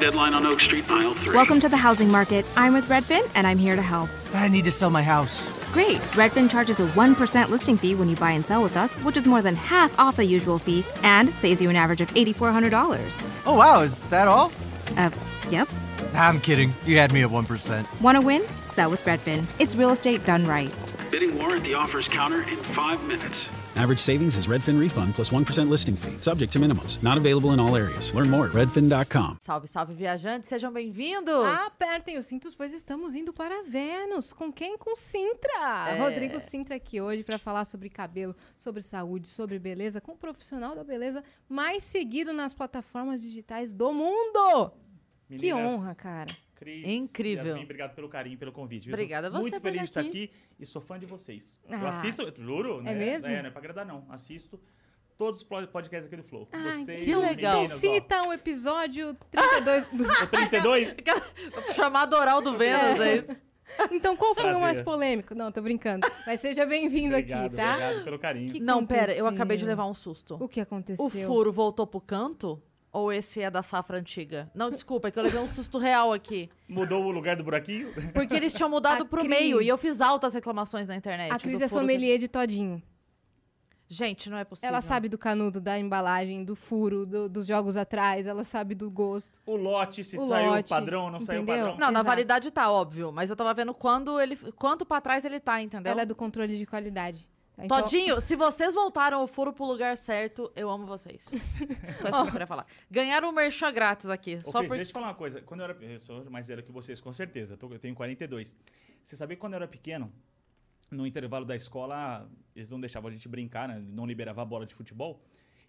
deadline on Oak Street, aisle three. Welcome to the housing market. I'm with Redfin, and I'm here to help. I need to sell my house. Great. Redfin charges a 1% listing fee when you buy and sell with us, which is more than half off the usual fee and saves you an average of $8,400. Oh, wow, is that all? Uh, yep. I'm kidding. You had me at 1%. Want to win? Sell with Redfin. It's real estate done right. Bidding war at the offers counter in five minutes. Average savings is Redfin refund plus 1% listing fee, subject to minimums. Not available in all areas. Learn more at redfin.com. Salve, salve, viajantes, sejam bem-vindos! Apertem os cintos, pois estamos indo para Vênus. Com quem? Com Sintra. É. Rodrigo Sintra aqui hoje para falar sobre cabelo, sobre saúde, sobre beleza, com o profissional da beleza mais seguido nas plataformas digitais do mundo. que Meninas, honra, cara. Cris, Incrível. Yasmin, obrigado pelo carinho, pelo convite. viu? Obrigada a você Muito feliz de estar aqui. e sou fã de vocês. Ah. Eu assisto, eu juro. né? mesmo? É, não é pra agradar, não. Assisto todos os pod- podcasts aqui do Flow. Ai, vocês, que legal. Então cita o episódio 32 do... O 32? Chamado oral do Vênus, é isso? Então qual foi o Prazer. mais polêmico? Não, tô brincando. Mas seja bem-vindo aqui, tá? obrigado pelo carinho. Que Não, pera, eu aconteceu? acabei de levar um susto. O que aconteceu? O furo voltou pro canto? Ou esse é da safra antiga? Não, desculpa, é que eu levei um susto real aqui. Mudou o lugar do buraquinho? Porque eles tinham mudado A pro Cris- meio e eu fiz altas reclamações na internet. A Cris do é furo que- sommelier de todinho. Gente, não é possível. Ela sabe do canudo, da embalagem, do furo, do- dos jogos atrás, ela sabe do gosto. O lote, se O saiu lote, o padrão, não saiu o entendeu? padrão. Não, na Exato. validade tá, óbvio. Mas eu tava vendo quando ele, quanto pra trás ele tá, entendeu? Ela é do controle de qualidade. Então- Todinho, se vocês voltaram o furo pro lugar certo, eu amo vocês. Só isso que eu queria falar. Ganharam um merchan grátis aqui. Ô, só Cris, por... deixa eu falar uma coisa. Quando eu era. Eu sou mais velho que vocês, com certeza. Tô- Eu tenho 42. Você sabia que quando eu era pequeno, no intervalo da escola, eles não deixavam a gente brincar, né? Não liberava a bola de futebol.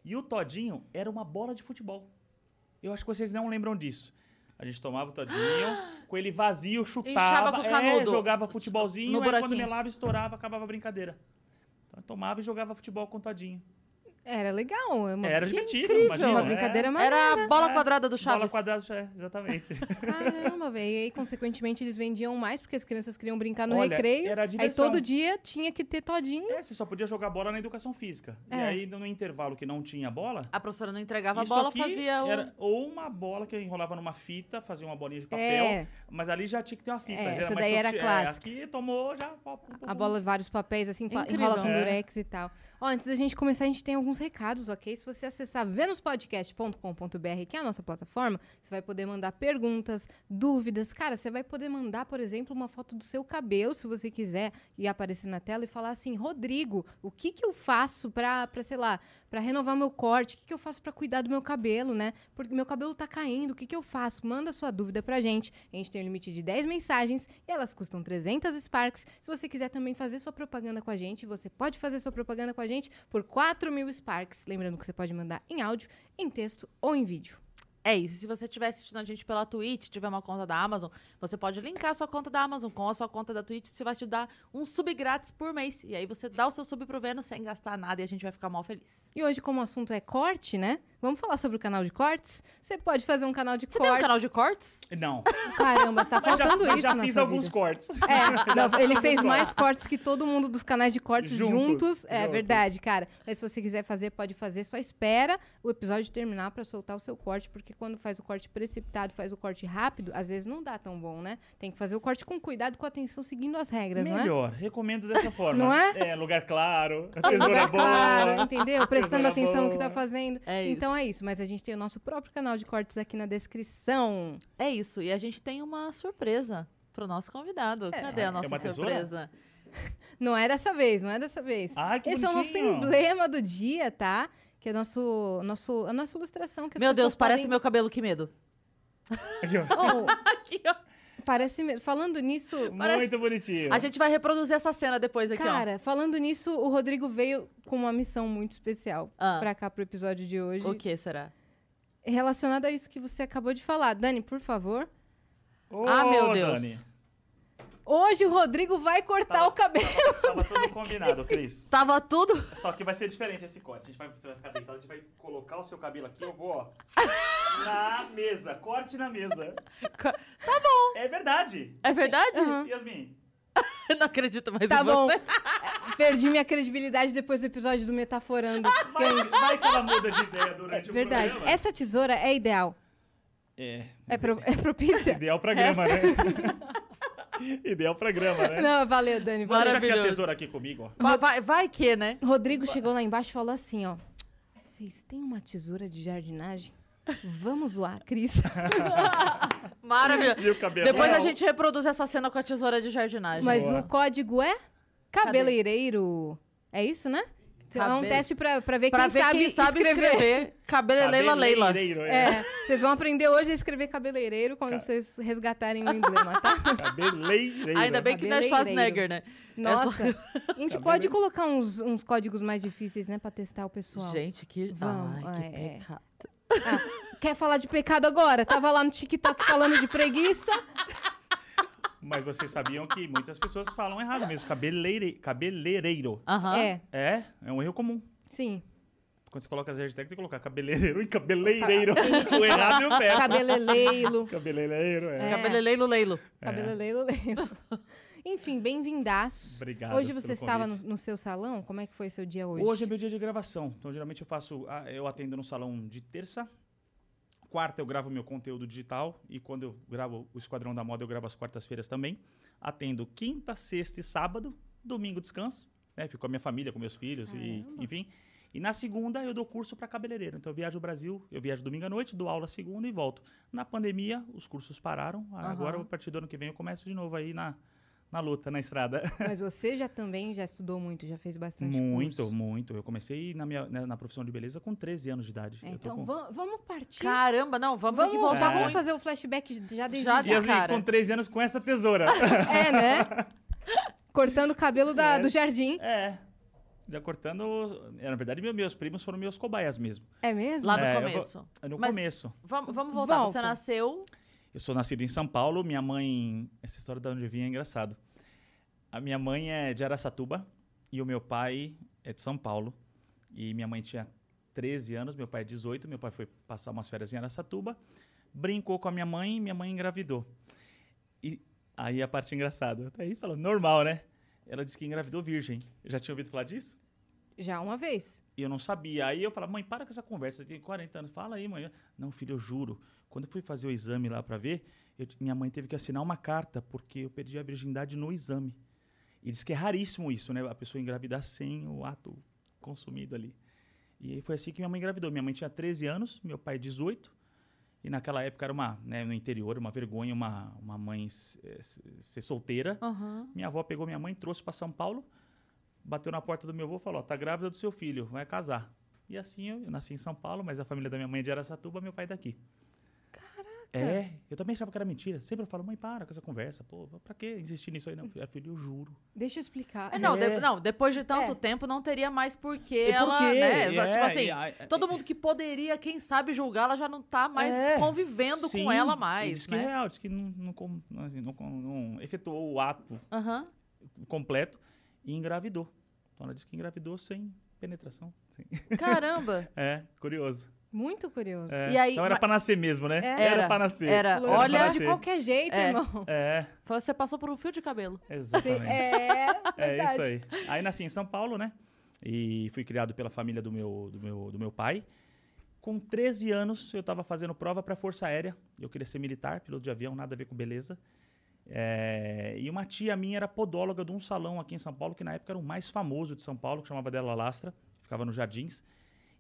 E o Todinho era uma bola de futebol. Eu acho que vocês não lembram disso. A gente tomava o Todinho, com ele vazio, chutava, Inchava com o é, jogava futebolzinho, aí quando melava, estourava, acabava a brincadeira. Então eu tomava e jogava futebol com o Todinho. Era legal. é uma- Era que divertido, incrível, imagina, Uma é. brincadeira maneira. Era a bola É, quadrada do Bola Chaves. quadrada, é, exatamente. Caramba, velho. E aí, consequentemente, eles vendiam mais, porque as crianças queriam brincar no Olha, recreio. era Aí todo dia tinha que ter todinho. É, você só podia jogar bola na educação física. E É. aí, no intervalo que não tinha bola, A professora não entregava a bola, fazia o... era ou uma bola que enrolava numa fita, fazia uma bolinha de papel, É. mas ali já tinha que ter uma fita. É, já essa daí era sofisti- clássica. aqui tomou já... A bola, vários papéis, assim, Incrível. enrola com É. durex e tal. Ó, antes da gente começar, a gente tem alguns recados, ok? Se você acessar venuspodcast.com.br, que é a nossa plataforma, você vai poder mandar perguntas, dúvidas. Cara, você vai poder mandar, por exemplo, uma foto do seu cabelo, se você quiser, e aparecer na tela e falar assim, Rodrigo, o que que eu faço pra sei lá, pra renovar meu corte? O que que eu faço pra cuidar do meu cabelo, né? Porque meu cabelo tá caindo, o que que eu faço? Manda sua dúvida pra gente. A gente tem um limite de 10 mensagens e elas custam 300 Sparks. Se você quiser também fazer sua propaganda com a gente, você pode fazer sua propaganda com a gente por 4 mil Sparks. Lembrando que você pode mandar em áudio, em texto ou em vídeo. É isso. Se você estiver assistindo a gente pela Twitch, tiver uma conta da Amazon, você pode linkar a sua conta da Amazon com a sua conta da Twitch. Você vai te dar um sub grátis por mês. E aí você dá o seu sub pro Vênus sem gastar nada e a gente vai ficar mal feliz. E hoje, como o assunto é corte, né? Vamos falar sobre o canal de cortes? Você pode fazer um canal de Você cortes. tem um canal de cortes? Não. Caramba, tá já, faltando mas isso já na fiz sua alguns vida. cortes. É, não, ele fez mais cortes que todo mundo dos canais de cortes juntos. Juntos, É juntos. verdade, cara. Mas se você quiser fazer, pode fazer. Só espera o episódio terminar pra soltar o seu corte, porque quando faz o corte precipitado, faz o corte rápido, às vezes não dá tão bom, né? Tem que fazer o corte com cuidado, com atenção, seguindo as regras, não é? Melhor, recomendo dessa forma. Não é? É, lugar claro, tesoura lugar boa. claro, entendeu? Prestando Tesoura atenção no que tá boa. fazendo. É isso. Então é isso, mas a gente tem o nosso próprio canal de cortes aqui na descrição. É isso. E a gente tem uma surpresa pro nosso convidado. Cadê a É nossa uma tesoura? surpresa? Não é dessa vez, não é dessa vez. Ai, que Esse é o nosso bonitinho. emblema do dia, tá? Que é nosso, nosso, a nossa ilustração. Que Meu Deus, parece podem- meu cabelo, que medo. Aqui, ó. Oh, Aqui, ó. Parece mesmo. Falando nisso, Muito bonitinho. A gente vai reproduzir essa cena depois aqui, ó. cara, falando nisso, o Rodrigo veio com uma missão muito especial Ah. pra cá pro episódio de hoje. O que será? Relacionado a isso que você acabou de falar. Dani, por favor. Ô, Ah, meu Deus. Dani. Hoje o Rodrigo vai cortar Tava- o cabelo. Tava, tava tudo combinado, Cris. Tava tudo. Só que vai ser diferente esse corte. A gente vai, você vai ficar deitado, a gente vai colocar o seu cabelo aqui, eu vou, ó. Na mesa. Corte na mesa. Tá bom. É verdade. É verdade? Aham. Yasmin. Eu não acredito mais Tá em bom. você. Perdi minha credibilidade depois do episódio do Metaforando. eu- Vai, que ela muda de ideia durante É o verdade. programa. Essa tesoura é ideal. É. É, pro, é propícia? Ideal pra grama, né? Ideal pra grama, né? Não, valeu, Dani. Vou deixar aqui a tesoura aqui comigo, ó. Vai, vai, vai que, né? Rodrigo chegou lá embaixo e falou assim, ó. Vocês têm uma tesoura de jardinagem? Vamos zoar, Cris. Maravilhoso. E o cabelo? Depois É, a gente reproduz essa cena com a tesoura de jardinagem. Mas Boa. o código é cabeleireiro. É isso, né? Então, É um teste pra, pra ver pra quem ver sabe quem sabe escrever. escrever. Cabeleleila Leila. Cabeleireiro, é. É, vocês vão aprender hoje a escrever cabeleireiro quando vocês resgatarem o emblema, tá? Cabeleireiro. Ainda bem que não é Schwarzenegger, né? Nossa, É só- a gente pode colocar uns, uns códigos mais difíceis, né, pra testar o pessoal. Gente, que. Vamos, Ai, que é, é. pecado. Ah, quer falar de pecado agora? Tava lá no TikTok falando de preguiça. Mas vocês sabiam que muitas pessoas falam errado mesmo. Cabeleire... Cabeleireiro. Aham. É, É, é um erro comum. sim. Quando você coloca as hashtag, tem que colocar cabeleireiro e cabeleireiro. o errado e o certo. Cabeleleilo. Cabeleireiro, é. É. Cabeleleilo Leilo. Cabeleleilo, leilo. Enfim, bem-vindaço. Obrigado Hoje pelo você estava no, convite. no seu salão? Como é que foi seu dia hoje? Hoje é meu dia de gravação. Então, geralmente eu faço. ah, Eu atendo no salão de terça. Quarta eu gravo meu conteúdo digital. E quando eu gravo o Esquadrão da Moda, eu gravo às quartas-feiras também. Atendo quinta, sexta e sábado. Domingo descanso. Né? Fico com a minha família, com meus filhos, e, enfim. E na segunda eu dou curso para cabeleireiro. Então eu viajo o Brasil, eu viajo domingo à noite, dou aula segunda e volto. Na pandemia, os cursos pararam. Agora, a partir do ano que vem, eu começo de novo aí na, na luta, na estrada. Mas você já também já estudou muito, já fez bastante Muito, curso. muito. Eu comecei na, minha, na, na profissão de beleza com 13 anos de idade. É, Eu então com... va- vamos partir. Caramba, não, vamos, vamos que voltar, voltar vamos fazer o flashback já desde Já já. cara. com 13 anos com essa tesoura. É, né? Cortando o cabelo da- É. do jardim. é. Já cortando. é, Na verdade, meu- meus primos foram meus cobaias mesmo. É mesmo? Lá no É, eu vou- começo. No Mas- começo. Vamos, vamos voltar. Você Volta. nasceu. Eu sou nascido em São Paulo. Minha mãe. Essa história de onde eu vim é engraçado. A minha mãe é de Araçatuba e o meu pai é de São Paulo. E minha mãe tinha 13 anos, meu pai 18. Meu pai foi passar umas férias em Araçatuba. Brincou com a minha mãe e minha mãe engravidou. E aí a parte engraçada. Thaís falou, normal, né? Ela disse que engravidou virgem. Já tinha ouvido falar disso? Já uma vez. E eu não sabia. Aí eu falava, mãe, para com essa conversa, eu tenho 40 anos. Fala aí, mãe. Não, filho, eu juro. Quando eu fui fazer o exame lá pra ver, eu minha mãe teve que assinar uma carta, porque eu perdi a virgindade no exame. E diz que é raríssimo isso, né? A pessoa engravidar sem o ato consumido ali. E aí foi assim que minha mãe engravidou. Minha mãe tinha 13 anos, meu pai 18. E naquela época era uma, né, no interior, uma vergonha uma, uma mãe eh, ser solteira. Aham. Minha avó pegou minha mãe, trouxe para São Paulo, bateu na porta do meu avô e falou: tá grávida do seu filho, vai casar. E assim eu, eu nasci em São Paulo, mas a família da minha mãe é de Aracatuba, meu pai é daqui. Caraca! É, eu também achava que era mentira. Sempre eu falo, mãe, para com essa conversa, pô, pra que insistir nisso aí? Não, filho, filho, eu juro. Deixa eu explicar. É, não, de- É. não, depois de tanto É. tempo não teria mais porquê E por ela, né? É, tipo assim, a- todo mundo que poderia, quem sabe, julgá-la já não tá mais É, convivendo sim, com ela mais, Diz que né? é real, diz que não, não, com- assim, não, não efetuou o ato Aham. completo e engravidou. Então ela disse que engravidou sem penetração. Sim. Caramba. É, curioso. Muito curioso. É, E aí, então era ma- pra nascer mesmo, né? É. Era, Era, pra nascer. era. Pra Olha- nascer. de qualquer jeito, É. irmão. É, Você passou por um fio de cabelo. Exatamente. é, É isso aí. Aí nasci em São Paulo, né? E fui criado pela família do meu, do meu, do meu pai. Com 13 anos, eu estava fazendo prova para a Força Aérea. Eu queria ser militar, piloto de avião, nada a ver com beleza. É, e uma tia minha era podóloga de um salão aqui em São Paulo, que na época era o mais famoso de São Paulo, que chamava dela Lastra, ficava nos Jardins.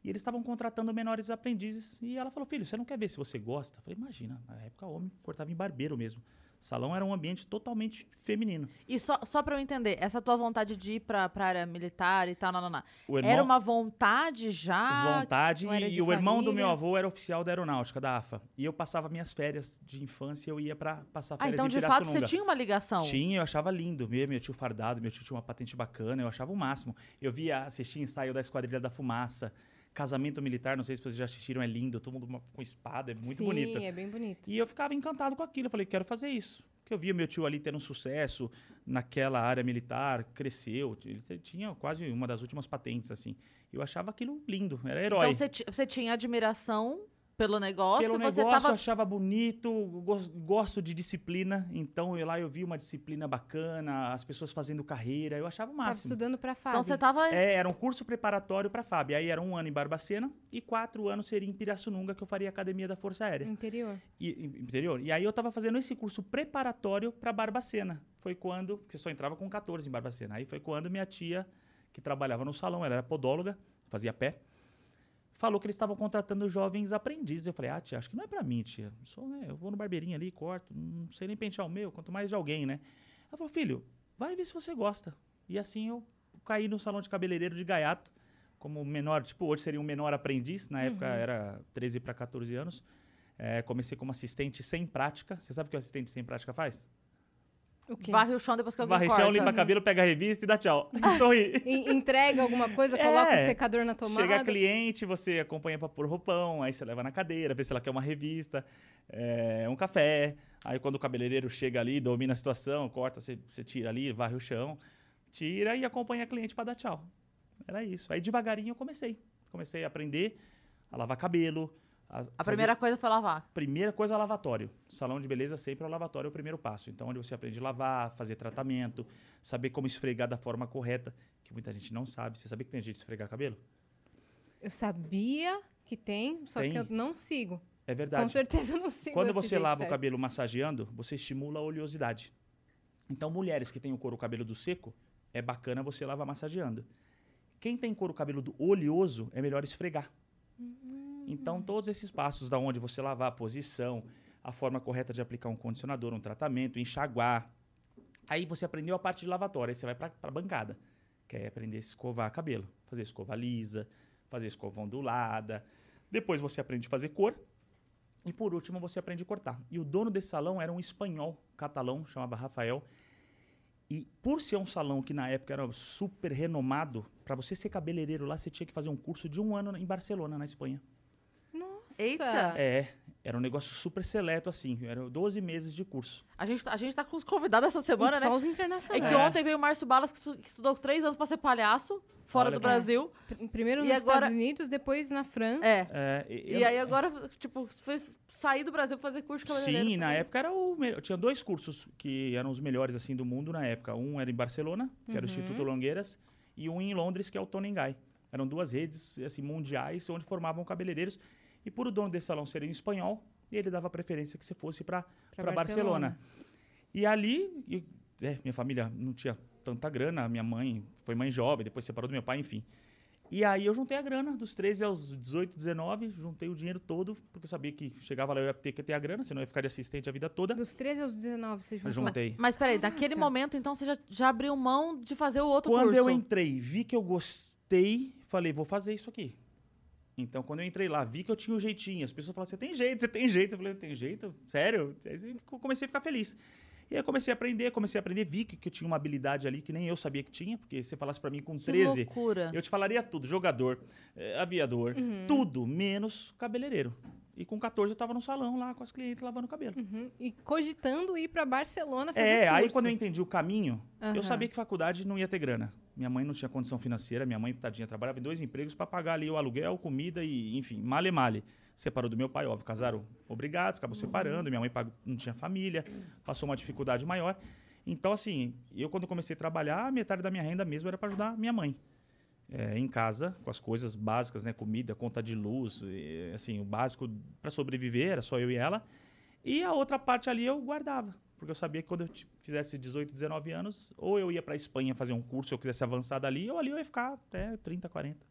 E eles estavam contratando menores aprendizes. E ela falou: Filho, você não quer ver se você gosta? Eu falei: Imagina, na época homem cortava em barbeiro mesmo. Salão era um ambiente totalmente feminino. E só, só pra eu entender, essa tua vontade de ir pra, pra área militar e tal, não, não, não. Irmão, Era uma vontade já? vontade e de o irmão do meu avô era oficial da aeronáutica, da AFA. E eu passava minhas férias de infância, eu ia para passar Ah, férias então em de fato você tinha uma ligação. Tinha, eu achava lindo. Meu, meu tio fardado, meu tio tinha uma patente bacana, eu achava o máximo. Eu via, assistia ensaio da Esquadrilha da Fumaça, Casamento Militar, não sei se vocês já assistiram, é lindo, todo mundo com espada, é muito Sim, bonito. é bem bonito. E eu ficava encantado com aquilo. Eu falei, quero fazer isso. Porque eu via meu tio ali tendo sucesso naquela área militar, cresceu. Ele tinha quase uma das últimas patentes, assim. Eu achava aquilo lindo, era herói. Então você tinha admiração Pelo negócio, Pelo você negócio, tava. achava bonito, gos- gosto de disciplina. Então, eu lá eu vi uma disciplina bacana, as pessoas fazendo carreira, eu achava o Tava máximo. estudando pra Fábio. Então você tava. É, era um curso preparatório para FAB. Aí era um ano em Barbacena e quatro anos seria em Pirassununga, que eu faria Academia da Força Aérea. interior. E, e- interior. E aí eu tava fazendo esse curso preparatório para Barbacena. Foi quando, que só entrava com 14 em Barbacena. Aí foi quando minha tia, que trabalhava no salão, ela era podóloga, fazia pé, falou que eles estavam contratando jovens aprendizes. Eu falei, ah, tia, acho que não é para mim, tia. Eu, sou, né, eu vou no barbeirinho ali, corto, não sei nem pentear o meu, quanto mais de alguém, né? Ela falou, filho, vai ver se você gosta. E assim eu caí no salão de cabeleireiro de Gaiato, como menor, tipo, hoje seria um menor aprendiz, na época era 13 para 14 anos. É, comecei como assistente sem prática. Você sabe o que o assistente sem prática faz? O quê? Varre o chão depois que alguém Varre corta. chão, limpa cabelo, pega a revista e dá tchau. E sorri. En- Entrega alguma coisa, coloca o É. secador na tomada. Chega a cliente, você acompanha pra pôr roupão, aí você leva na cadeira, vê se ela quer uma revista, é, um café. Aí quando o cabeleireiro chega ali, domina a situação, corta, você, você tira ali, varre o chão, tira e acompanha a cliente pra dar tchau. Era isso. Aí devagarinho eu comecei. Comecei a aprender a lavar cabelo. A, A primeira coisa foi lavar. Primeira coisa, lavatório. Salão de beleza sempre é o lavatório, é o primeiro passo. Então, onde você aprende a lavar, fazer tratamento, saber como esfregar da forma correta, que muita gente não sabe. Você sabia que tem jeito de esfregar cabelo? Eu sabia que tem, só Tem? que eu não sigo. É Com verdade. certeza eu não sigo Quando você lava certo. o cabelo massageando, você estimula a oleosidade. Então, mulheres que têm o couro cabeludo seco, é bacana você lavar massageando. Quem tem couro cabeludo oleoso, é melhor esfregar. Então, todos esses passos da onde você lavar a posição, a forma correta de aplicar um condicionador, um tratamento, enxaguar. Aí você aprendeu a parte de lavatório, aí você vai para a bancada, que é aprender a escovar cabelo, fazer escova lisa, fazer escova ondulada. Depois você aprende a fazer cor, e por último, você aprende a cortar. E o dono desse salão era um espanhol catalão, chamava Rafael. E por ser um salão que na época era super renomado, para você ser cabeleireiro lá, você tinha que fazer um curso de um ano em Barcelona, na Espanha. Eita! É, era um negócio super seleto, assim. Eram 12 meses de curso. A gente, tá- a gente tá com os convidados essa semana, né? Só os É internacionais. que ontem veio o Márcio Balas, que estu- que estudou três anos pra ser palhaço, fora Olha do que- Brasil. Pr- Primeiro E nos agora- Estados Unidos, depois na França. É. É, E aí agora, tipo, foi sair do Brasil pra fazer curso de cabeleireiro. Sim, na época era o me- tinha dois cursos que eram os melhores assim do mundo na época. Um era em Barcelona, que era o Instituto Longueiras, e um em Londres, que é o Tonengai. Eram duas redes assim mundiais onde formavam cabeleireiros. E por o dono desse salão ser em espanhol, ele dava preferência que você fosse para Barcelona. Barcelona. E ali, e, é, minha família não tinha tanta grana, minha mãe foi mãe jovem, depois separou do meu pai, enfim. E aí eu juntei a grana, dos 13 aos 18, 19, juntei o dinheiro todo, porque eu sabia que chegava lá eu ia ter que ter a grana, senão eu ia ficar de assistente a vida toda. Dos 13 aos 19, você juntou. juntei. Mas peraí, naquele momento, então, você já, já abriu mão de fazer o outro Quando curso. eu entrei, vi que eu gostei, falei, vou fazer isso aqui. Então, quando eu entrei lá, vi que eu tinha um jeitinho. As pessoas falavam, você tem jeito, você tem jeito. Eu falei, tem jeito? Sério? Aí comecei a ficar feliz. E aí eu comecei a aprender, comecei a aprender, vi que, que eu tinha uma habilidade ali que nem eu sabia que tinha, porque se você falasse pra mim com Que 13, loucura. eu te falaria tudo, jogador, eh, aviador, tudo, menos cabeleireiro. E com 14 eu tava no salão lá com as clientes lavando o cabelo. Uhum. E cogitando ir pra Barcelona fazer É, aí curso. quando eu entendi o caminho, Aham. eu sabia que faculdade não ia ter grana. Minha mãe não tinha condição financeira, minha mãe, tadinha, trabalhava em dois empregos para pagar ali o aluguel, comida e, enfim, male male. Separou do meu pai, óbvio, casaram obrigados, acabou separando, minha mãe pagou- não tinha família, passou uma dificuldade maior. Então, assim, eu quando comecei a trabalhar, metade da minha renda mesmo era para ajudar minha mãe. É, em casa, com as coisas básicas, né? Comida, conta de luz, e, assim, o básico para sobreviver, era só eu e ela. E a outra parte ali eu guardava, porque eu sabia que quando eu fizesse 18, 19 anos, ou eu ia para Espanha fazer um curso, se eu quisesse avançar dali, ou ali eu ia ficar até 30, 40.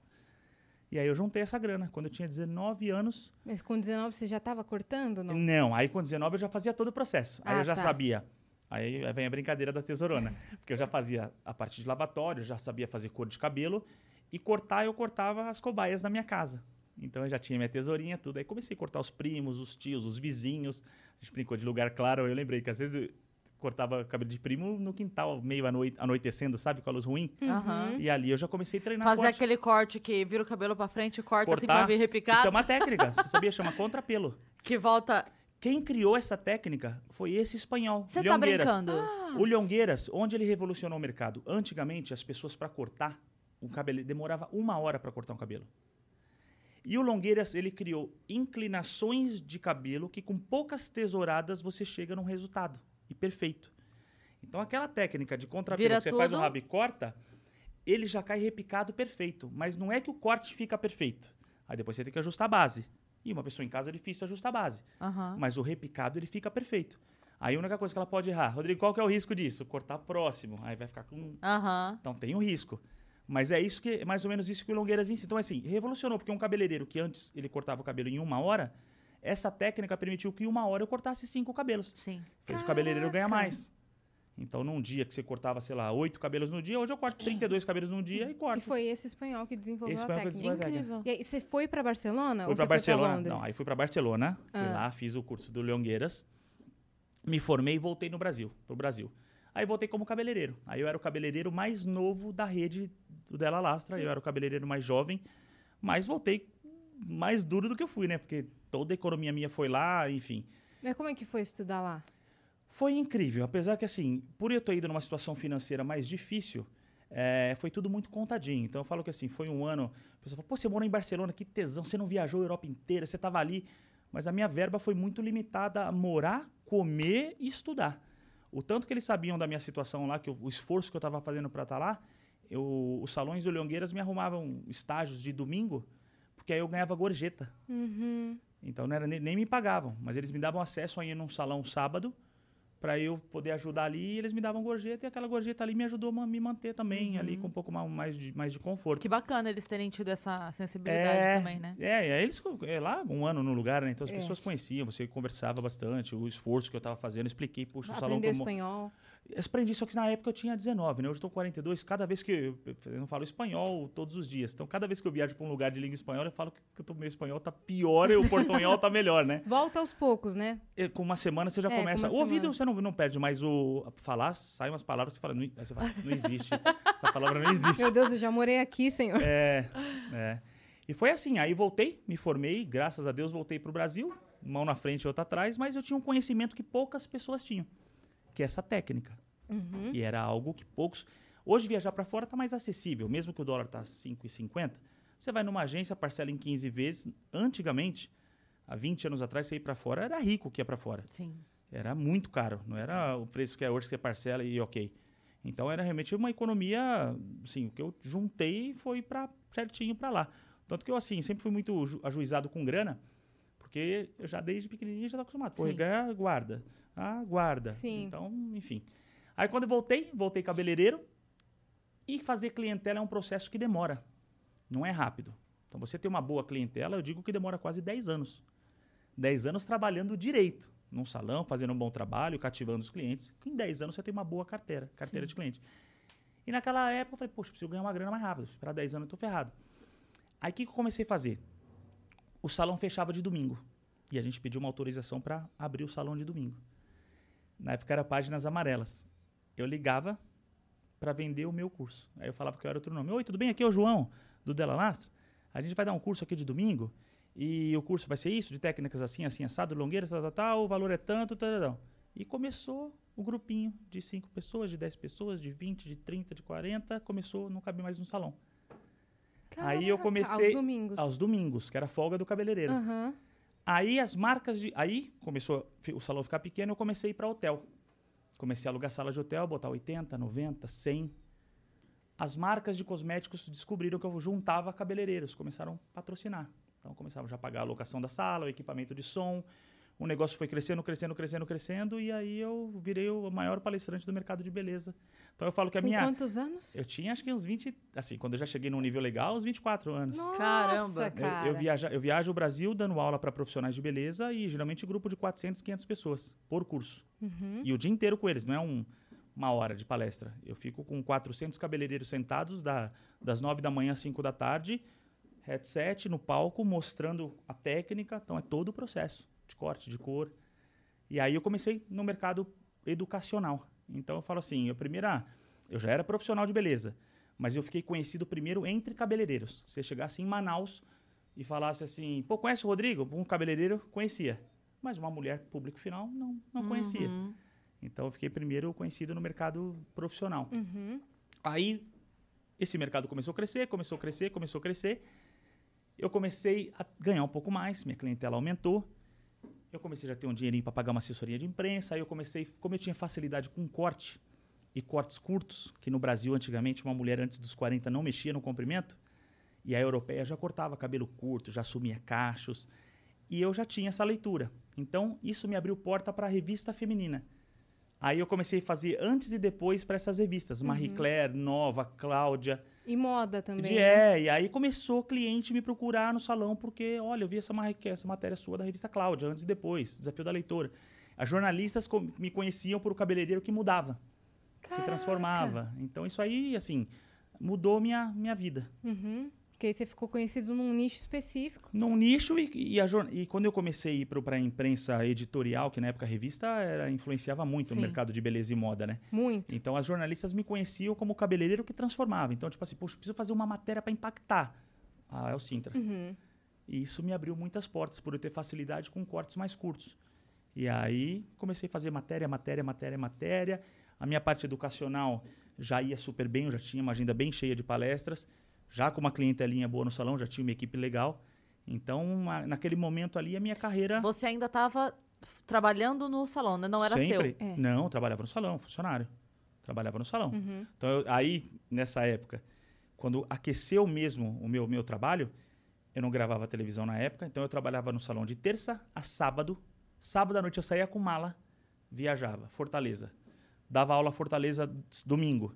E aí eu juntei essa grana. Quando eu tinha 19 anos, Mas com 19 você já tava cortando, não? não, aí com 19 eu já fazia todo o processo. Aí Ah, eu já tá. sabia. Aí vem a brincadeira da tesourona. Porque eu já fazia a parte de lavatório, já sabia fazer cor de cabelo. E cortar, eu cortava as cobaias na minha casa. Então eu já tinha minha tesourinha, tudo. Aí comecei a cortar os primos, os tios, os vizinhos. A gente brincou de lugar claro. Eu lembrei que às vezes cortava cabelo de primo no quintal, meio anoi- anoitecendo, sabe? Com a luz ruim. Aham. E ali eu já comecei a treinar Fazer corte. aquele corte que vira o cabelo pra frente e corta assim pra cortar. vir repicado. Isso é uma técnica. Você sabia? Chama contrapelo. Que volta. Quem criou essa técnica foi esse espanhol, Você tá brincando? O Lhongueiras, onde ele revolucionou o mercado? Antigamente, as pessoas para cortar um cabelo demorava uma hora para cortar um cabelo. E o Longueiras, ele criou inclinações de cabelo que com poucas tesouradas você chega num resultado. E perfeito. Então aquela técnica de contrapelo que você faz o tudo. rabo e corta, ele já cai repicado perfeito. Mas não é que o corte fica perfeito. Aí depois você tem que ajustar a base. E uma pessoa em casa é difícil ajustar a base. Mas o repicado, ele fica perfeito. Aí a única coisa que ela pode errar, Rodrigo, qual que é o risco disso? Cortar próximo. Aí vai ficar com Aham. então tem um risco. Mas é isso que é mais ou menos isso que o Longueiras ensina. Então, assim, revolucionou, porque um cabeleireiro que antes ele cortava o cabelo em uma hora, essa técnica permitiu que em uma hora eu cortasse cinco cabelos. Sim. Fez o cabeleireiro ganhar mais. Então, num dia que você cortava, sei lá, oito cabelos no dia, hoje eu corto 32 cabelos num dia e E corto. foi esse espanhol que desenvolveu Esse a técnica. desenvolveu. Incrível. E aí, você foi pra Barcelona Fui ou pra você Barcelona. foi pra Londres? Não, aí fui pra Barcelona, fui Ah. lá, fiz o curso do Longueiras, me formei e voltei no Brasil, pro Brasil. Aí voltei como cabeleireiro. Aí eu era o cabeleireiro mais novo da rede do Della Lastra, eu era o cabeleireiro mais jovem, mas voltei mais duro do que eu fui, né? Porque toda a economia minha foi lá, enfim. Mas como é que foi estudar lá? Foi incrível, apesar que, assim, por eu ter ido numa situação financeira mais difícil, eh, foi tudo muito contadinho. Então, eu falo que, assim, foi um ano... A pessoa fala, pô, você morou em Barcelona, que tesão, você não viajou a Europa inteira, você estava ali. Mas a minha verba foi muito limitada a morar, comer e estudar. O tanto que eles sabiam da minha situação lá, que eu- o esforço que eu estava fazendo para estar lá, eu, os salões do Leongueiras me arrumavam estágios de domingo, porque aí eu ganhava gorjeta. Uhum. Então não era, nem, nem me pagavam, mas eles me davam acesso a ir num salão sábado para eu poder ajudar ali e eles me davam gorjeta e aquela gorjeta ali me ajudou a me manter também ali com um pouco ma- mais de, mais de conforto. Que bacana eles terem tido essa sensibilidade é, também, né? É, e aí eles é, lá um ano no lugar, né? Então as É. pessoas conheciam, você conversava bastante, o esforço que eu estava fazendo, expliquei, puxa, o salão como espanhol. Eu aprendi, só que na época eu tinha 19, né? Hoje eu com 42. Cada vez que eu, eu não falo espanhol todos os dias. Então, cada vez que eu viajo para um lugar de língua espanhola, eu falo que, que tô, meu espanhol tá pior e o portunhol tá melhor, né? Volta aos poucos, né? E com uma semana você já É, com começa. O ouvido semana. você não, não perde, mas o falar, sai umas palavras que você fala, não, você fala, não existe. Essa palavra não existe. Meu Deus, eu já morei aqui, senhor. É, é. E foi assim, aí voltei, me formei, graças a Deus voltei pro Brasil, mão na frente e outra atrás, mas eu tinha um conhecimento que poucas pessoas tinham, que é essa técnica. Uhum. E era algo que poucos. Hoje viajar para fora tá mais acessível, mesmo que o dólar tá 5,50. Você vai numa agência, parcela em 15 vezes. Antigamente, há 20 anos atrás, você ir para fora era rico que ia para fora. Sim. Era muito caro, não era o preço que é hoje que você parcela e ok. Então era realmente uma economia, assim, o que eu juntei foi para certinho para lá. Tanto que eu assim, sempre fui muito ju- ajuizado com grana, porque eu já desde pequenininho já estava acostumado. Pô, Sim. ganha guarda. Ah, guarda. Sim. Então, enfim. Aí quando eu voltei, voltei cabeleireiro e fazer clientela é um processo que demora. Não é rápido. Então você ter uma boa clientela, eu digo que demora quase 10 anos. 10 anos trabalhando direito, num salão, fazendo um bom trabalho, cativando os clientes. Em 10 anos você tem uma boa carteira, carteira de cliente. E naquela época eu falei, poxa, preciso ganhar uma grana mais rápido. Esperar 10 anos eu tô ferrado. Aí o que, que eu comecei a fazer? O salão fechava de domingo. E a gente pediu uma autorização para abrir o salão de domingo. Na época era páginas amarelas. Eu ligava para vender o meu curso. Aí eu falava que eu era outro nome. Oi, tudo bem? Aqui é o João, do Della Lastra. A gente vai dar um curso aqui de domingo. E o curso vai ser isso, de técnicas assim, assim, assado, longueiras, tal, tal, tal, o valor é tanto, tal, tal. E começou o grupinho de 5 pessoas, de 10 pessoas, de 20, de 30, de 40, começou, não cabe mais no salão. Aí eu Caraca, comecei Aos domingos. aos domingos, que era folga do cabeleireiro. Aham. Aí as marcas de. Aí começou o salão ficar pequeno, eu comecei a ir para hotel. Comecei a alugar sala de hotel, botar 80, 90, 100. As marcas de cosméticos descobriram que eu juntava cabeleireiros, começaram a patrocinar. Então começavam já a pagar a locação da sala, o equipamento de som. O negócio foi crescendo, crescendo, crescendo, crescendo, e aí eu virei o maior palestrante do mercado de beleza. Então eu falo que a Com minha. quantos anos? Eu tinha acho que uns 20. Assim, quando eu já cheguei num nível legal, uns 24 anos. Nossa, Caramba. Eu- cara. Eu, viaja, eu viajo o Brasil dando aula para profissionais de beleza e geralmente grupo de 400, 500 pessoas por curso. Uhum. E o dia inteiro com eles, não é um- uma hora de palestra. Eu fico com 400 cabeleireiros sentados da- das 9 da manhã às 5 da tarde, headset no palco, mostrando a técnica. Então é todo o processo de corte, de cor. E aí eu comecei no mercado educacional. Então eu falo assim, a primeira, eu já era profissional de beleza, mas eu fiquei conhecido primeiro entre cabeleireiros. Você chegasse em Manaus e falasse assim, pô, conhece o Rodrigo? Um cabeleireiro conhecia, mas uma mulher público final não, não conhecia. Uhum. Então eu fiquei primeiro conhecido no mercado profissional. Uhum. Aí esse mercado começou a crescer, começou a crescer, começou a crescer. eu comecei a ganhar um pouco mais, minha clientela aumentou. Eu comecei a ter um dinheirinho para pagar uma assessoria de imprensa. Aí eu comecei, como eu tinha facilidade com corte e cortes curtos, que no Brasil antigamente uma mulher antes dos 40 não mexia no comprimento, e a europeia já cortava cabelo curto, já assumia cachos, e eu já tinha essa leitura. Então isso me abriu porta para a revista feminina. Aí eu comecei a fazer antes e depois para essas revistas, Marie Claire, Nova, Cláudia. E moda também. De- né? É, e aí começou o cliente me procurar no salão, porque, olha, eu vi essa, essa matéria sua da revista Cláudia, antes e depois, Desafio da Leitora. As jornalistas me conheciam por o cabeleireiro que mudava, que Caraca. transformava. Então isso aí, assim, mudou minha, minha vida. Uhum. Porque aí você ficou conhecido num nicho específico. Num nicho, e, e, a e quando eu comecei a ir para a imprensa editorial, que na época a revista era, influenciava muito Sim. no mercado de beleza e moda, né? Muito. Então as jornalistas me conheciam como o cabeleireiro que transformava. Então, tipo assim, poxa, preciso fazer uma matéria para impactar. Ah, é o Sintra. Uhum. E isso me abriu muitas portas por eu ter facilidade com cortes mais curtos. E aí comecei a fazer matéria, matéria, matéria, matéria. A minha parte educacional já ia super bem, eu já tinha uma agenda bem cheia de palestras, já com uma clientelinha boa no salão, já tinha uma equipe legal. Então, uma- naquele momento ali, a minha carreira Você ainda estava trabalhando no salão, né? Não era sempre. seu. É. Não, eu trabalhava no salão, funcionário. Trabalhava no salão. Uhum. Então, eu- aí, nessa época, quando aqueceu mesmo o meu, meu trabalho, eu não gravava televisão na época, então eu trabalhava no salão de terça a sábado. Sábado à noite eu saía com mala, viajava, Fortaleza. Dava aula Fortaleza domingo.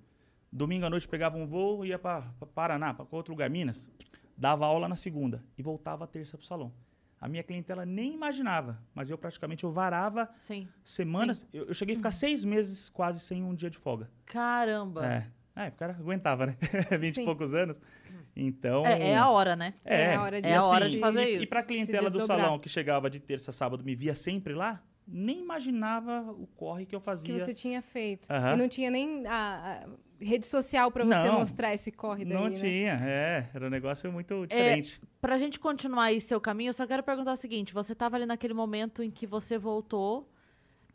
Domingo à noite pegava um voo, ia para Paraná, para outro lugar, Minas. Dava aula na segunda e voltava terça pro salão. A minha clientela nem imaginava, mas eu praticamente eu varava Sim. semanas. Eu, eu cheguei a ficar seis meses quase sem um dia de folga. Caramba. É. É, o cara aguentava, né? 20 Sim. e poucos anos. Então. É, é a hora, né? É a hora de- É a hora assim, de fazer e, isso. E pra clientela do salão que chegava de terça a sábado, me via sempre lá, nem imaginava o corre que eu Que fazia. você tinha feito. Aham. E não tinha nem a, a rede social pra você Não. mostrar esse corre daí, Não né? tinha, é. Era um negócio muito diferente. Pra gente continuar aí seu caminho, eu só quero perguntar o seguinte: você tava ali naquele momento em que você voltou,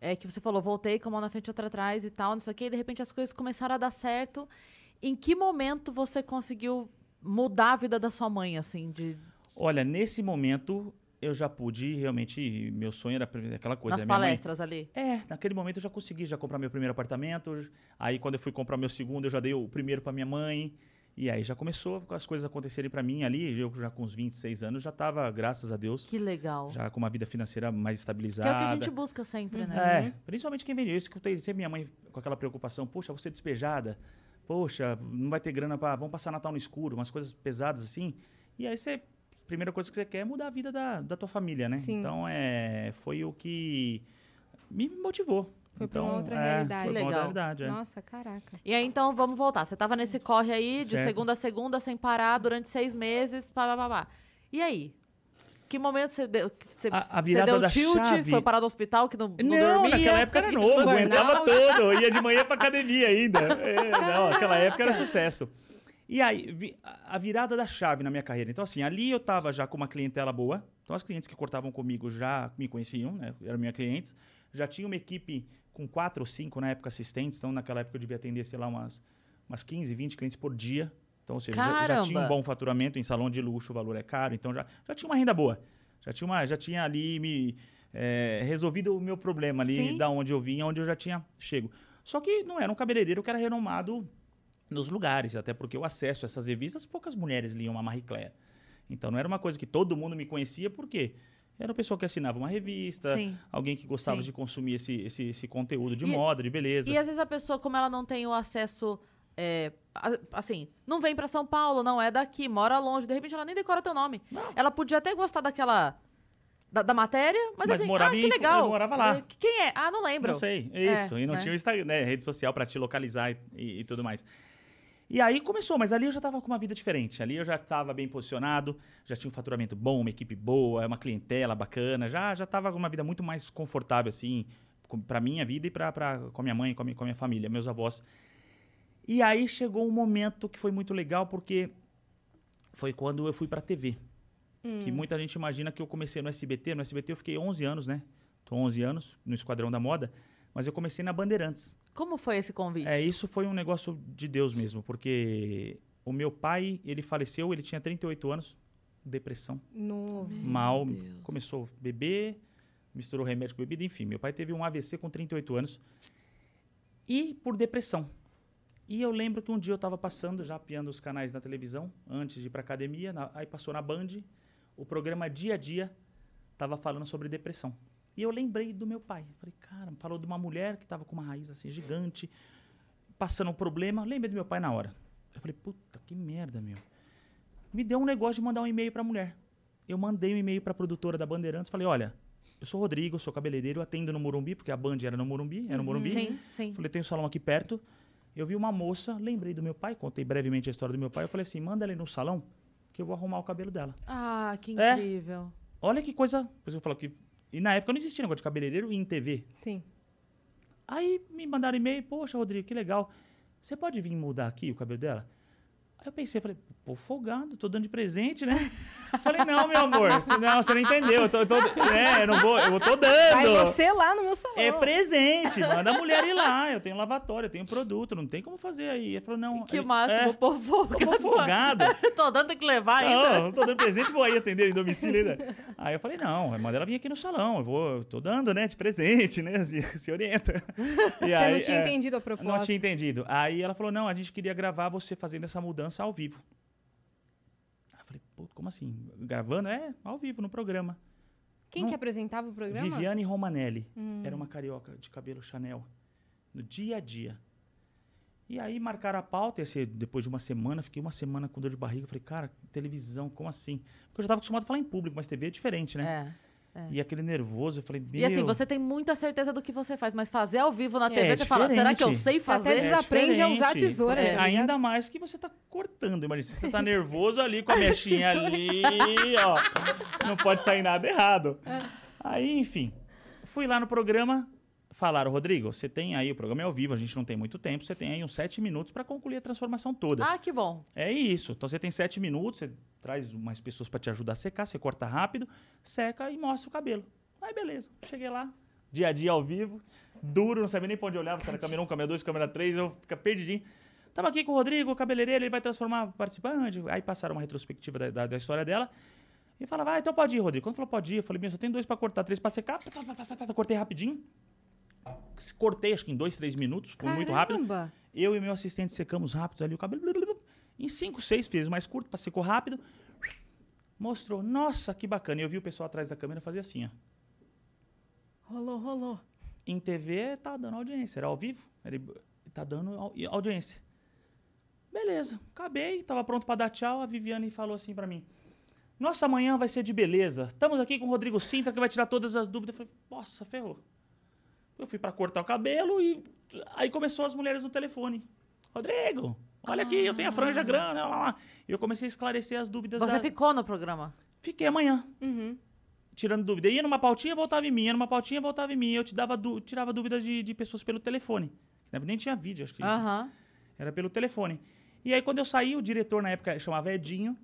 é, que você falou, voltei com a mão na frente e outra atrás e tal, não sei o quê, e de repente as coisas começaram a dar certo. Em que momento você conseguiu mudar a vida da sua mãe, assim, de, Olha, nesse momento eu já pude realmente. Meu sonho era aquela coisa. nas minha mãe- palestras ali? É, naquele momento eu já consegui já comprar meu primeiro apartamento. Aí quando eu fui comprar meu segundo, eu já dei o primeiro para minha mãe. E aí já começou as coisas acontecerem para mim ali. Eu já com uns 26 anos já estava, graças a Deus, Que legal. já com uma vida financeira mais que estabilizada. é o que a gente busca sempre, né? É, principalmente quem vende. Eu escutei sempre minha mãe com aquela preocupação, poxa, você é despejada, poxa, não vai ter grana para, vamos passar Natal no escuro, umas coisas pesadas assim. E aí você, primeira coisa que você quer é mudar a vida da, da tua família, né? Sim. Então é, foi o que me motivou. Foi pra então, uma outra é, realidade. Foi pra Legal. outra realidade, é. Nossa, caraca. E aí, então, vamos voltar. Você tava nesse corre aí, de Certo. segunda a segunda, sem parar, durante seis meses, pá, pá, pá, pá. E aí? Que momento você deu, você, A- a você virada deu da tilt, chave- foi parar no hospital, que não, não, Não, dormia? naquela época era novo, aguentava tudo. Eu ia de manhã pra academia ainda. É, não, aquela época era sucesso. E aí, a virada da chave na minha carreira. Então, assim, ali eu tava já com uma clientela boa. Então, as clientes que cortavam comigo já me conheciam, né? Eram minhas clientes. Já tinha uma equipe com quatro ou cinco, na época, assistentes. Então, naquela época, eu devia atender, sei lá, umas, umas 15, 20 clientes por dia. Então, ou seja, já, já tinha um bom faturamento em salão de luxo, o valor é caro. Então, já, já tinha uma renda boa. Já tinha, uma, já tinha ali me é, resolvido o meu problema ali, Sim. da onde eu vinha, onde eu já tinha chego. Só que não era um cabeleireiro que era renomado nos lugares, até porque o acesso a essas revistas, poucas mulheres liam a Marie Claire. Então não era uma coisa que todo mundo me conhecia, por quê? Era uma pessoa que assinava uma revista, Sim. alguém que gostava Sim. de consumir esse, esse, esse conteúdo de E- moda, de beleza. E às vezes a pessoa, como ela não tem o acesso. é, assim, não vem pra São Paulo, não é daqui, mora longe, de repente ela nem decora teu nome. Ela podia até gostar daquela. Da, da matéria, mas, Mas assim, morava ah, que legal. eu morava lá. É, Quem é? Ah, não lembro. Não sei, É, isso. e não né? tinha o Instagram, né, rede social para te localizar e, e- e tudo mais. E aí começou, mas ali eu já estava com uma vida diferente. Ali eu já estava bem posicionado, já tinha um faturamento bom, uma equipe boa, uma clientela bacana, já já estava com uma vida muito mais confortável assim, para minha vida e para com a minha mãe, com a minha, com a minha família, meus avós. E aí chegou um momento que foi muito legal porque foi quando eu fui para TV. Que muita gente imagina que eu comecei no SBT. No SBT eu fiquei 11 anos, né? Tô 11 anos no Esquadrão da Moda, mas eu comecei na Bandeirantes. Como foi esse convite? É, isso foi um negócio de Deus mesmo, porque o meu pai, ele faleceu, ele tinha 38 anos, depressão, Novo. mal, Deus. começou a beber, misturou remédio com bebida, enfim. Meu pai teve um AVC com 38 anos e por depressão. E eu lembro que um dia eu estava passando, já apiando os canais na televisão, antes de ir para academia, na- aí passou na Band, o programa Dia a Dia estava falando sobre depressão. E eu lembrei do meu pai. Falei, cara, falou de uma mulher que estava com uma raiz assim gigante, passando um problema. Lembrei do meu pai na hora. Eu falei, puta, que merda, meu. Me deu um negócio de mandar um e-mail para a mulher. Eu mandei um e-mail para a produtora da Bandeirantes, falei, olha, eu sou o Rodrigo, eu sou cabeleireiro, atendo no Morumbi, porque a Band era no Morumbi, era no Morumbi. Sim, sim. Falei, tem um salão aqui perto. Eu vi uma moça, lembrei do meu pai, contei brevemente a história do meu pai. Eu falei assim: manda ela ir no salão que eu vou arrumar o cabelo dela. Ah, que É. incrível. Olha que coisa. Depois eu falo que. E na época não existia negócio de cabeleireiro em TV. Sim. Aí me mandaram e-mail: Poxa, Rodrigo, que legal. Você pode vir mudar aqui o cabelo dela? Aí eu pensei, falei, pô, folgado, tô dando de presente, né? falei, não, meu amor, você não, você não entendeu. Eu tô, eu tô- é, eu não vou, eu tô dando. Vai você lá no meu salão. É presente, manda a mulher ir lá. Eu tenho lavatório, eu tenho produto, não tem como fazer aí. Ele falou, não. Que aí- máximo, é, o povo Porque tá folgado. Tô dando, tem que levar ainda. Não, não tô dando presente, vou aí atender em domicílio ainda. Aí eu falei, não, manda ela vir aqui no salão, eu vou, eu tô dando, né, de presente, né, se, se orienta. E Você aí, não tinha é, entendido a proposta. Não tinha entendido. Aí ela falou, não, a gente queria gravar você fazendo essa mudança ao vivo. Aí eu falei, pô, como assim? Gravando? É, ao vivo, no programa. Quem Não- que apresentava o programa? Hum. Viviane Romanelli. Era uma carioca de cabelo Chanel. No dia a dia. E aí marcaram a pauta, ia ser depois de uma semana, fiquei uma semana com dor de barriga. Falei, cara, televisão, como assim? Porque eu já estava acostumado a falar em público, mas TV é diferente, né? É. E aquele nervoso, eu falei, meu... E assim, você tem muita certeza do que você faz, mas fazer ao vivo na TV, É você fala, será que eu sei Você até fazer? eles aprendem a usar a tesoura, É, ligado? ainda mais que você tá cortando. Imagina, você tá nervoso ali com a mechinha ali, ó. Não pode sair nada errado. Aí, enfim, fui lá no programa. Falaram, Rodrigo, você tem aí, o programa é ao vivo, a gente não tem muito tempo, você tem aí uns sete minutos para concluir a transformação toda. Ah, que bom. É isso. Então você tem sete minutos, você traz mais pessoas para te ajudar a secar, você corta rápido, seca e mostra o cabelo. Aí beleza, cheguei lá, dia a dia ao vivo, duro, não sabia nem pra onde eu olhava, se era câmera 1, câmera 2, câmera 3, eu fica perdidinho. Tava aqui com o Rodrigo, o cabeleireiro, ele vai transformar participante. Aí passaram uma retrospectiva da, da, da história dela. E falava, ah, então pode ir, Rodrigo. Quando falou pode ir, eu falei, meu, só tem dois pra cortar, três pra secar. Tá, tá, tá, Cortei rapidinho. Cortei, acho que em dois, três minutos, foi muito rápido. Eu e meu assistente secamos rápido ali o cabelo. Em 5, 6, fez mais curto, pra secou rápido. Mostrou, nossa, que bacana. E eu vi o pessoal atrás da câmera fazer assim, ó. Rolou, rolou. Em TV tá dando audiência, era ao vivo, era, tá dando au- audiência. Beleza, acabei, tava pronto pra dar tchau. A Viviane falou assim pra mim: Nossa, amanhã vai ser de beleza. Estamos aqui com o Rodrigo Sintra, que vai tirar todas as dúvidas. Eu falei: Nossa, ferrou. Eu fui pra cortar o cabelo e aí começou as mulheres no telefone: Rodrigo, olha aqui, eu tenho a franja grande. Lá, lá. E eu comecei a esclarecer as dúvidas. Você da... ficou no programa. Fiquei amanhã Uhum. tirando dúvida. Ia numa pautinha, voltava em mim. Ia numa pautinha, voltava em mim. Eu te dava du- tirava dúvidas de, de pessoas pelo telefone. Nem tinha vídeo, acho que Aham. era pelo telefone. E aí, quando eu saí, o diretor na época chamava Edinho.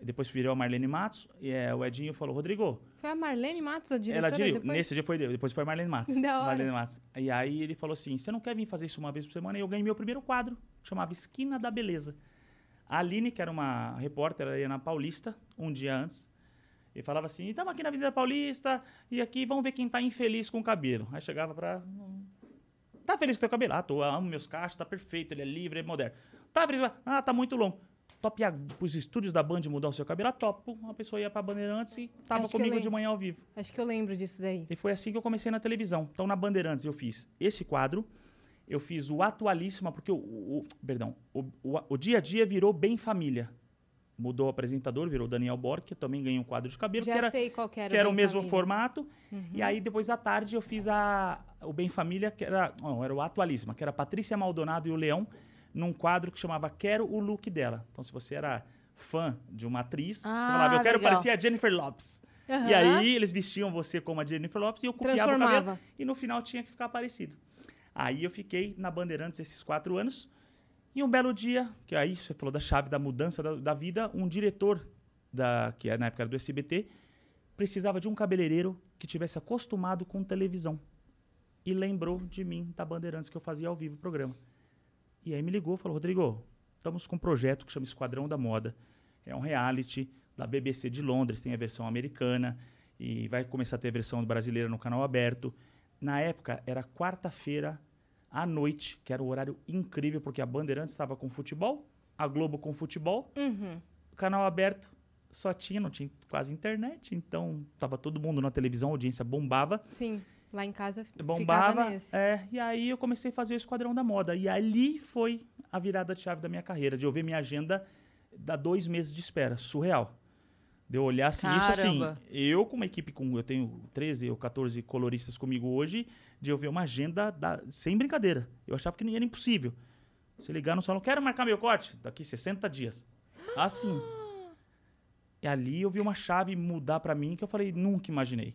Depois virou a Marlene Matos. E é, o Edinho falou, Rodrigo, Foi a Marlene Matos, a diretora, ela dirigiu. depois? Nesse dia foi depois foi a Marlene Matos. Da hora. Marlene Matos. E aí ele falou assim: você não quer vir fazer isso uma vez por semana? E eu ganhei meu primeiro quadro, chamava Esquina da Beleza. A Aline, que era uma repórter, ela ia na Paulista, um dia antes. E falava assim: estamos aqui na Avenida Paulista, e aqui vamos ver quem tá infeliz com o cabelo. Aí chegava pra. Tá feliz com o teu cabelo? Ah, tô, amo meus cachos, tá perfeito, ele é livre, é moderno. Tá feliz? Ah, tá muito longo. Top a, pros estúdios da Band mudar o seu cabelo? Ah, top. Uma pessoa ia pra Bandeirantes e tava Acho comigo de manhã ao vivo. Acho que eu lembro disso daí. E foi assim que eu comecei na televisão. Então, na Bandeirantes, eu fiz esse quadro. Eu fiz o Atualíssima, porque o, o- o- perdão, o, o, o Dia a Dia virou Bem Família. Mudou o apresentador, virou Daniel Borg, que eu também ganhei um quadro de cabelo, Já que era, sei qual que era, que era o mesmo Família. formato. E aí, depois, à tarde, eu fiz a, o Bem Família, que era, não, era o Atualíssima, que era Patrícia Maldonado e o Leão, num quadro que chamava Quero o Look dela. Então, se você era fã de uma atriz, você Ah, falava, eu quero legal. parecer a Jennifer Lopes. E Aham. aí eles vestiam você como a Jennifer Lopes e eu copiava o cabelo. E no final tinha que ficar parecido. Aí eu fiquei na Bandeirantes esses quatro anos. E um belo dia, que aí você falou da chave da mudança da, da vida, um diretor, da, que na época era do SBT, precisava de um cabeleireiro que tivesse acostumado com televisão. E lembrou de mim, da Bandeirantes, que eu fazia ao vivo o programa. E aí me ligou e falou, Rodrigo, estamos com um projeto que chama Esquadrão da Moda. É um reality da BBC de Londres, tem a versão americana e vai começar a ter a versão brasileira no canal aberto. Na época era quarta-feira à noite, que era um horário incrível porque a Bandeirantes estava com futebol, a Globo com futebol, Uhum. o canal aberto só tinha, não tinha quase internet, então tava todo mundo na televisão, a audiência bombava. Sim, lá em casa Bombava. É, e aí eu comecei a fazer o Esquadrão da Moda. E ali foi a virada de chave da minha carreira, de eu ver minha agenda dar dois meses de espera. Surreal. De eu olhar assim, isso assim, eu com uma equipe com, eu tenho 13 ou 14 coloristas comigo hoje, de eu ver uma agenda da- sem brincadeira. Eu achava que nem era impossível. Se ligar no salão, quero marcar meu corte, daqui 60 dias. Assim. E ali eu vi uma chave mudar pra mim que eu falei, nunca imaginei.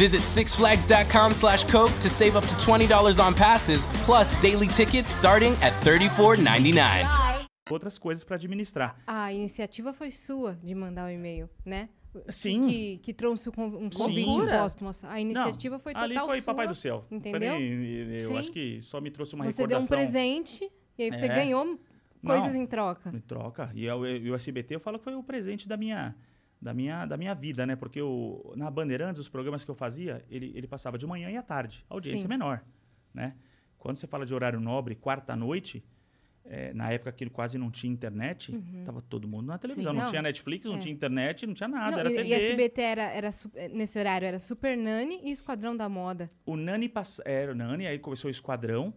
Visit sixflags.com slash Coke to save up to $20 on passes, plus daily tickets starting at $34.99. outras coisas para administrar. A iniciativa foi sua de mandar o e-mail, né? Sim. Que, que trouxe um convite póstumo. A iniciativa foi total ali foi sua. papai do céu. Entendeu? nem- eu Sim. acho que só me trouxe uma Você deu um recordação. presente e aí você É. ganhou coisas Não. em troca. Me troca. E e o SBT eu falo que foi o presente da minha, da minha, da minha vida, né? Porque eu, na Bandeirantes, os programas que eu fazia, ele, ele passava de manhã e à tarde. A audiência Sim. é menor, né? Quando você fala de horário nobre, quarta-noite, eh, na época que quase não tinha internet, tava todo mundo na televisão. Não, Uhum. Não. tinha Netflix, não É. tinha internet, não tinha nada, Não, era e, TV. e SBT era, era su- nesse horário era Super Nani e Esquadrão da Moda. O Nani passa... era o Nani, aí começou o Esquadrão.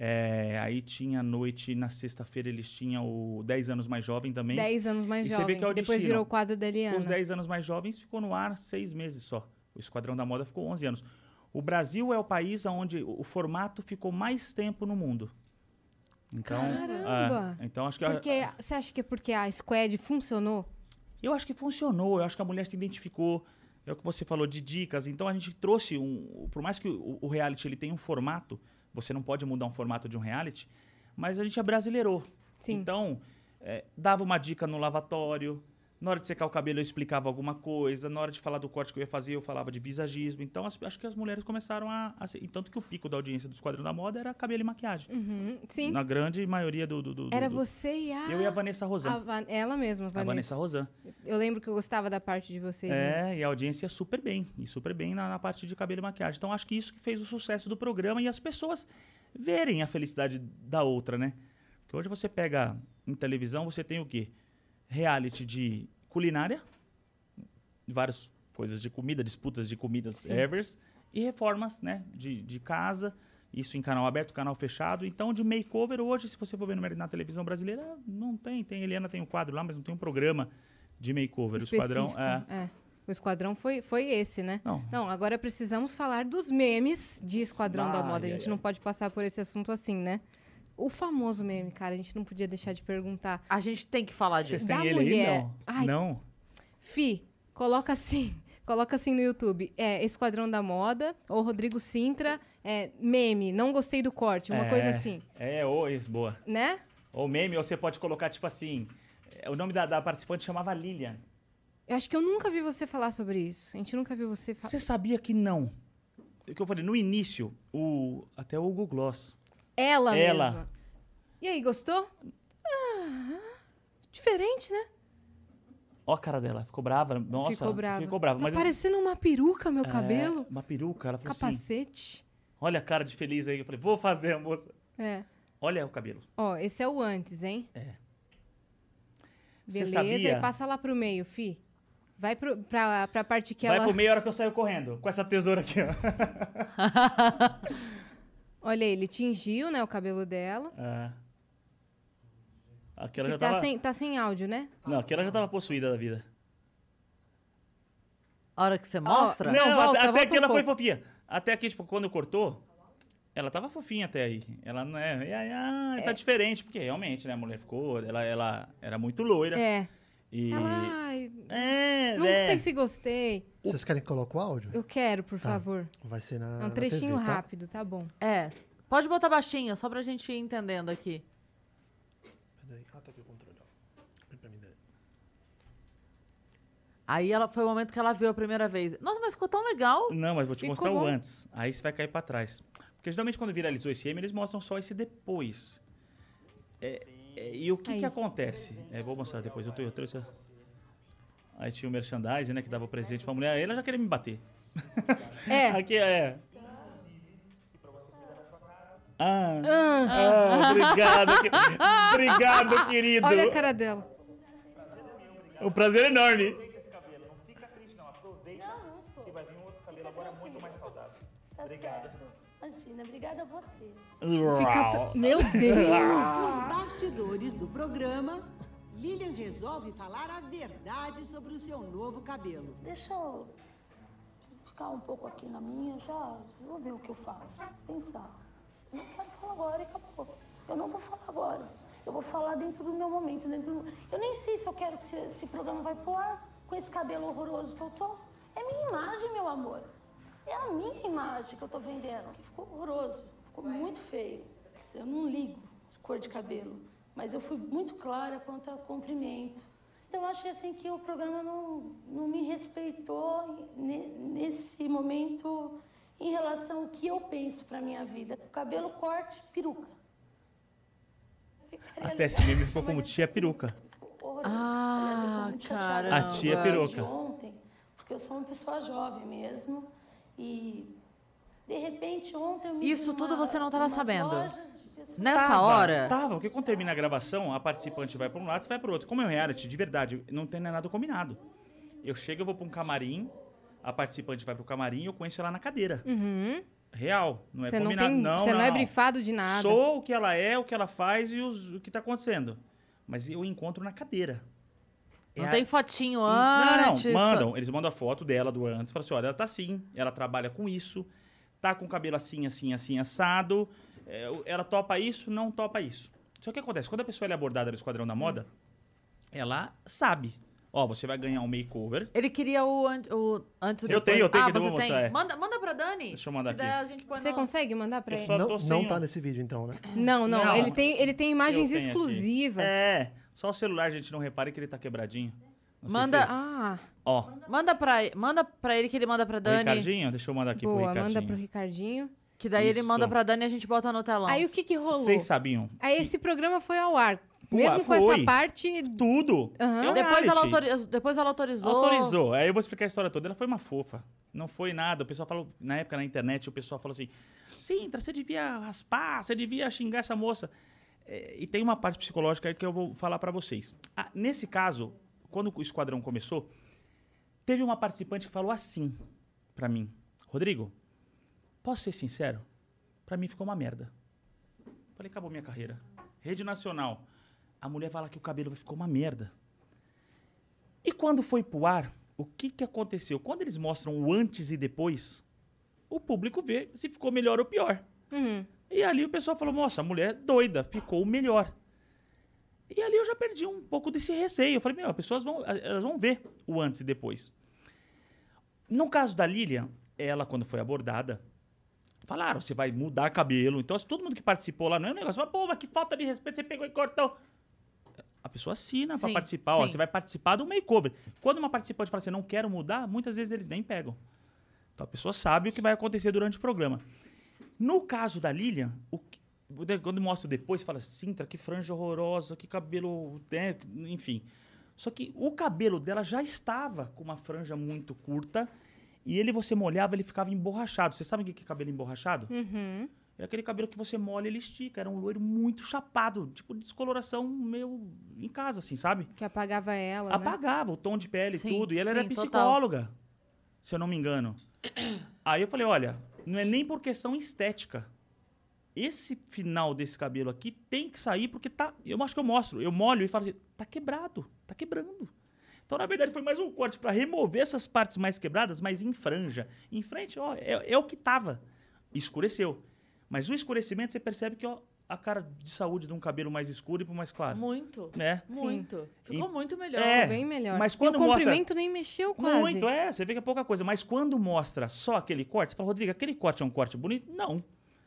É, aí tinha à noite, na sexta-feira, eles tinham o 10 anos mais jovem também. 10 anos mais E você vê jovem, que é o depois virou o quadro da Eliana. Os 10 anos mais jovens ficou no ar seis meses só. O Esquadrão da Moda ficou 11 anos. O Brasil é o país onde o formato ficou mais tempo no mundo. Então, Caramba! é, então acho que a- Porque, você acha que é porque a Squad funcionou? eu acho que funcionou. Eu acho que a mulher se identificou. É o que você falou de dicas. Então a gente trouxe um, por mais que o, o reality ele tenha um formato, você não pode mudar um formato de um reality, mas a gente abrasileirou. Sim. Então, é, dava uma dica no lavatório. Na hora de secar o cabelo, eu explicava alguma coisa. Na hora de falar do corte que eu ia fazer, eu falava de visagismo. Então, as- acho que as mulheres começaram a, a ser- Tanto que o pico da audiência do Esquadrão da Moda era cabelo e maquiagem. Uhum, Sim. Na grande maioria do. do- do- Era do- você e a... Eu e a Vanessa Rosan. a Van- Ela mesma, A Vanessa. Vanessa Rosan. Eu lembro que eu gostava da parte de vocês mesmo. É, e a audiência super bem. E super bem na, na parte de cabelo e maquiagem. Então, acho que isso que fez o sucesso do programa e as pessoas verem a felicidade da outra, né? Porque hoje você pega em televisão, você tem o quê? Reality de culinária, várias coisas de comida, disputas de comidas Sim. evers, e reformas, né? De, de casa, isso em canal aberto, canal fechado. Então, de makeover, hoje, se você for ver no, na televisão brasileira, não tem. Tem Eliana tem um quadro lá, mas não tem um programa de makeover. O esquadrão. É, é. O Esquadrão foi, foi esse, né? não, Não, agora precisamos falar dos memes de Esquadrão da Ai, Moda. A gente não pode passar por esse assunto assim, né? O famoso meme, cara, a gente não podia deixar de perguntar. A gente tem que falar Vocês disso. Da têm ele mulher. aí? Não. Ai. Não. Fi, coloca assim. Coloca assim no YouTube. É Esquadrão da Moda ou Rodrigo Sintra, é, meme, não gostei do corte, uma É, coisa assim, É, ou isso, boa. né? Ou meme, ou você pode colocar, tipo assim. é, O nome da, da participante chamava Lilian. Eu acho que eu nunca vi você falar sobre isso. A gente nunca viu você falar. Você sabia que não? O que eu falei, no início, o, até o Google Gloss. Ela, Ela. mesma. E aí, gostou? Ah, diferente, né? Ó a cara dela, ficou brava. Nossa, ficou brava. Ficou brava. Tá mas eu- parecendo uma peruca, meu é, cabelo. Uma peruca. Ela falou assim: Capacete. olha a cara de feliz aí. Eu falei, vou fazer, moça. É. Olha o cabelo. Ó, esse é o antes, hein? É. Beleza, sabia? e passa lá pro meio, fi. Vai pro, pra, pra parte que Vai ela... pro meio a hora que eu saio correndo. Com essa tesoura aqui, ó. Olha, ele tingiu, né, o cabelo dela. É. Aquela Que já tá, tava. sem, tá sem áudio, né? Não, aquela já tava possuída da vida. A hora que você mostra? Não, Não, volta, até, volta aqui um ela foi pouco. fofinha. Até aqui, tipo, quando cortou, ela tava fofinha até aí. Ela não é. ai, ai, tá diferente, porque realmente, né? A mulher ficou. Ela, ela era muito loira. É. E. Ai, É, não é. sei se gostei. Vocês querem que coloque o áudio? Eu quero, por Tá. favor. Vai ser na. É um trechinho TV, tá? rápido, tá bom. É. Pode botar baixinho, só pra gente ir entendendo aqui. Peraí. Ah, tá aqui o controle, ó. Vem pra mim daí. Aí ela foi o momento que ela viu a primeira vez. Nossa, mas ficou tão legal. Não, mas vou te Ficou mostrar o bom. antes. Aí você vai cair pra trás. Porque geralmente quando viralizou esse M, eles mostram só esse depois. É, é, e o que Aí. que acontece? É, vou mostrar depois. Eu, tô, eu trouxe. a- Aí tinha o merchandising, né? Que dava o presente pra mulher. Ela já queria me bater. É. Aqui é. Ah, ah, obrigado, que- obrigado, querido. Olha a cara dela. Um prazer enorme. Não, não estou. Que vai vir um outro cabelo agora muito mais saudável. obrigada. Imagina, obrigada a você. Fica t- Meu Deus! Nos bastidores do programa, Lilian resolve falar a verdade sobre o seu novo cabelo. Deixa eu ficar um pouco aqui na minha, já vou ver o que eu faço. Pensar. Eu não quero falar agora e acabou. Eu não vou falar agora. Eu vou falar dentro do meu momento, dentro do... Eu nem sei se eu quero que esse, esse programa vai pro ar com esse cabelo horroroso que eu tô. É minha imagem, meu amor. É a minha imagem que eu tô vendendo. Que ficou horroroso. Ficou muito feio. Eu não ligo de cor de cabelo. Mas eu fui muito clara quanto ao comprimento. Então, eu achei assim que o programa não, não me respeitou ne- nesse momento em relação ao que eu penso para minha vida. Cabelo, corte, peruca. Até esse meme ficou como tia peruca. Ah, Aliás, caramba. A tia peruca. ontem, porque eu sou uma pessoa jovem mesmo e de repente ontem eu me Isso tudo você não tava numas sabendo? Nessa Tava, hora. Tava, porque quando termina a gravação, a participante vai pra um lado, você vai pro outro. Como é um reality, de verdade, não tem nada combinado. Eu chego, eu vou pra um camarim, a participante vai pro camarim e eu conheço ela na cadeira. Uhum. Real, não é Você não, combinado. tem, não, você não, não, é não. brifado de nada. Sou o que ela é, o que ela faz e os- o que tá acontecendo. Mas eu encontro na cadeira. É Não a- tem fotinho não, antes. não, mandam. Eles mandam a foto dela do antes. Falam assim: olha, ela tá assim, ela trabalha com isso, tá com o cabelo assim, assim, assim, assado. é, ela topa isso, não topa isso. Só que o que acontece? Quando a pessoa é abordada no Esquadrão da Moda, ela sabe. Ó, você vai ganhar um makeover. Ele queria o, an o antes do Eu tenho, eu tenho, ah, que eu você vou tem? mostrar, é. Manda, manda pra Dani. Deixa eu mandar aqui. a gente põe Você no- consegue mandar pra Eu ele? Não, não sem tá nesse vídeo, então, né? Não, não, Não. Ele, tem, ele tem imagens exclusivas. É, só o celular, gente, não repare que ele tá quebradinho. Não sei Manda- se- Ah, Ó, Manda pra, manda pra ele que ele manda pra o Dani. Ricardinho, deixa eu mandar aqui pro boa, Ricardinho. manda pro Ricardinho. Que daí ele Isso. manda pra Dani e a gente bota no telão. Aí o que que rolou? Vocês sabiam? Aí esse programa foi ao ar. Pô, Mesmo com foi. essa parte. Tudo. Aham. É um depois, ela depois ela autorizou. Autorizou. Aí eu vou explicar a história toda. Ela foi uma fofa. Não foi nada. O pessoal falou, na época na internet, o pessoal falou assim: Sintra, você devia raspar, você devia xingar essa moça. É, e tem uma parte psicológica que eu vou falar pra vocês. Ah, nesse caso, quando o esquadrão começou, teve uma participante que falou assim pra mim: Rodrigo, posso ser sincero? Pra mim ficou uma merda. Falei, acabou minha carreira. Rede Nacional. A mulher fala que o cabelo ficou uma merda. E quando foi pro ar, o que, que aconteceu? Quando eles mostram o antes e depois, o público vê se ficou melhor ou pior. Uhum. E ali o pessoal falou: nossa, a mulher é doida, ficou melhor. E ali eu já perdi um pouco desse receio. Eu falei: meu, as pessoas vão, elas vão ver o antes e depois. No caso da Lilian, ela, quando foi abordada, falaram: você vai mudar cabelo. Então, todo mundo que participou lá, não é um negócio, pô, mas que falta de respeito, você pegou e cortou. A pessoa assina Sim, participar, ó, você vai participar do makeover. Quando uma participante fala assim, não quero mudar, muitas vezes eles nem pegam. Então a pessoa sabe o que vai acontecer durante o programa. No caso da Lilian, o que- quando mostra depois, fala, Sintra, que franja horrorosa, que cabelo, né, enfim. Só que o cabelo dela já estava com uma franja muito curta e ele, você molhava, ele ficava emborrachado. Você sabe o que é cabelo emborrachado? Uhum. É aquele cabelo que você molha ele estica. Era um loiro muito chapado, tipo descoloração meio em casa, assim, sabe? Que apagava ela. né? Apagava o tom de pele e Sim, tudo. E ela sim, era total. psicóloga, se eu não me engano. Aí eu falei, olha, não é nem por questão estética. Esse final desse cabelo aqui tem que sair porque tá. Eu acho que eu mostro. Eu molho e falo assim, tá quebrado, tá quebrando. Então, na verdade, foi mais um corte para remover essas partes mais quebradas, mas em franja. Em frente, ó, é, é o que tava. Escureceu. Mas o escurecimento, você percebe que ó, a cara de saúde de um cabelo mais escuro e pro mais claro. Muito. Né? Muito. Ficou E- muito melhor. É, Bem melhor. Mas E quando o mostra- comprimento nem mexeu quase. Muito, é. Você vê que é pouca coisa. Mas quando mostra só aquele corte, você fala, Rodrigo, aquele corte é um corte bonito? Não.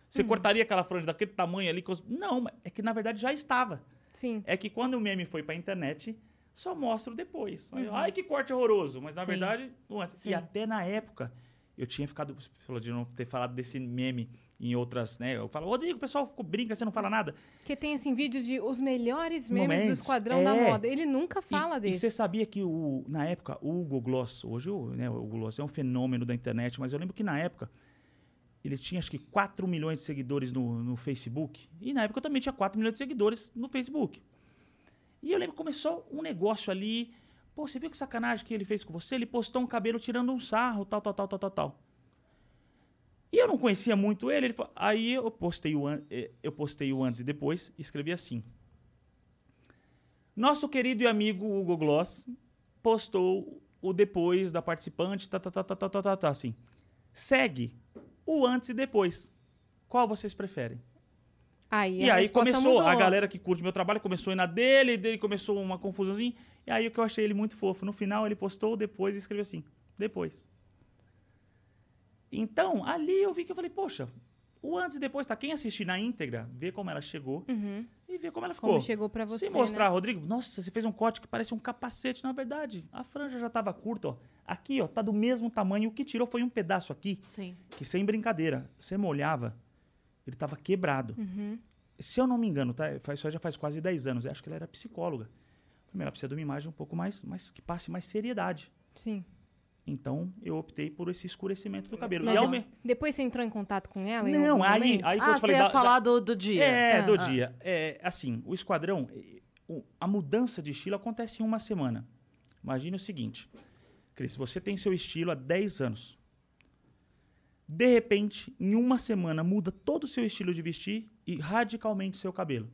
Você cortaria aquela franja daquele tamanho ali? Não, é que na verdade já estava. Sim. É que quando o meme foi pra internet, só mostra o depois. Uhum. Ai, que corte horroroso. Mas na Sim. verdade, antes. Sim. E até na época, eu tinha ficado. Você falou de não ter falado desse meme em outras, né? Eu falo, Rodrigo, o pessoal brinca, você não fala nada. Porque tem, assim, vídeos de os melhores memes do Momentos, Esquadrão da é. Moda. Ele nunca fala e, desse. E você sabia que, o, na época, o Hugo Gloss, hoje o, né, o Hugo Gloss é um fenômeno da internet, mas eu lembro que na época ele tinha acho que 4 milhões de seguidores no, no Facebook. E na época eu também tinha 4 milhões de seguidores no Facebook. E eu lembro que começou um negócio ali. Pô, você viu que sacanagem que ele fez com você? Ele postou um cabelo tirando um sarro, tal, tal, tal, tal, tal, tal. E eu não conhecia muito ele. ele fa- aí eu postei, o eh, eu postei o antes e depois e escrevi assim. Nosso querido e amigo Hugo Gloss postou o depois da participante, tá, tá, tá, tá, tá, tá, tá, tá, assim. Segue o antes e depois. Qual vocês preferem? Aí, E, aí começou, mudou. a galera que curte meu trabalho começou a ir na dele, dele começou uma confusãozinha. E aí o que eu achei ele muito fofo. No final ele postou depois e escreveu assim, depois. Então, ali eu vi que eu falei, poxa, o antes e depois, tá? Quem assistir na íntegra, vê como ela chegou Uhum. e vê como ela ficou. Como chegou pra você, Se mostrar, né? Rodrigo, nossa, você fez um corte que parece um capacete. Na verdade, a franja já tava curta, ó. Aqui, ó, tá do mesmo tamanho. O que tirou foi um pedaço aqui, Sim. que sem brincadeira, você molhava, ele tava quebrado. Uhum. Se eu não me engano, tá? Faz- Isso aí já faz quase 10 anos. Eu acho que ela era psicóloga. Falei, ela precisa de uma imagem um pouco mais, mais que passe mais seriedade. Sim. Então, eu optei por esse escurecimento do cabelo. Mas e ao de- me- Depois você entrou em contato com ela? em Não, algum aí, aí que eu Ah, você falei ia da- falar da- do, do dia. É, Ah, do ah. dia. É, assim, o esquadrão, o- a mudança de estilo acontece em uma semana. Imagine o seguinte, Cris, você tem seu estilo há 10 anos. De repente, em uma semana, muda todo o seu estilo de vestir e radicalmente seu cabelo.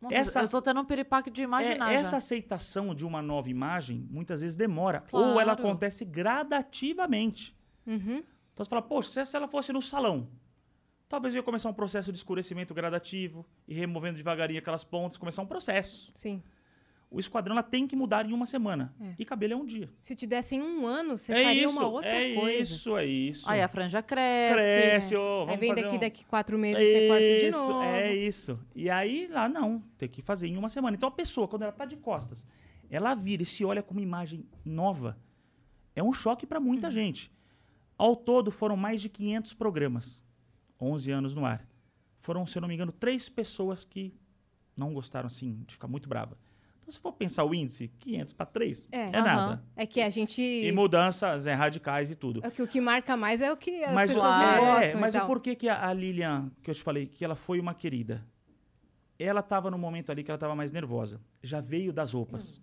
Nossa, Essas- Eu tô tendo um piripaque de É, imaginar já. essa aceitação de uma nova imagem muitas vezes demora. Ou ela Claro. acontece gradativamente. Uhum. Então você fala, poxa, se- se ela fosse no salão, talvez eu ia começar um processo de escurecimento gradativo e removendo devagarinho aquelas pontas, começar um processo. Sim. O esquadrão ela tem que mudar em uma semana. É. E cabelo é um dia. Se te dessem um ano, você é faria isso, uma outra é coisa. isso, é isso. Aí a franja cresce. Cresce, ô, Aí vem fazer daqui, um- daqui quatro meses, você corta de novo. É isso. E aí, lá não, tem que fazer em uma semana. Então a pessoa, quando ela tá de costas, ela vira e se olha com uma imagem nova, é um choque para Uhum. muita gente. Ao todo, foram mais de 500 programas, 11 anos no ar. Foram, se eu não me engano, três pessoas que não gostaram, assim, de ficar muito brava. Então, se for pensar o índice, 500 para 3, É. é nada. É que a gente... E mudanças é, radicais e tudo. É que o que marca mais é o que as Mas, pessoas o, não é, gostam mas e o porquê que a, Lilian, que eu te falei, que ela foi uma querida, ela estava no momento ali que ela estava mais nervosa. Já veio das roupas.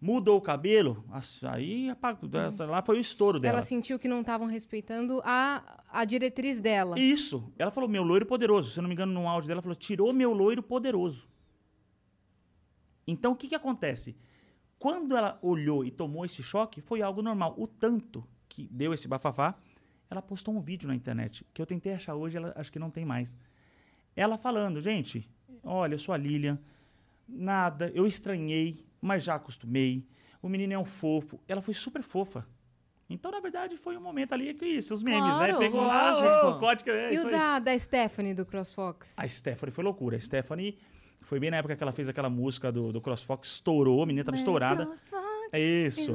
Mudou o cabelo, aí apagou, essa lá foi o estouro dela. Ela sentiu que não estavam respeitando a, a diretriz dela. Isso. Ela falou, meu loiro poderoso. Se eu não me engano, no áudio dela, ela falou, tirou meu loiro poderoso. Então, o que, que acontece? Quando ela olhou e tomou esse choque, foi algo normal. O tanto que deu esse bafafá, ela postou um vídeo na internet, que eu tentei achar hoje, ela acho que não tem mais. Ela falando, gente, olha, eu sou a Lilian, nada, eu estranhei, mas já acostumei. O menino é um fofo. Ela foi super fofa. Então, na verdade, foi um momento ali que isso, os memes, Claro, né? Pegou lá, ô, código, é e o da, da Stephanie, do CrossFox? A Stephanie foi loucura. A Stephanie foi bem na época que ela fez aquela música do, do CrossFox, estourou, a menina tava estourada. É isso.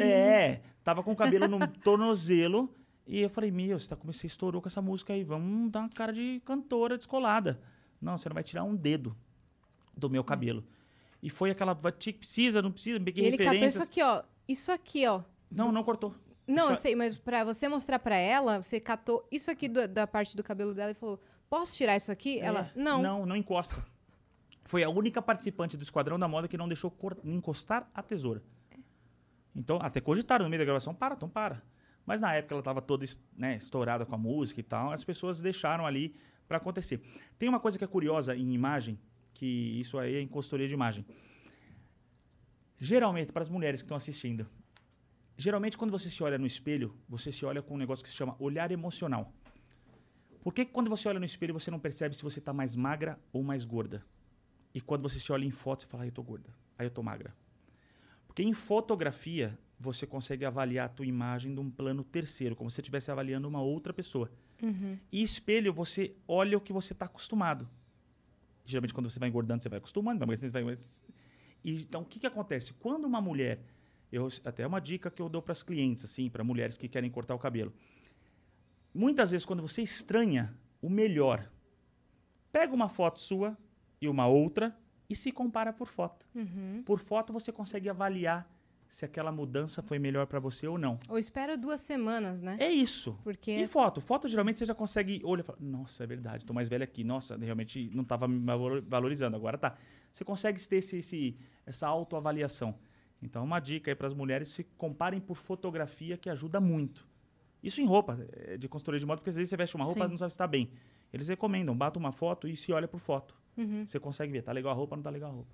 É, tava com o cabelo no tornozelo. E eu falei, meu, você, tá, você estourou com essa música aí, vamos dar uma cara de cantora descolada. Não, você não vai tirar um dedo do meu cabelo. E foi aquela, precisa, não precisa, peguei Ele catou referências. isso aqui, ó. Isso aqui, ó. Não, não cortou. Não, eu Acho que- sei, mas pra você mostrar pra ela, você catou isso aqui do- da parte do cabelo dela e falou: Posso tirar isso aqui? Ela, É, não. Não, não encosta. Foi a única participante do Esquadrão da Moda que não deixou encostar a tesoura. Então, até cogitaram no meio da gravação, para, então para. Mas na época ela estava toda né, estourada com a música e tal, as pessoas deixaram ali para acontecer. Tem uma coisa que é curiosa em imagem, que isso aí é em consultoria de imagem. Geralmente, para as mulheres que estão assistindo, geralmente quando você se olha no espelho, você se olha com um negócio que se chama olhar emocional. Por que quando você olha no espelho você não percebe se você está mais magra ou mais gorda? E quando você se olha em foto, você fala, ah, eu tô gorda, aí eu tô magra. Porque em fotografia você consegue avaliar a tua imagem de um plano terceiro, como se você estivesse avaliando uma outra pessoa. Uhum. E espelho, você olha o que você está acostumado. Geralmente, quando você vai engordando, você vai acostumando, vai emagrecendo, vai... E, então, o que, que acontece? Quando uma mulher... Eu, até é uma dica que eu dou para as clientes, assim, para mulheres que querem cortar o cabelo. Muitas vezes, quando você estranha o melhor, pega uma foto sua e uma outra e se compara por foto. Uhum. Por foto, você consegue avaliar se aquela mudança foi melhor para você ou não. Ou espera duas semanas, né? É isso. Porque E foto? Foto, geralmente, você já consegue olhar e falar, nossa, é verdade, tô mais velha aqui. Nossa, realmente não estava me valor- valorizando, agora tá. Você consegue ter esse, esse- essa autoavaliação. Então, uma dica aí para as mulheres, se comparem por fotografia, que ajuda muito. Isso em roupa, é, de consultoria de moda, porque às vezes você veste uma roupa e não sabe se está bem. Eles recomendam, bata uma foto e se olha por foto. Uhum. Você consegue ver, tá legal a roupa, não tá legal a roupa.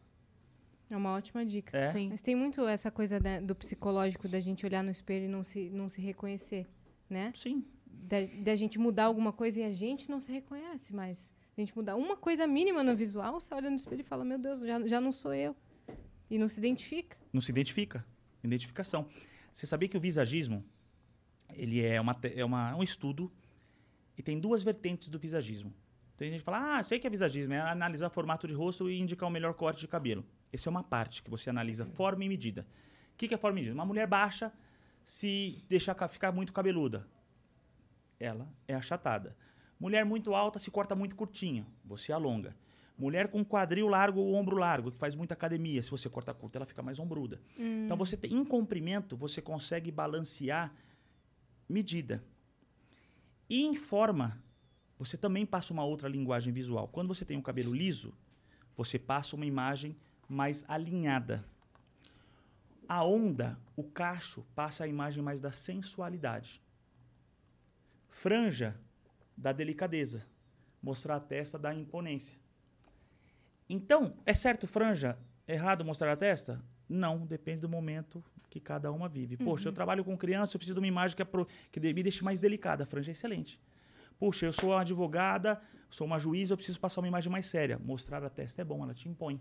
É uma ótima dica. É. Sim. Mas tem muito essa coisa né, do psicológico da gente olhar no espelho e não se, não se reconhecer, né? Sim. Da, da gente mudar alguma coisa e a gente não se reconhece mais. A gente mudar uma coisa mínima no visual, você olha no espelho e fala, meu Deus, já, já não sou eu. E não se identifica. não se identifica. Identificação. Você sabia que o visagismo ele é, uma, é uma, um estudo e tem duas vertentes do visagismo. Tem gente que fala, ah, sei que é visagismo, é analisar formato de rosto e indicar o melhor corte de cabelo. Essa é uma parte que você analisa forma e medida. O que, que é forma e medida? Uma mulher baixa se deixar ca- ficar muito cabeluda. Ela é achatada. Mulher muito alta se corta muito curtinho, você alonga. Mulher com quadril largo ou ombro largo, que faz muita academia, se você corta curto, ela fica mais ombruda. Então, você tem, em comprimento, você consegue balancear medida. E em forma, você também passa uma outra linguagem visual. Quando você tem um cabelo liso, você passa uma imagem mais alinhada. A onda, o cacho, passa a imagem mais da sensualidade. Franja, da delicadeza. Mostrar a testa, da imponência. Então, é certo franja? Errado mostrar a testa? Não, depende do momento que cada uma vive. Poxa, eu trabalho com criança, eu preciso de uma imagem que, é pro- que me deixe mais delicada. A franja é excelente. Puxa, eu sou uma advogada, sou uma juíza, eu preciso passar uma imagem mais séria. Mostrar a testa é bom, ela te impõe.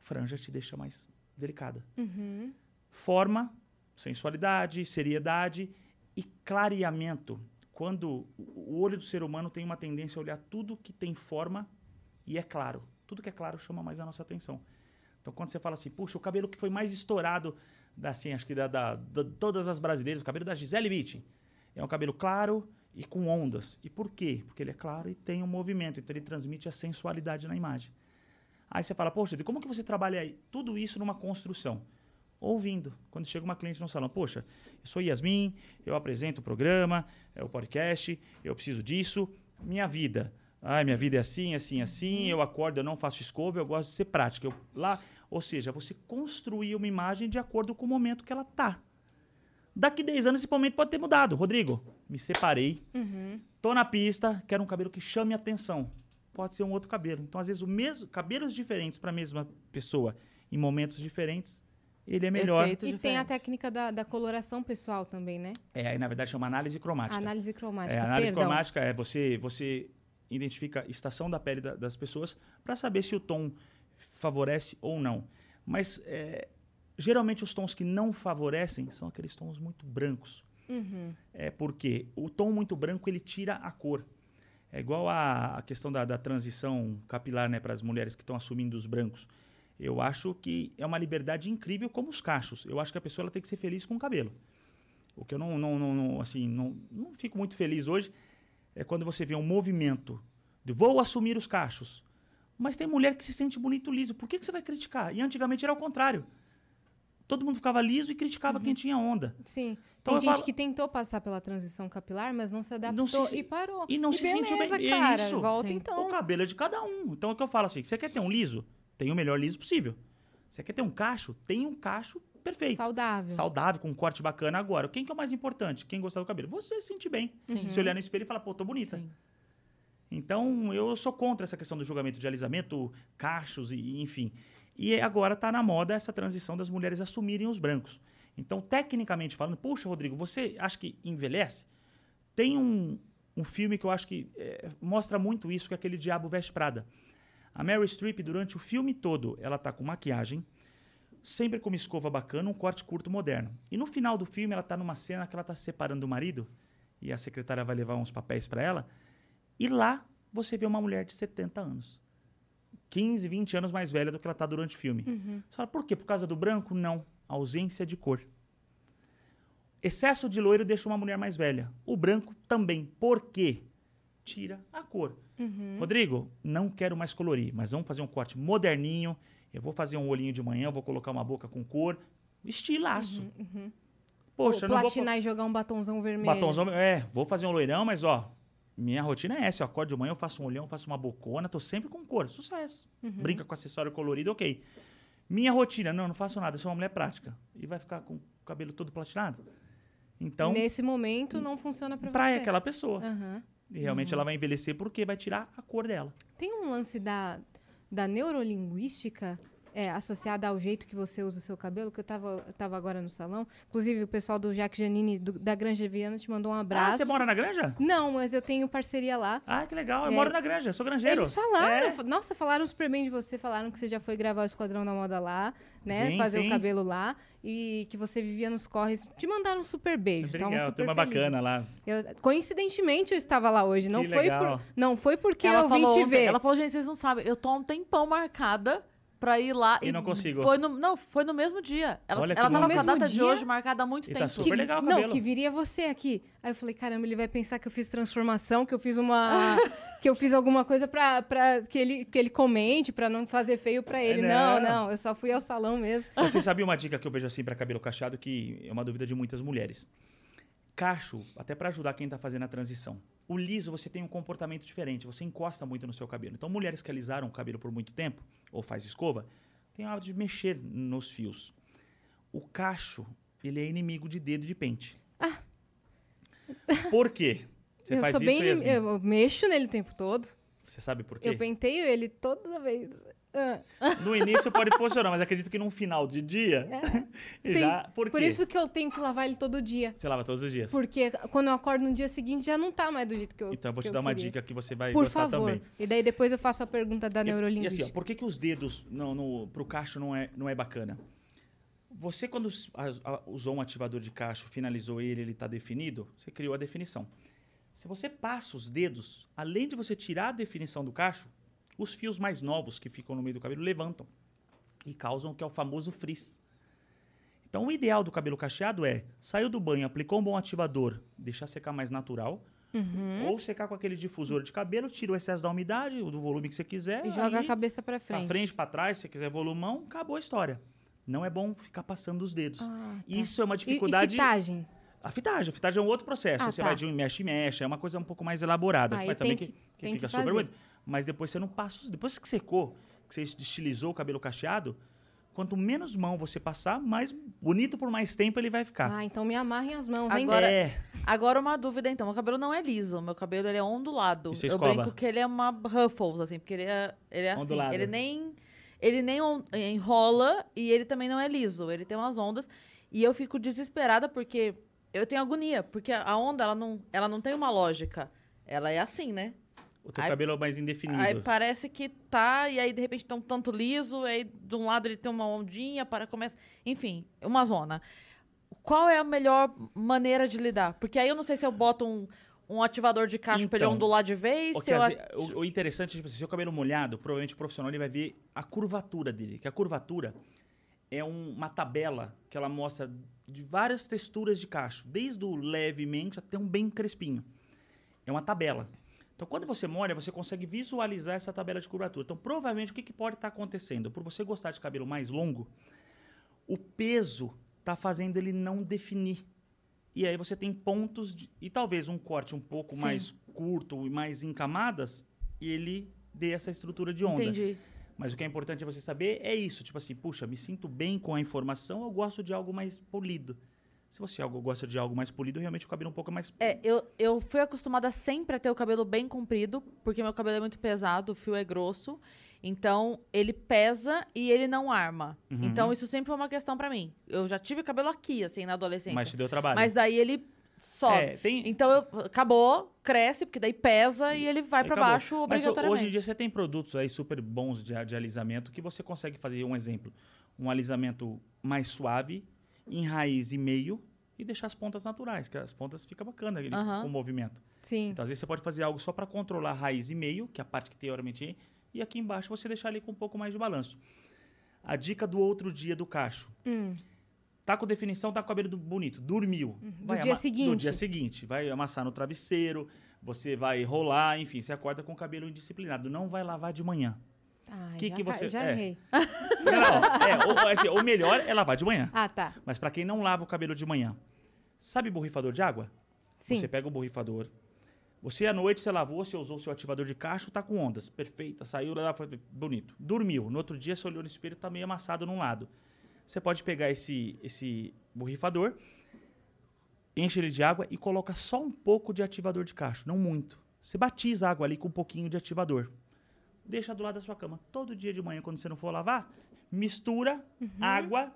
Franja te deixa mais delicada. Uhum. Forma, sensualidade, seriedade e clareamento. Quando o olho do ser humano tem uma tendência a olhar tudo que tem forma e é claro. Tudo que é claro chama mais a nossa atenção. Então, quando você fala assim, puxa, o cabelo que foi mais estourado, da, assim, acho que da, da, da- todas as brasileiras, o cabelo da Gisele Bündchen, é um cabelo claro e com ondas. E por quê? Porque ele é claro e tem um movimento, então ele transmite a sensualidade na imagem. Aí você fala, poxa, como que você trabalha aí? tudo isso numa construção? Ouvindo. Quando chega uma cliente no salão, poxa, eu sou Yasmin, eu apresento o programa, é o podcast, eu preciso disso, minha vida. Ai, minha vida é assim, assim, assim, eu acordo, eu não faço escova, eu gosto de ser prática. Eu, lá, ou seja, você construir uma imagem de acordo com o momento que ela tá. Daqui 10 anos esse momento pode ter mudado. Rodrigo, me separei, Uhum. Tô na pista, quero um cabelo que chame atenção. Pode ser um outro cabelo. Então, às vezes, o mesmo cabelos diferentes para a mesma pessoa em momentos diferentes, ele é melhor. Efeito E tem a diferente. técnica da, da coloração pessoal também, né? É, aí, na verdade, chama análise cromática. Análise cromática. É, análise Perdão. cromática é você, você identifica a estação da pele da- das pessoas para saber se o tom favorece ou não. Mas é, geralmente os tons que não favorecem são aqueles tons muito brancos. Uhum. É porque o tom muito branco ele tira a cor. É igual a, a questão da, da transição capilar né, para as mulheres que estão assumindo os brancos. Eu acho que é uma liberdade incrível como os cachos. Eu acho que a pessoa ela tem que ser feliz com o cabelo. O que eu não, não, não, não, assim, não, não fico muito feliz hoje é quando você vê um movimento de vou assumir os cachos. Mas tem mulher que se sente bonito liso. Por que, que você vai criticar? E antigamente era o contrário. Todo mundo ficava liso e criticava quem tinha onda. Sim. Então tem gente falo- que tentou passar pela transição capilar, mas não se adaptou Não se- e parou. E não se sentiu bem. beleza, cara. Isso. Volta Sim. então. O cabelo é de cada um. Então é o que eu falo assim: você quer ter um liso? Tem o melhor liso possível. Você quer ter um cacho? Tem um cacho perfeito. Saudável. Saudável, com um corte bacana. Agora, quem que é o mais importante? Quem gostar do cabelo? Você se sentir bem. Sim. Se olhar no espelho e falar, pô, tô bonita. Sim. Então, eu sou contra essa questão do julgamento de alisamento, cachos e enfim. E agora está na moda essa transição das mulheres assumirem os brancos. Então, tecnicamente falando, puxa, Rodrigo, você acha que envelhece? Tem um, um filme que eu acho que é, mostra muito isso, que é aquele Diabo Veste Prada. A Mary Streep, durante o filme todo, ela tá com maquiagem, sempre com uma escova bacana, um corte curto moderno. E no final do filme, ela tá numa cena que ela tá se separando do marido, e a secretária vai levar uns papéis para ela, e lá você vê uma mulher de 70 anos. 15, 20 anos mais velha do que ela tá durante o filme. Uhum. Você fala, por quê? Por causa do branco? Não. Ausência de cor. Excesso de loiro deixa uma mulher mais velha. O branco também. Por quê? Tira a cor. Uhum. Rodrigo, não quero mais colorir, mas vamos fazer um corte moderninho. Eu vou fazer um olhinho de manhã, vou colocar uma boca com cor. Estilaço. Uhum. Poxa, Ou não vou... platinar e jogar um batonzão vermelho. Batonzão, é, vou fazer um loirão, mas ó, minha rotina é essa. Eu acordo de manhã, eu faço um olhão, faço uma bocona, tô sempre com cor. Sucesso. Uhum. Brinca com acessório colorido, ok. Minha rotina, não, não faço nada, eu sou uma mulher prática. E vai ficar com o cabelo todo platinado? Então, Nesse momento não funciona pra, pra você. aquela pessoa. Aham. E realmente ela vai envelhecer porque vai tirar a cor dela. Tem um lance da, da neurolinguística é, associada ao jeito que você usa o seu cabelo, que eu tava, eu tava agora no salão. Inclusive, o pessoal do Jacques Janine do- da Granja Viana te mandou um abraço. Ah, você mora na granja? Não, mas eu tenho parceria lá. Ah, que legal. Eu É. moro na granja, sou granjeiro. Eles falaram, É. nossa, falaram super bem de você, falaram que você já foi gravar o Esquadrão da Moda lá, né? Sim, fazer sim. o cabelo lá e que você vivia nos corres. Te mandaram um super beijo. tavam Obrigado, super turma felizes. bacana lá. Eu- coincidentemente eu estava lá hoje, não Que foi legal. por, não foi porque ela eu vim te ontem- ver. Ela falou, gente, vocês não sabem, eu tô há um tempão marcada pra ir lá. E não consigo. Foi no, não, foi no mesmo dia. Ela, Olha que ela tava com a data de dia? hoje marcada há muito E tá tempo. super legal o não, cabelo. que viria você aqui. Aí eu falei, caramba, ele vai pensar que eu fiz transformação, que eu fiz uma que eu fiz alguma coisa pra, pra que ele que ele comente, pra não fazer feio pra ele. não. É, não. não, eu só fui ao salão mesmo. Você sabia uma dica que eu vejo assim pra cabelo cacheado que é uma dúvida de muitas mulheres? Cacho, até pra ajudar quem tá fazendo a transição. O liso, você tem um comportamento diferente, você encosta muito no seu cabelo. Então, mulheres que alisaram o cabelo por muito tempo, ou faz escova, tem o hábito de mexer nos fios. O cacho, ele é inimigo de dedo de pente. Por quê? Você Ah. eu faz sou isso bem eu mexo nele o tempo todo. Você sabe por quê? Eu penteio ele toda vez. Ah, No início pode funcionar, mas acredito que no final de dia. sim. já, por quê? Por isso que eu tenho que lavar ele todo dia. Você lava todos os dias. Porque quando eu acordo no dia seguinte já não tá mais do jeito que eu Então eu vou te dar uma queria. dica que você vai Por gostar favor. também. E daí depois eu faço a pergunta da E- E, neurolinguística. assim, ó, por que, que os dedos no, no, pro cacho não é, não é bacana? Você, quando us- a- a- usou um ativador de cacho, finalizou ele, ele está definido, você criou a definição. Se você passa os dedos, além de você tirar a definição do cacho, os fios mais novos que ficam no meio do cabelo levantam e causam o que é o famoso frizz. Então, o ideal do cabelo cacheado é, saiu do banho, aplicou um bom ativador, deixar secar mais natural, Uhum. ou secar com aquele difusor de cabelo, tira o excesso da umidade, do volume que você quiser. E joga a aí, cabeça pra Pra frente. frente, pra trás, se você quiser volumão, acabou a história. Não é bom ficar passando os dedos. Ah, tá. Isso é uma E- dificuldade. E, fitagem? A fitagem. A fitagem é um outro processo. Ah, você tá. vai de um mexe e mexe. É uma coisa um pouco mais elaborada. Aí mas tem também que- que, que fica que super fazer. Mas depois você não passa. os- Depois que secou, que você estilizou o cabelo cacheado, quanto menos mão você passar, mais bonito por mais tempo ele vai ficar. Ah, então me amarrem as mãos, hein? Agora, É. agora uma dúvida, então. Meu cabelo não é liso. Meu cabelo ele é ondulado. E você Eu escova? brinco que ele é uma Ruffles, assim, porque ele é, ele é assim. Ondulado. Ele nem, ele nem enrola e ele também não é liso. Ele tem umas ondas. E eu fico desesperada porque eu tenho agonia. Porque a onda, ela não, ela não tem uma lógica. Ela é assim, né? O teu Aí- cabelo é mais indefinido. Aí parece que tá, e aí de repente tá um tanto liso, aí de um lado ele tem uma ondinha, para começa. Enfim, uma zona. Qual é a melhor maneira de lidar? Porque aí eu não sei se eu boto um, um ativador de cacho pra ele Então, ondular de vez, eu. o- o interessante é, tipo, assim, se o cabelo molhado, provavelmente o profissional ele vai ver a curvatura dele. Que a curvatura é um- uma tabela que ela mostra de várias texturas de cacho, desde o levemente até um bem crespinho. É uma tabela. Então, quando você molha, você consegue visualizar essa tabela de curvatura. Então, provavelmente, o que, que pode estar acontecendo? Por você gostar de cabelo mais longo, o peso está fazendo ele não definir. E aí você tem pontos de, e talvez um corte um pouco Sim. mais curto e mais em camadas, ele dê essa estrutura de onda. Entendi. Mas o que é importante você saber é isso, tipo assim, puxa, me sinto bem com a informação, eu gosto de algo mais polido. Se você algo gosta de algo mais polido, realmente o cabelo é um pouco mais É, eu, eu fui acostumada sempre a ter o cabelo bem comprido, porque meu cabelo é muito pesado, o fio é grosso. Então, ele pesa e ele não arma. Uhum. Então, isso sempre foi uma questão pra mim. Eu já tive cabelo aqui, assim, na adolescência. Mas te deu trabalho. Mas daí ele sobe. É, tem- Então eu- acabou, cresce, porque daí pesa e ele vai pra Acabou. baixo Mas obrigatoriamente. hoje em dia você tem produtos aí super bons de, de alisamento que você consegue fazer um exemplo, um alisamento mais suave, em raiz e meio e deixar as pontas naturais, que as pontas fica bacana ele, com o movimento. Sim. Então às vezes você pode fazer algo só para controlar a raiz e meio, que é a parte que teoricamente é, e aqui embaixo você deixar ali com um pouco mais de balanço. A dica do outro dia do cacho. Hum. Tá com definição, tá com o cabelo bonito. Dormiu. Do dia ama- seguinte. Do dia seguinte. Vai amassar no travesseiro, você vai rolar, enfim, você acorda com o cabelo indisciplinado. Não vai lavar de manhã. Ai, Que já, que você- já é. errei. Não, é, o, assim, o melhor é lavar de manhã. Ah, tá. Mas para quem não lava o cabelo de manhã, sabe borrifador de água? Sim. Você pega o borrifador. Você à noite você lavou, você usou o seu ativador de cacho, tá com ondas, perfeita, saiu lá, foi bonito. Dormiu. No outro dia você olhou no espelho, tá meio amassado num lado. Você pode pegar esse esse borrifador, enche ele de água e coloca só um pouco de ativador de cacho, não muito. Você batiza a água ali com um pouquinho de ativador. Deixa do lado da sua cama. Todo dia de manhã, quando você não for lavar, mistura água,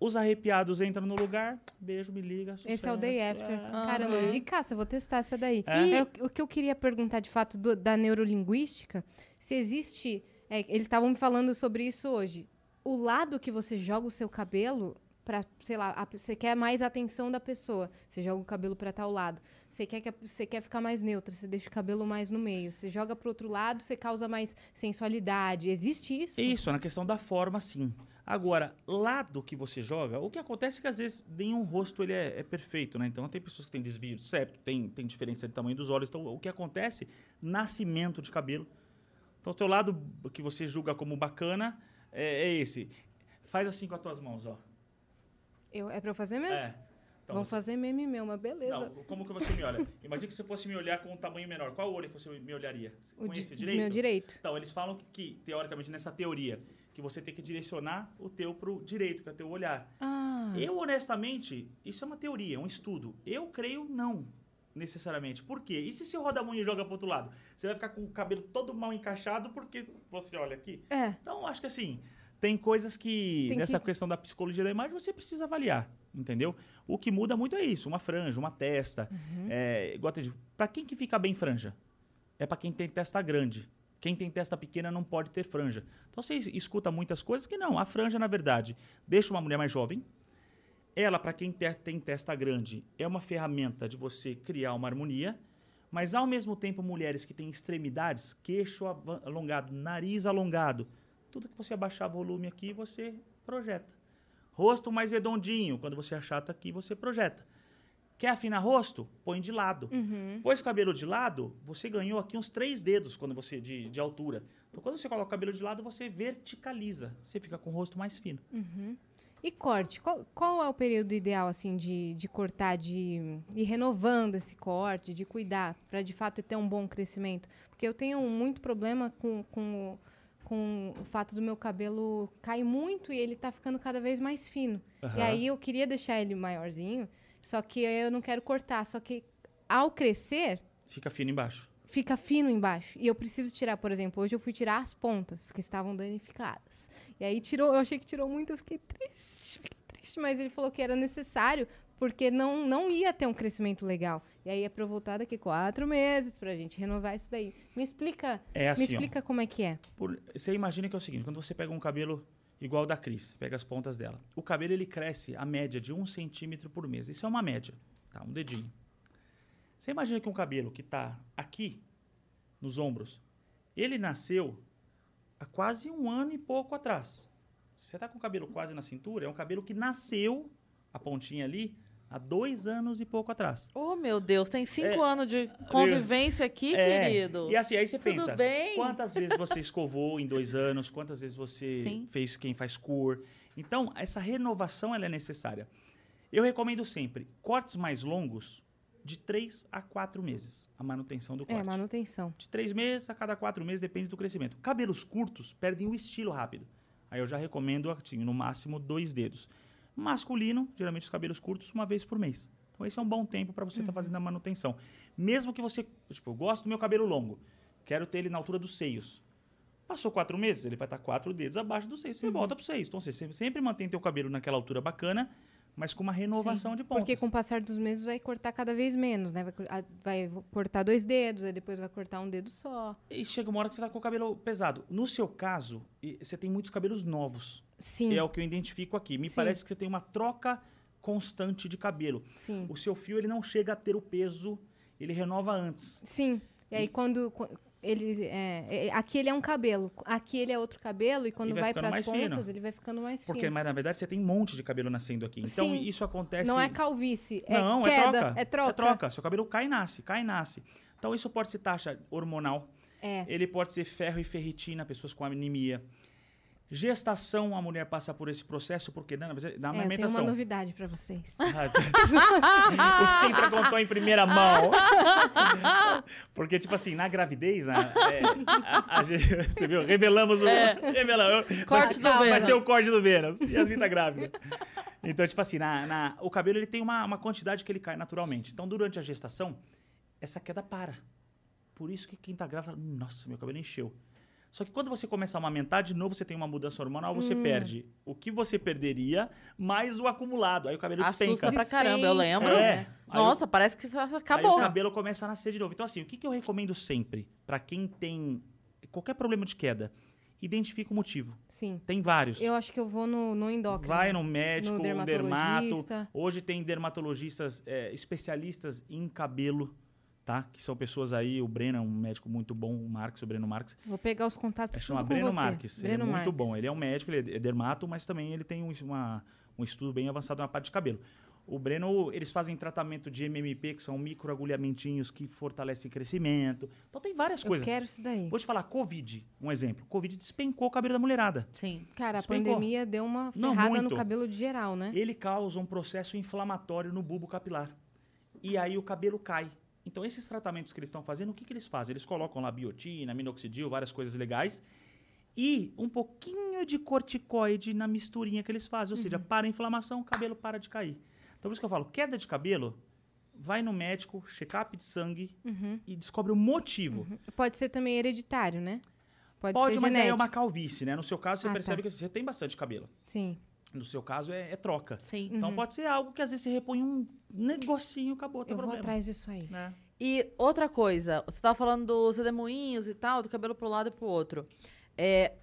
os arrepiados entram no lugar, beijo, me liga, Esse é o day sucesso. after. É. Caramba, de caça, vou testar essa daí. É. É, o, o que eu queria perguntar de fato do- da neurolinguística, se existe. é, eles estavam me falando sobre isso hoje. O lado que você joga o seu cabelo para, sei lá, a- você quer mais atenção da pessoa, você joga o cabelo para tal lado. Você quer que a- você quer ficar mais neutra, você deixa o cabelo mais no meio. Você joga pro outro lado, você causa mais sensualidade. Existe isso? Isso, na questão da forma, sim. Agora, lado que você joga, o que acontece é que às vezes nenhum rosto ele é, é perfeito, né? Então tem pessoas que têm desvio de septo, tem, tem diferença de tamanho dos olhos. Então o que acontece? Nascimento de cabelo. Então o teu lado que você julga como bacana é, é esse. Faz assim com as tuas mãos, ó. Eu, é pra eu fazer mesmo? É. Então Vamos você- fazer meme meu, mas beleza. Não, como que você me olha? Imagina que você fosse me olhar com um tamanho menor. Qual olho que você me olharia? O com di- direito? meu direito. Então, eles falam que, que, teoricamente, nessa teoria, que você tem que direcionar o teu pro direito, que é o teu olhar. Ah. Eu, honestamente, isso é uma teoria, é um estudo. Eu creio não, necessariamente. Por quê? E se você roda a mão e joga pro outro lado? Você vai ficar com o cabelo todo mal encaixado porque você olha aqui? É. Então, acho que assim, tem coisas que, Tem nessa que- questão da psicologia da imagem, você precisa avaliar, entendeu? O que muda muito é isso, uma franja, uma testa. Uhum. É, pra quem que fica bem franja? É pra quem tem testa grande. Quem tem testa pequena não pode ter franja. Então você es- escuta muitas coisas que não. A franja, na verdade, deixa uma mulher mais jovem. Ela, para quem te- tem testa grande, é uma ferramenta de você criar uma harmonia. Mas, ao mesmo tempo, mulheres que têm extremidades, queixo alongado, nariz alongado, tudo que você abaixar volume aqui, você projeta. Rosto mais redondinho, quando você achata aqui, você projeta. Quer afinar rosto? Põe de lado. Uhum. Pôs cabelo de lado, você ganhou aqui uns três dedos quando você de, de altura. Então, quando você coloca o cabelo de lado, você verticaliza. Você fica com o rosto mais fino. Uhum. E corte? Qual, qual é o período ideal, assim, de, de cortar, de ir renovando esse corte, de cuidar, para de fato ter um bom crescimento? Porque eu tenho muito problema com, com, com o fato do meu cabelo cair muito e ele tá ficando cada vez mais fino. E Aham. aí eu queria deixar ele maiorzinho, só que eu não quero cortar. Só que ao crescer, Fica fino embaixo. fica fino embaixo. E eu preciso tirar, por exemplo, hoje eu fui tirar as pontas que estavam danificadas. E aí tirou, eu achei que tirou muito, eu fiquei triste, fiquei triste, mas ele falou que era necessário porque não, não ia ter um crescimento legal. E aí é pra eu voltar daqui quatro meses pra gente renovar isso daí. Me explica, É assim, me ó. explica como é que é. Por- você imagina que é o seguinte, quando você pega um cabelo igual o da Cris, pega as pontas dela. O cabelo ele cresce a média de um centímetro por mês. Isso é uma média, tá? Um dedinho. Você imagina que um cabelo que está aqui, nos ombros, ele nasceu há quase um ano e pouco atrás. Você está com o cabelo quase na cintura, é um cabelo que nasceu, a pontinha ali, há dois anos e pouco atrás. Oh, meu Deus, tem cinco É, anos de convivência aqui, É, querido. E assim, aí você Tudo pensa, bem? quantas vezes você escovou em dois anos, quantas vezes você Sim. fez quem faz cor. Então, essa renovação ela é necessária. Eu recomendo sempre cortes mais longos de três a quatro meses, a manutenção do corte. É, manutenção. De três meses a cada quatro meses, depende do crescimento. Cabelos curtos perdem o estilo rápido. Aí eu já recomendo, assim, no máximo, dois dedos. Masculino, geralmente os cabelos curtos, uma vez por mês. Então esse é um bom tempo para você estar fazendo a manutenção. Mesmo que você, tipo, eu gosto do meu cabelo longo, quero ter ele na altura dos seios. Passou quatro meses, ele vai estar quatro dedos abaixo dos seios, você volta para os seios. Então você sempre- sempre mantém teu cabelo naquela altura bacana, mas com uma renovação de pontas. Porque com o passar dos meses vai cortar cada vez menos, né? Vai, vai cortar dois dedos, aí depois vai cortar um dedo só. E chega uma hora que você tá com o cabelo pesado. No seu caso, você tem muitos cabelos novos. Sim. É o que eu identifico aqui. Me Sim. parece que você tem uma troca constante de cabelo. Sim. O seu fio ele não chega a ter o peso, ele renova antes. Sim. E aí quando, qu- ele é, é, aqui ele é um cabelo, aqui ele é outro cabelo e quando vai vai, ficando para as pontas fino. ele vai ficando mais Porque, fino. mas na verdade, você tem um monte de cabelo nascendo aqui. Então, Sim. isso acontece... Não é calvície, é Não, queda, é troca. é troca. É troca. Seu cabelo cai e nasce, cai e nasce. Então, isso pode ser taxa hormonal. É. Ele pode ser ferro e ferritina, pessoas com anemia. Gestação, a mulher passa por esse processo porque né, na, na É, eu tenho amamentação. uma novidade para vocês. o Sintra contou em primeira mão. Porque, tipo assim, na gravidez, né, é, a- a você viu? Revelamos o. Revelamos. Corte vai, do vai Vênus. ser o corte do Vênus. Yasmin tá grávida. Então, tipo assim, na, na- o cabelo ele tem uma, uma quantidade que ele cai naturalmente. Então, durante a gestação, essa queda para. Por isso que quem tá grávida fala, nossa, meu cabelo encheu. Só que quando você começa a amamentar, de novo você tem uma mudança hormonal, você Hum. perde o que você perderia, mais o acumulado. Aí o cabelo Assusta despenca. pra caramba, eu lembro. É. Aí Nossa, parece que Aí acabou. o cabelo começa a nascer de novo. Então, assim, o que, que eu recomendo sempre para quem tem qualquer problema de queda? Identifica o motivo. Sim. Tem vários. Eu acho que eu vou no, no endócrino. Vai no médico, no um dermato. dermatologista. Hoje tem dermatologistas é, especialistas em cabelo, tá? Que são pessoas aí. O Breno é um médico muito bom, o Marques, o Breno Marques. Vou pegar os contatos É, chama Breno. Marques. Breno ele é muito Marques. bom. Ele é um médico, ele é dermato, mas também ele tem um, uma- um estudo bem avançado na parte de cabelo. O Breno, eles fazem tratamento de MMP, que são microagulhamentinhos que fortalecem crescimento. Então tem várias Eu coisas. quero isso daí. Vou te falar, Covid, um exemplo. Covid despencou o cabelo da mulherada. Sim. Cara, a Despencou. pandemia deu uma ferrada no cabelo de geral, né? Ele causa um processo inflamatório no bulbo capilar. E aí o cabelo cai. Então, esses tratamentos que eles estão fazendo, o que, que eles fazem? Eles colocam lá biotina, minoxidil, várias coisas legais. E um pouquinho de corticoide na misturinha que eles fazem. Ou seja, para a inflamação, o cabelo para de cair. Então, por isso que eu falo, queda de cabelo, vai no médico, check-up de sangue Uhum. e descobre o motivo. Pode ser também hereditário, né? Pode, Pode, ser mas aí é genético. uma calvície, né? No seu caso, você Ah, percebe tá. que você tem bastante cabelo. Sim. No seu caso, é, é troca. Sim. Então Uhum. pode ser algo que às vezes você repõe um negocinho, acabou, tem Eu vou problema. atrás disso aí. né? E outra coisa, você tava falando dos redemoinhos e tal, do cabelo pro lado e pro outro. É,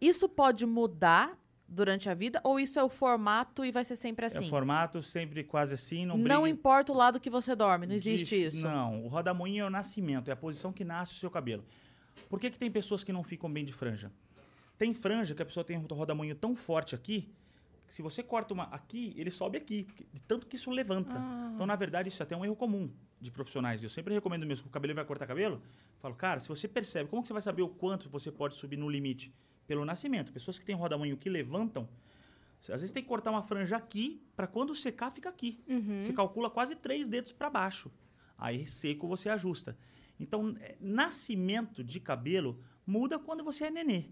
isso pode mudar durante a vida ou isso é o formato e vai ser sempre É assim? o formato sempre quase assim, não, Não importa o lado que você dorme, não existe de- isso. Não, o rodamuinho é o nascimento, é a posição que nasce o seu cabelo. Por que, que tem pessoas que não ficam bem de franja? Tem franja que a pessoa tem um rodamuinho tão forte aqui, se você corta uma aqui, ele sobe aqui, de tanto que isso levanta. Ah. Então, na verdade, isso é até um erro comum de profissionais. Eu sempre recomendo mesmo que o cabelo vai cortar cabelo, falo, cara, se você percebe, como que você vai saber o quanto você pode subir no limite? Pelo nascimento. Pessoas que têm rodamuinho que levantam, às vezes tem que cortar uma franja aqui, para quando secar, fica aqui. Uhum. Você calcula quase três dedos para baixo. Aí seco você ajusta. Então, é, nascimento de cabelo muda quando você é nenê.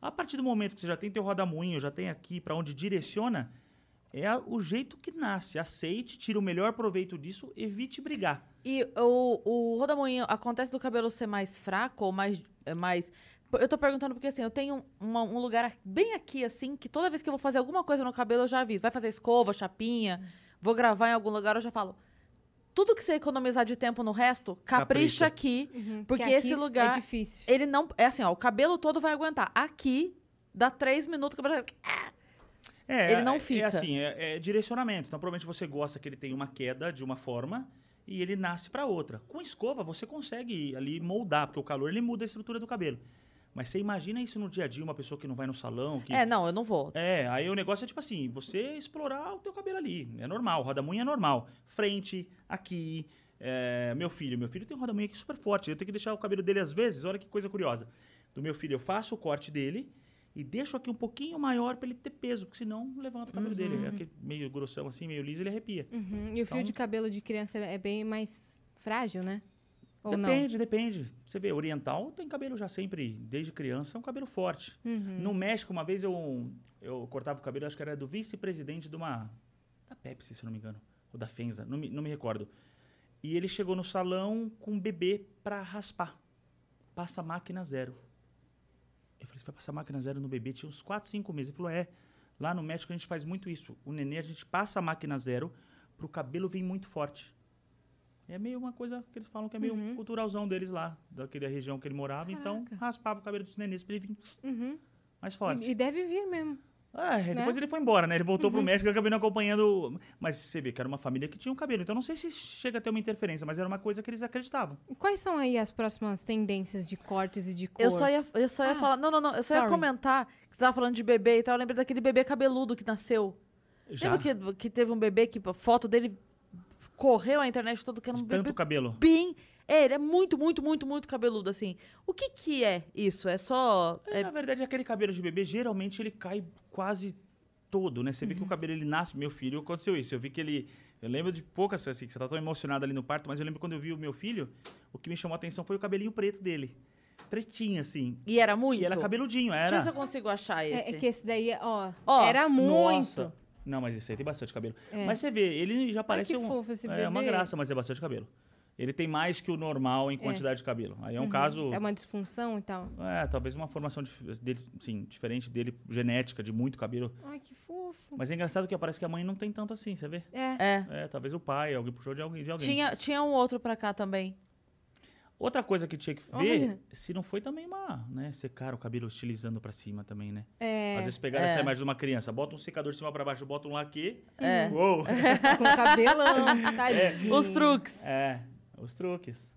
A partir do momento que você já tem teu rodamuinho, já tem aqui para onde direciona, é o jeito que nasce. Aceite, tira o melhor proveito disso, evite brigar. E o, o rodamuinho acontece do cabelo ser mais fraco ou mais, é, mais... Eu tô perguntando porque, assim, eu tenho uma- um lugar bem aqui, assim, que toda vez que eu vou fazer alguma coisa no cabelo, eu já aviso. Vai fazer escova, chapinha, vou gravar em algum lugar, eu já falo. Tudo que você economizar de tempo no resto, capricha, Capricha. aqui. Uhum. Porque aqui esse lugar- É difícil. Ele não... É assim, ó, o cabelo todo vai aguentar. Aqui, dá três minutos, o cabelo... É, Ele não é- fica. É assim, é, é direcionamento. Então, provavelmente você gosta que ele tenha uma queda de uma forma e ele nasce para outra. Com escova, você consegue ali moldar, porque o calor ele muda a estrutura do cabelo. Mas você imagina isso no dia a dia, uma pessoa que não vai no salão, que... É, não, eu não vou. É, aí o negócio é tipo assim, você explorar o teu cabelo ali. É normal, rodamunha é normal. Frente, aqui. é, meu filho, meu filho tem um rodamunha aqui super forte. Eu tenho que deixar o cabelo dele às vezes, olha que coisa curiosa. Do meu filho, eu faço o corte dele e deixo aqui um pouquinho maior para ele ter peso, porque senão levanta o cabelo dele. É aquele meio grossão assim, meio liso, ele arrepia. Uhum. E o fio Então- de cabelo de criança é bem mais frágil, né? Ou depende, depende. Você vê, oriental tem cabelo já sempre, desde criança, é um cabelo forte. não? Uhum. No México, uma vez eu, eu cortava o cabelo, acho que era do vice-presidente de uma. Da Pepsi, se não me engano. Ou da Fenza, não me, não me recordo. E ele chegou no salão com um bebê pra raspar. Passa máquina zero. Eu falei, você vai passar máquina zero no bebê? Tinha uns 4, 5 meses. Ele falou, é. Lá no México a gente faz muito isso. O nenê, a gente passa a máquina zero pro cabelo vir muito forte. É meio uma coisa que eles falam que é meio Uhum. culturalzão deles lá, daquela região que ele morava. Então, raspava o cabelo dos nenês pra ele vir Uhum. mais forte. E, e deve vir mesmo. É, depois né? ele foi embora, né? Ele voltou pro Uhum. México e eu acabei não acompanhando. Mas você vê que era uma família que tinha um cabelo. Então não sei se chega a ter uma interferência, mas era uma coisa que eles acreditavam. E quais são aí as próximas tendências de cortes e de cor? Eu só ia, eu só ia Ah, falar. Não, não, não. Eu só ia sorry. comentar que você tava falando de bebê e tal. Eu lembrei daquele bebê cabeludo que nasceu. Já. Lembra que, que teve um bebê que a foto dele correu a internet toda que era um Tanto bebê cabelo. bem. É, ele é muito, muito, muito, muito cabeludo, assim. O que que é isso? É só. É, Na verdade, aquele cabelo de bebê, geralmente ele cai quase todo, né? Você vê que Uhum. o cabelo ele nasce. Meu filho aconteceu isso. Eu vi que ele. Eu lembro de poucas, assim, que você tá tão emocionado ali no parto, mas eu lembro quando eu vi o meu filho, o que me chamou a atenção foi o cabelinho preto dele. Pretinho, assim. E era muito? E era cabeludinho, Deixa eu era. ver se eu consigo achar esse. É, é que esse daí, ó, Ó, era muito. Nossa. Não, mas esse aí tem bastante cabelo. É. Mas você vê, ele já parece que um. fofo esse É uma bebê. graça, mas é bastante cabelo. Ele tem mais que o normal em quantidade de cabelo. Aí é um Uhum. caso. É uma disfunção e tal. É, talvez uma formação dele, sim, diferente dele, genética, de muito cabelo. Ai, que fofo. Mas é engraçado que parece que a mãe não tem tanto assim, você vê? É. É. É, talvez o pai, alguém puxou de alguém. De alguém. Tinha, tinha um outro pra cá também. Outra coisa que tinha que ver, Olha. se não foi também uma, né, secar o cabelo estilizando pra cima também, né? É. Às vezes pegaram É. essa imagem de uma criança, bota um secador de cima pra baixo, bota um laque. É. Uou! Com cabelão, tadinho. Os truques. É, os truques.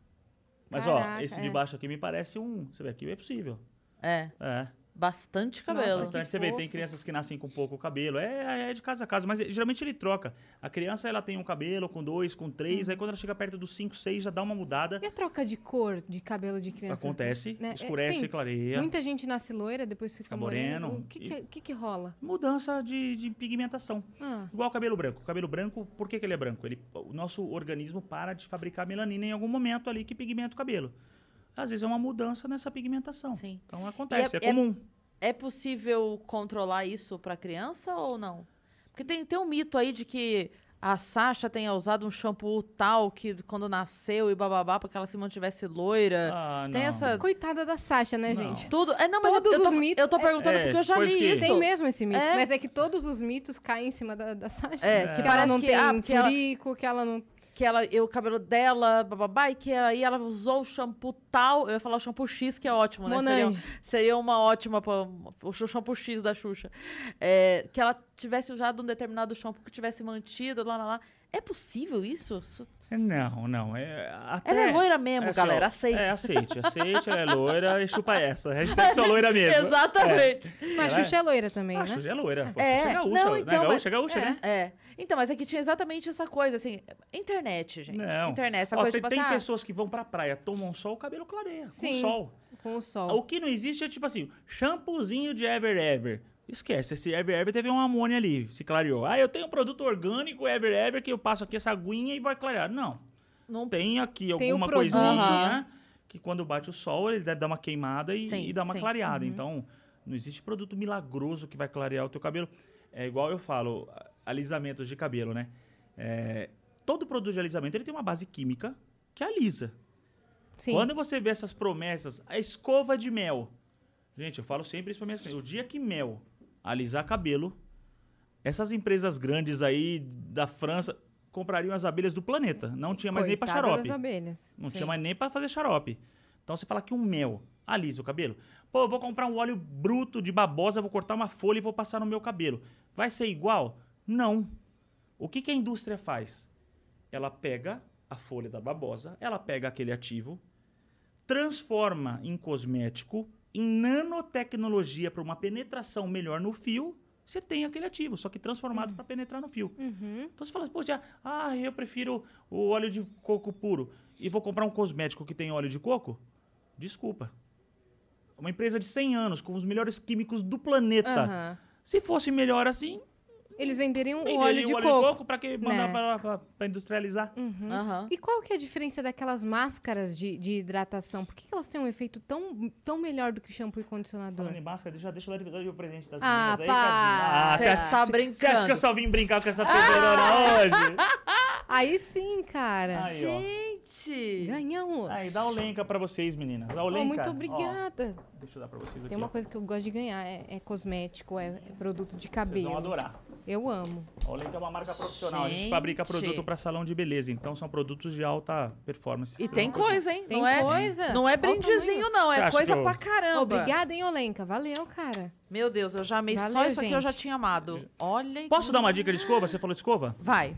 Mas Caraca, ó, esse de é. baixo aqui me parece um. Você vê aqui é possível. É. É. Bastante cabelo. Bastante. Você vê, tem crianças que nascem com pouco cabelo. É, é de casa a casa, mas geralmente ele troca. A criança ela tem um cabelo com dois, com três, aí quando ela chega perto dos cinco, seis, já dá uma mudada. E a troca de cor de cabelo de criança? Acontece, Né? É, escurece, sim, clareia. Muita gente nasce loira, depois fica Fica moreno. moreno. O que, E- que, que que rola? Mudança de, de pigmentação. Ah. Igual o cabelo branco. O cabelo branco, por que, que ele é branco? Ele, o nosso organismo para de fabricar melanina em algum momento ali que pigmenta o cabelo. Às vezes é uma mudança nessa pigmentação. Sim. Então acontece, é, é- comum. É possível controlar isso pra criança ou não? Porque tem, tem um mito aí de que a Sasha tenha usado um shampoo tal que quando nasceu e bababá que ela se mantivesse loira. Ah, tem não. essa. Coitada da Sasha, né, Não. gente? Tudo. É, não, mas Todos eu, eu, os tô, mitos- eu tô perguntando É, porque eu já li que- isso. Tem mesmo esse mito, É. mas é que todos os mitos caem em cima da, da Sasha. É, que, que ela não que- tem ah, porque ela- furico, que ela não... Que ela, e o cabelo dela, bababá, e que aí ela usou o shampoo tal. Eu ia falar o shampoo X, que é ótimo, né? Seria, Monange. seria uma ótima. o shampoo X da Xuxa. É, que ela tivesse usado um determinado shampoo que tivesse mantido, lá, lá, lá. É possível isso? Não, não. É, até, Ela é loira mesmo, assim, ó, galera, aceita. É, aceite, aceite, ela é loira e chupa essa. Hashtag só loira mesmo. Exatamente. Mas Ela Xuxa é loira também, Ah, né? Xuxa é loira. Pô, É, Xuxa é gaúcha. não, não, então, é gaúcha, mas- é gaúcha, né? É. Então, mas é que tinha exatamente essa coisa, assim. Internet, gente. Não. Internet, essa Ó, coisa tem, tipo tem assim, ah, pessoas que vão pra praia, tomam sol, o cabelo clareia. Com Sim. sol. Com o sol. O que não existe é tipo assim, shampoozinho de Ever Ever. Esquece, esse Ever Ever teve um amônia ali, se clareou. Ah, eu tenho um produto orgânico Ever Ever que eu passo aqui essa aguinha e vai clarear. Não. Não Tem aqui Tem alguma coisinha que quando bate o sol ele deve dar uma queimada e, Sim, e dar uma sim. clareada. Então, não existe produto milagroso que vai clarear o teu cabelo. É igual eu falo, alisamentos de cabelo, né? É, todo produto de alisamento ele tem uma base química que alisa. Sim. Quando você vê essas promessas, a escova de mel. Gente, eu falo sempre isso pra minha assim, o dia que mel alisar cabelo, essas empresas grandes aí da França comprariam as abelhas do planeta. Não tinha mais nem pra Coitada xarope. das abelhas. Não Sim. tinha mais nem pra fazer xarope. Então você fala que um mel alisa o cabelo. Pô, eu vou comprar um óleo bruto de babosa, vou cortar uma folha e vou passar no meu cabelo. Vai ser igual? Não. O que, que a indústria faz? Ela pega a folha da babosa, ela pega aquele ativo, transforma em cosmético, em nanotecnologia para uma penetração melhor no fio, você tem aquele ativo, só que transformado para penetrar no fio. Uhum. Então você fala assim, poxa, ah, eu prefiro o óleo de coco puro e vou comprar um cosmético que tem óleo de coco? Desculpa. Uma empresa de 100 anos, com os melhores químicos do planeta. Aham. Se fosse melhor assim, Eles venderiam o óleo de o óleo coco. de coco para que mandar né? pra- pra- pra industrializar. Uhum. Aham. E qual que é a diferença daquelas máscaras de, de hidratação? Por que, que elas têm um efeito tão, tão melhor do que shampoo e condicionador? Falando em máscara, deixa, deixa eu dar o presente das Ah, meninas aí, pá. Ah, Cê você acha, tá cê- brincando. Você acha que eu só vim brincar com essa fedorona hoje? Aí sim, cara. Aí, ó. Gente! Gente! Ganhamos! Aí, dá o Lenca pra vocês, meninas. Dá o Oh, Lenca. muito Ó, obrigada. deixa eu dar pra vocês Se aqui. tem uma ó. coisa que eu gosto de ganhar, é, é cosmético, é, é produto de Vocês cabelo. vão adorar. Eu amo. A Olenka é uma marca profissional. A gente Gente. fabrica produto para salão de beleza. Então, são produtos de alta performance. E tem coisa, hein? Tem não é, coisa. Não é o brindezinho, não. Você É coisa que eu- pra caramba. Obrigada, hein, Olenka? Valeu, cara. Meu Deus, eu já amei só Valeu, isso aqui, eu já gente. tinha amado. Olha. Posso dar uma dica de escova? Você falou de escova? Vai.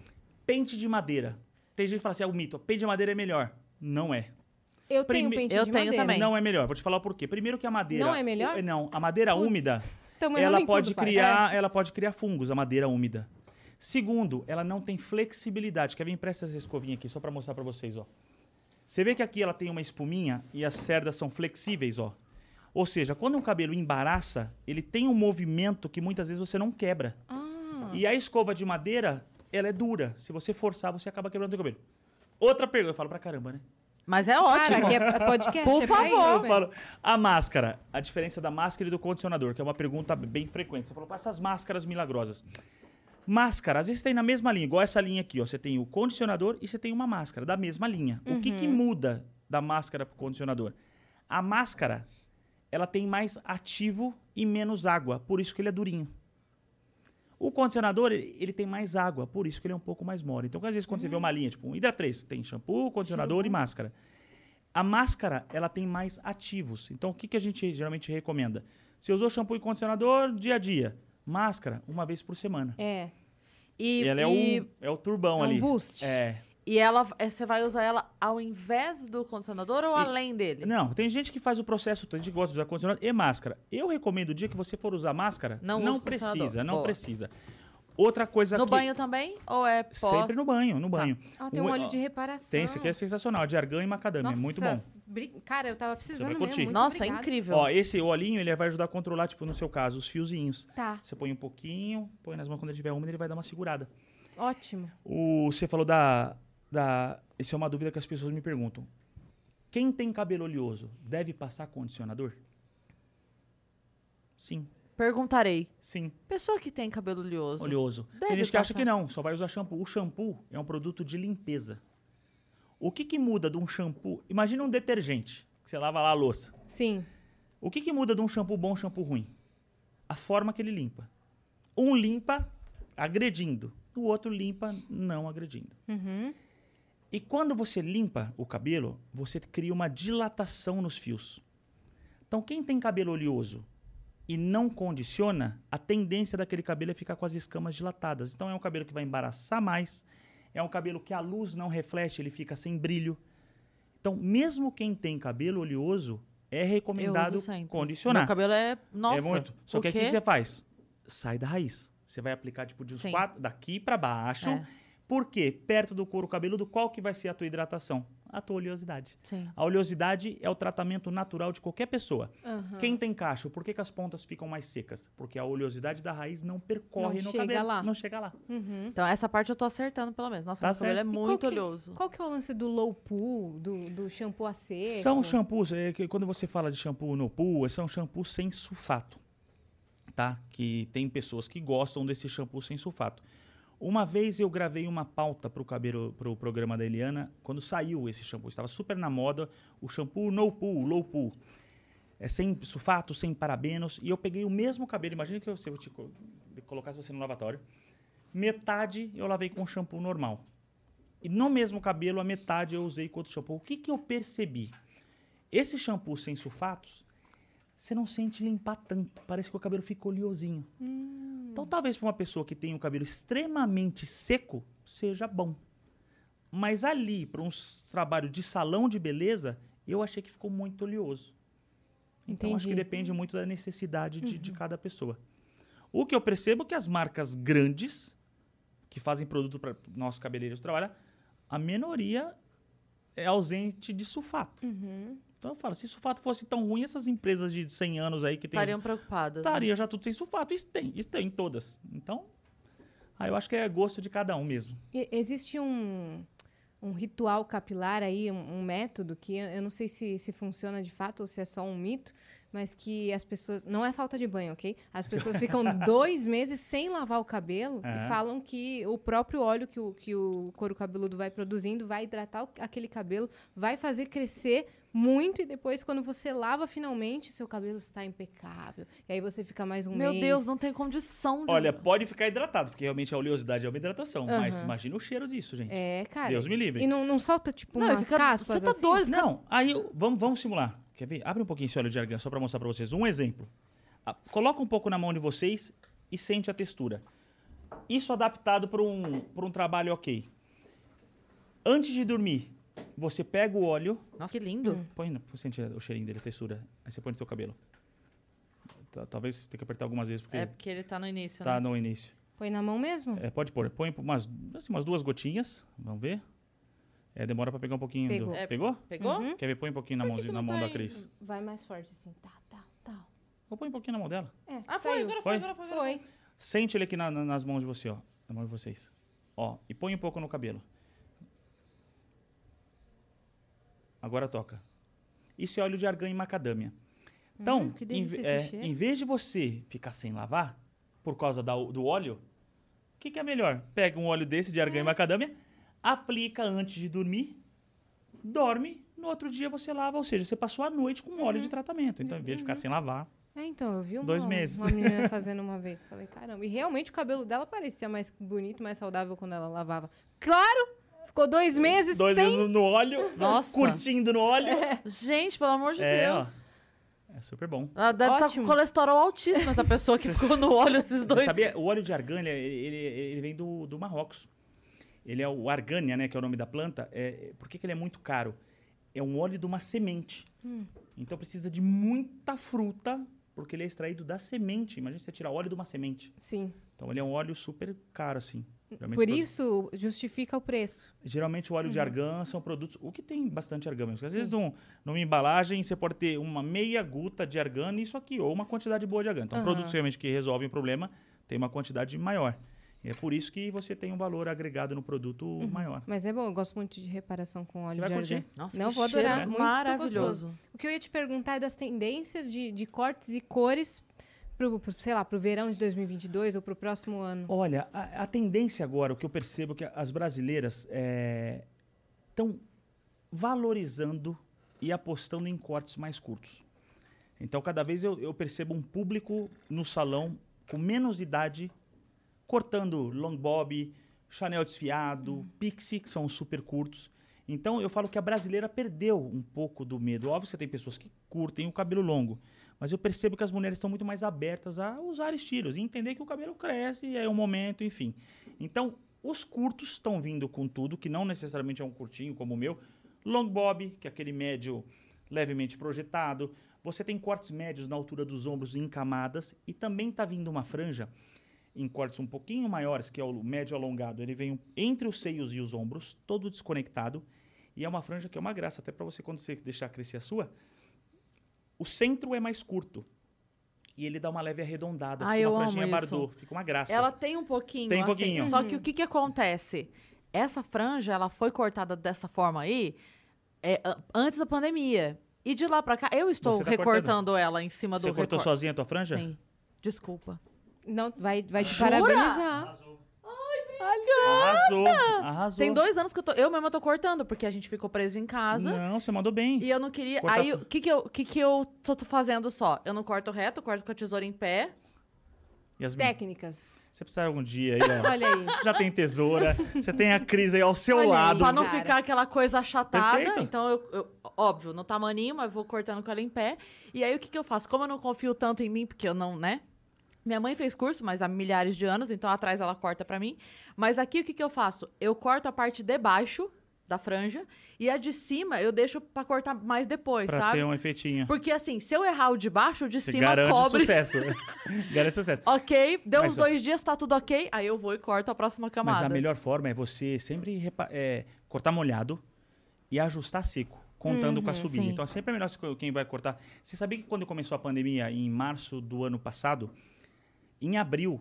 Pente de madeira. Tem gente que fala assim, é o mito. Pente de madeira é melhor. Não é. Eu tenho Prime- pente Eu de tenho madeira. também. Não é melhor. Vou te falar o porquê. Primeiro que a madeira... Não é melhor? Não, a madeira Putz, úmida, errando ela pode tudo, criar, ela pode criar fungos, a madeira úmida. Segundo, ela não tem flexibilidade. Quer ver? Empresta essa escovinha aqui, só pra mostrar pra vocês, ó. Você vê que aqui ela tem uma espuminha e as cerdas são flexíveis, ó. Ou seja, quando um cabelo embaraça, ele tem um movimento que muitas vezes você não quebra. Ah, E a escova de madeira, ela é dura. Se você forçar, você acaba quebrando o cabelo. Outra pergunta, eu falo pra caramba, né? Mas é ótimo. Cara, que é podcast, Por é favor. falo, a máscara, a diferença da máscara e do condicionador, que é uma pergunta bem frequente. Você falou, "Pá, essas máscaras milagrosas. Máscara, às vezes tem na mesma linha, igual essa linha aqui, ó. Você tem o condicionador e você tem uma máscara da mesma linha. O que, que muda da máscara pro condicionador? A máscara, ela tem mais ativo e menos água, por isso que ele é durinho. O condicionador, ele, ele tem mais água, por isso que ele é um pouco mais mole. Então, às vezes, quando você vê uma linha, tipo um Hydra 3, tem shampoo, condicionador e máscara. A máscara, ela tem mais ativos. Então, o que, que a gente geralmente recomenda? Você usou shampoo e condicionador dia a dia. Máscara, uma vez por semana. É. E, E ela é e, o, é o turbão É um ali. boost. É. e ela, é, você vai usar ela ao invés do condicionador ou E- além dele? Não, tem gente que faz o processo, tem gente que gosta de usar condicionador e máscara. Eu recomendo o dia que você for usar máscara, Não não, use precisa, não Boa. precisa. Outra coisa No que... banho também? Ou é pós? Sempre no banho, no banho. Ah, tem um óleo de reparação. Tem, esse aqui é sensacional, de argan e macadâmia, é muito bom. bri- Cara, eu tava precisando vai mesmo. curtir. Muito Nossa, é obrigada. incrível. Ó, esse olhinho, ele vai ajudar a controlar, tipo, no seu caso, os fiozinhos. Tá, Você põe um pouquinho, põe nas mãos quando ele estiver úmido, ele vai dar uma segurada. ótimo. O, você falou da, da... Isso é uma dúvida que as pessoas me perguntam. Quem tem cabelo oleoso deve passar condicionador? Sim, Perguntarei. sim, Pessoa que tem cabelo oleoso. oleoso. Deve Tem gente que acha que não, só vai usar shampoo. O shampoo é um produto de limpeza. O que, que muda de um shampoo? Imagina um detergente, que você lava lá a louça. Sim. O que, que muda de um shampoo bom a um shampoo ruim? A forma que ele limpa. Um limpa agredindo, o outro limpa não agredindo. Uhum. E quando você limpa o cabelo, você cria uma dilatação nos fios. Então, quem tem cabelo oleoso e não condiciona, a tendência daquele cabelo é ficar com as escamas dilatadas. Então, é um cabelo que vai embaraçar mais, é um cabelo que a luz não reflete, ele fica sem brilho. Então, mesmo quem tem cabelo oleoso, é recomendado condicionar. Meu cabelo é... Nossa. É muito. Só o que quê? que você faz? Sai da raiz. Você vai aplicar tipo de uns Sim. quatro, daqui para baixo. É. Por quê? Perto do couro cabeludo, qual que vai ser a tua hidratação? A tua oleosidade. Sim. A oleosidade é o tratamento natural de qualquer pessoa. Aham. Quem tem cacho, por que, que as pontas ficam mais secas? Porque a oleosidade da raiz não percorre Não no chega cabelo. lá. Não chega lá. Uhum. Então, essa parte eu tô acertando, pelo menos. Nossa, Tá meu cabelo é certo. E qual muito que- oleoso. Qual que é o lance do low pool, do, do shampoo a seco? São shampoos, é, que quando você fala de shampoo no pool, são shampoos sem sulfato, tá? Que tem pessoas que gostam desse shampoo sem sulfato. Uma vez eu gravei uma pauta para o cabelo, pro programa da Eliana, quando saiu esse shampoo, estava super na moda, o shampoo no pool, low pool. É sem sulfato, sem parabenos, e eu peguei o mesmo cabelo, imagina que eu, se eu te co- colocasse você no lavatório, metade eu lavei com shampoo normal. E no mesmo cabelo, a metade eu usei com outro shampoo. O que, que eu percebi? Esse shampoo sem sulfatos, você não sente limpar tanto. Parece que o cabelo fica oleosinho. Então, talvez para uma pessoa que tem o cabelo extremamente seco, seja bom. Mas ali, para um trabalho de salão de beleza, eu achei que ficou muito oleoso. Então, acho que Entendi. depende muito da necessidade de, de cada pessoa. O que eu percebo é que as marcas grandes, que fazem produto para nossos cabeleireiros trabalhar, a minoria é ausente de sulfato. Uhum. Então eu falo, se sulfato fosse tão ruim, essas empresas de 100 anos aí que tem... Estariam preocupadas. né? Estaria já tudo sem sulfato. Isso tem, isso tem todas. Então, aí eu acho que é gosto de cada um mesmo. E existe um, um ritual capilar aí, um, um método que eu eu não sei se, se funciona de fato ou se é só um mito, mas que as pessoas. Não é falta de banho, ok? As pessoas ficam dois meses sem lavar o cabelo É. e falam que o próprio óleo que o, que o couro cabeludo vai produzindo vai hidratar o- aquele cabelo, vai fazer crescer muito e depois, quando você lava finalmente, seu cabelo está impecável. E aí você fica mais um Meu mês. Deus, não tem condição de. Olha, pode ficar hidratado, porque realmente a oleosidade é uma hidratação. Mas Aham. imagina o cheiro disso, gente. É, cara. Deus me livre. E não, não solta, tipo, Não, umas fica- caspas você tá assim? doido, fica- Não, aí eu- vamos, vamos simular. Quer ver? Abre um pouquinho esse óleo de argan só para mostrar para vocês. Um exemplo. Ah, Coloca um pouco na mão de vocês e sente a textura. Isso adaptado para um, pra um trabalho ok. Antes de dormir, você pega o óleo. Nossa, que lindo. Põe, na- sente o cheirinho dele, a textura. Aí você põe no seu cabelo. Tá- Talvez tenha que apertar algumas vezes, porque É porque ele tá no início, tá né? no início. Põe na mão mesmo? É, pode pôr. Põe umas, assim, umas duas gotinhas. Vamos ver. É, demora para pegar um pouquinho. do- Pegou. É, Pegou? Pegou? Uhum. Quer ver? Põe um pouquinho na, que na mão tá da? Cris. Vai mais forte, assim. Tá, tá, tá. Ou põe um pouquinho na mão dela. É, Ah, foi, saiu. agora foi, Foi? agora foi. Agora foi. Foi. Sente ele aqui na- na- nas mãos de você, ó. Na mão de vocês. Ó, e põe um pouco no cabelo. Agora toca. Isso é óleo de argan e macadâmia. Então, Hum, em, é, em vez de você ficar sem lavar, por causa da- do óleo, o que, que é melhor? Pega um óleo desse de argan É. e macadâmia, aplica antes de dormir, dorme, no outro dia você lava. Ou seja, você passou a noite com óleo de Uhum. tratamento. Então, em vez de ficar sem lavar, É, então, eu vi uma, Dois meses. uma menina fazendo uma vez. Falei, caramba. E realmente o cabelo dela parecia mais bonito, mais saudável quando ela lavava. Claro! Ficou dois meses dois sem... dedos no, no óleo, Nossa. curtindo no óleo. Gente, pelo amor de É, ó. Deus. É super bom. Ela deve estar Ótimo. com colesterol altíssimo, essa pessoa que ficou no óleo esses Você dois. sabia? O óleo de argan, ele, ele, ele vem do, do Marrocos. Ele é o argânia, né? Que é o nome da planta. É, por que, que ele é muito caro? É um óleo de uma semente. Hum. Então precisa de muita fruta, porque ele é extraído da semente. Imagina você tirar óleo de uma semente. Sim. Então ele é um óleo super caro, assim. Geralmente Por isso, justifica o preço. Geralmente o óleo de Uhum. argan são produtos. O que tem bastante argan mesmo. porque Às vezes num, numa embalagem você pode ter uma meia guta de argan e isso aqui, ou uma quantidade boa de argan. Então, Aham. produtos realmente que resolvem o problema tem uma quantidade maior. E é por isso que você tem um valor agregado no produto maior. Mas é bom, eu gosto muito de reparação com óleo Você vai de curtir. argan. Nossa, Não, que vou cheiro adorar. Muito maravilhoso. gostoso. O que eu ia te perguntar é das tendências de, de cortes e cores pro, pro, sei lá, pro verão de 2022 ou pro próximo ano. Olha, a, a tendência agora, o que eu percebo é que as brasileiras estão valorizando e apostando em cortes mais curtos. Então, cada vez eu, eu percebo um público no salão com menos idade cortando long bob, Chanel desfiado, pixie, que são super curtos. Então, eu falo que a brasileira perdeu um pouco do medo. Óbvio que você tem pessoas que curtem o cabelo longo, mas eu percebo que as mulheres estão muito mais abertas a usar estilos e entender que o cabelo cresce, é um momento, enfim. Então, os curtos estão vindo com tudo, que não necessariamente é um curtinho como o meu. Long bob, que é aquele médio levemente projetado. Você tem cortes médios na altura dos ombros em camadas e também está vindo uma franja em cortes um pouquinho maiores, que é o médio alongado. Ele vem entre os seios e os ombros, todo desconectado. E é uma franja que é uma graça, até para você quando você deixar crescer a sua. O centro é mais curto. E ele dá uma leve arredondada, Ah, fica uma franjinha bardot, fica uma graça. Ela tem um pouquinho. Tem um assim, pouquinho. Só que o que que acontece? Essa franja, ela foi cortada dessa forma aí é, antes da pandemia. E de lá pra cá, eu estou Você tá recortando cortando. ela em cima Você do cortou recorte. sozinha a tua franja? Sim. Desculpa. Não, vai, vai te Jura? parabenizar. Arrasou, arrasou. Tem dois anos que eu tô. Eu mesma tô cortando, porque a gente ficou preso em casa. Não, você mandou bem. E eu não queria. Corta Aí, o que que eu, que que eu tô, tô fazendo só? Eu não corto reto, eu corto com a tesoura em pé. Yasmin, Técnicas. você precisa algum dia aí, ó. Olha aí. Já tem tesoura, você tem a Cris aí ao seu Olha aí. lado. Pra não cara. ficar aquela coisa achatada. Perfeito. Então, eu, eu- óbvio, no tamaninho, mas vou cortando com ela em pé. E aí, o que, que eu faço? Como eu não confio tanto em mim, porque eu não, né? Minha mãe fez curso, mas há milhares de anos, então atrás ela corta pra mim. Mas aqui, o que, que eu faço? Eu corto a parte de baixo da franja e a de cima eu deixo pra cortar mais depois, Pra sabe? ter um efeitinho. Porque assim, se eu errar o de baixo, o de Você cima garante cobre. sucesso. garante sucesso. Ok, deu Mas, uns ó, dois dias, tá tudo ok. Aí eu vou e corto a próxima camada. Mas a melhor forma é você sempre repa- é, cortar molhado e ajustar seco, contando com a Uhum, subida. sim. Então é sempre melhor se- quem vai cortar. Você sabia que quando começou a pandemia, em março do ano passado, em abril,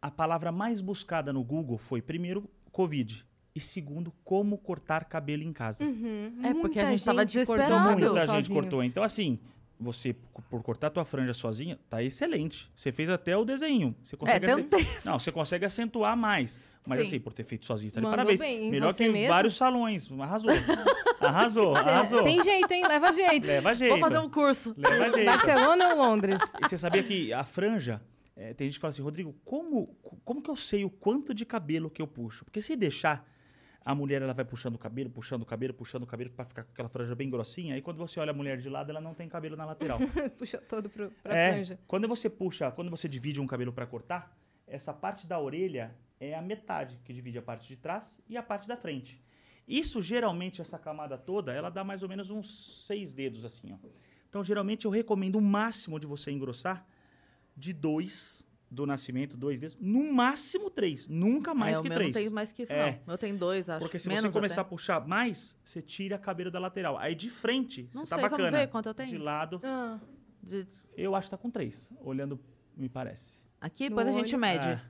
a palavra mais buscada no Google foi primeiro Covid e segundo como cortar cabelo em casa. Uhum. É, porque a Muita gente tava cortou desesperado. Muita gente sozinho. cortou. Então, assim, você, por cortar tua franja sozinha, tá excelente. Você fez até o desenho. Você consegue acen- tentei. Não, você consegue acentuar mais. Mas Sim. assim, por ter feito sozinho, tá de parabéns. bem. Em Melhor você que mesmo? vários salões. Arrasou. arrasou, Cê- arrasou. Tem jeito, hein? Leva jeito. Leva jeito. Vou fazer um curso. Leva jeito. Barcelona ou Londres? E você sabia que a franja, é, tem gente que fala assim, Rodrigo, como, como que eu sei o quanto de cabelo que eu puxo? Porque se deixar, a mulher ela vai puxando o cabelo, puxando o cabelo, puxando o cabelo pra ficar com aquela franja bem grossinha. Aí quando você olha a mulher de lado, ela não tem cabelo na lateral. Puxa todo pro, pra é, franja. quando você puxa, quando você divide um cabelo pra cortar, essa parte da orelha é a metade que divide a parte de trás e a parte da frente. Isso geralmente essa camada toda, ela dá mais ou menos uns seis dedos assim, ó. Então geralmente eu recomendo o máximo de você engrossar de dois do nascimento, dois dedos, no máximo três, nunca mais é, que o meu três. não tem mais que isso, É. não. O meu tem dois, acho. Porque se Menos você começar até. a puxar mais, você tira cabelo da lateral. Aí de frente, Não você tá sei, vamos bacana. ver quanto eu tenho? De lado, Ah, De- eu acho que tá com três, olhando, me parece. Aqui, No depois a gente olho. mede. É.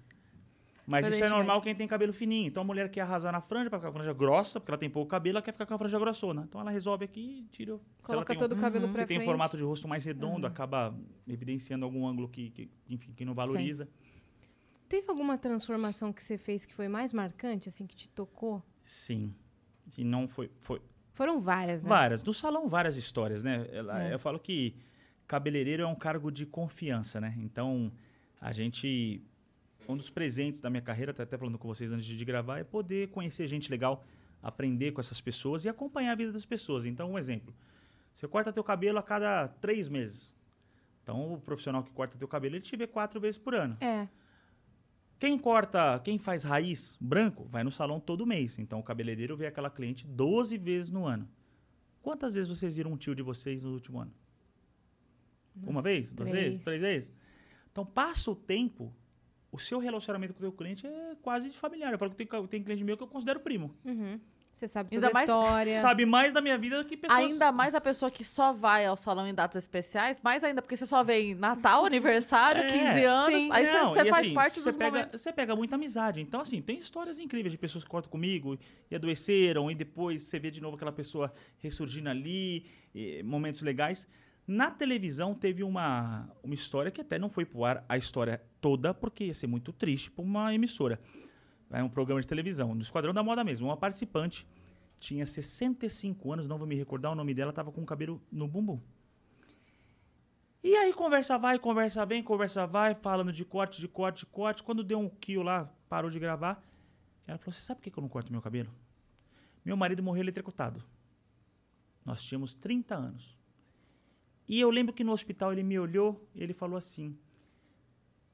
Mas isso é normal quem tem cabelo fininho. Então a mulher quer arrasar na franja pra ficar com a franja grossa, porque ela tem pouco cabelo, ela quer ficar com a franja grossona. Então ela resolve aqui e tira. coloca tem um- todo o cabelo Uhum. pra Se tem um formato de rosto mais redondo, acaba evidenciando algum ângulo que, que, enfim, que não valoriza. Teve alguma transformação que você fez que foi mais marcante, assim, que te tocou? Sim. E não foi, foi. Foram várias, né? Várias. No salão, várias histórias, né? Ela- É. Eu falo que cabeleireiro é um cargo de confiança, né? Então, a gente. Um dos presentes da minha carreira, tá até falando com vocês antes de gravar, é poder conhecer gente legal, aprender com essas pessoas e acompanhar a vida das pessoas. Então, um exemplo. Você corta teu cabelo a cada três meses. Então, o profissional que corta teu cabelo, ele te vê quatro vezes por ano. É. Quem corta, quem faz raiz branco, vai no salão todo mês. Então, o cabeleireiro vê aquela cliente 12 vezes no ano. Quantas vezes vocês viram um tio de vocês no último ano? Uma Umas vez? Duas três. vezes? Três vezes? Então, passa o tempo, o seu relacionamento com o teu cliente é quase de familiar. Eu falo que tem, tem cliente meu que eu considero primo. Uhum. Você sabe Ainda toda a mais- história. Sabe mais da minha vida do que pessoas... Ainda mais a pessoa que só vai ao salão em datas especiais, mais ainda, porque você só vê em Natal, aniversário, É, 15 anos, sim. aí você- Não, você faz assim, parte você dos pega, momentos. Você pega muita amizade. Então, assim, tem histórias incríveis de pessoas que cortam comigo e adoeceram, e depois você vê de novo aquela pessoa ressurgindo ali, e momentos legais. Na televisão teve uma, uma história que até não foi pro ar a história toda, porque ia ser muito triste para uma emissora. É um programa de televisão, no Esquadrão da Moda mesmo. Uma participante tinha 65 anos, não vou me recordar o nome dela, estava com o cabelo no bumbum. E aí conversa vai, conversa vem, conversa vai, falando de corte, de corte, de corte. Quando deu um kill lá, parou de gravar, ela falou, você sabe por que que eu não corto meu cabelo? Meu marido morreu eletrocutado. Nós tínhamos 30 anos. E eu lembro que no hospital ele me olhou e ele falou assim,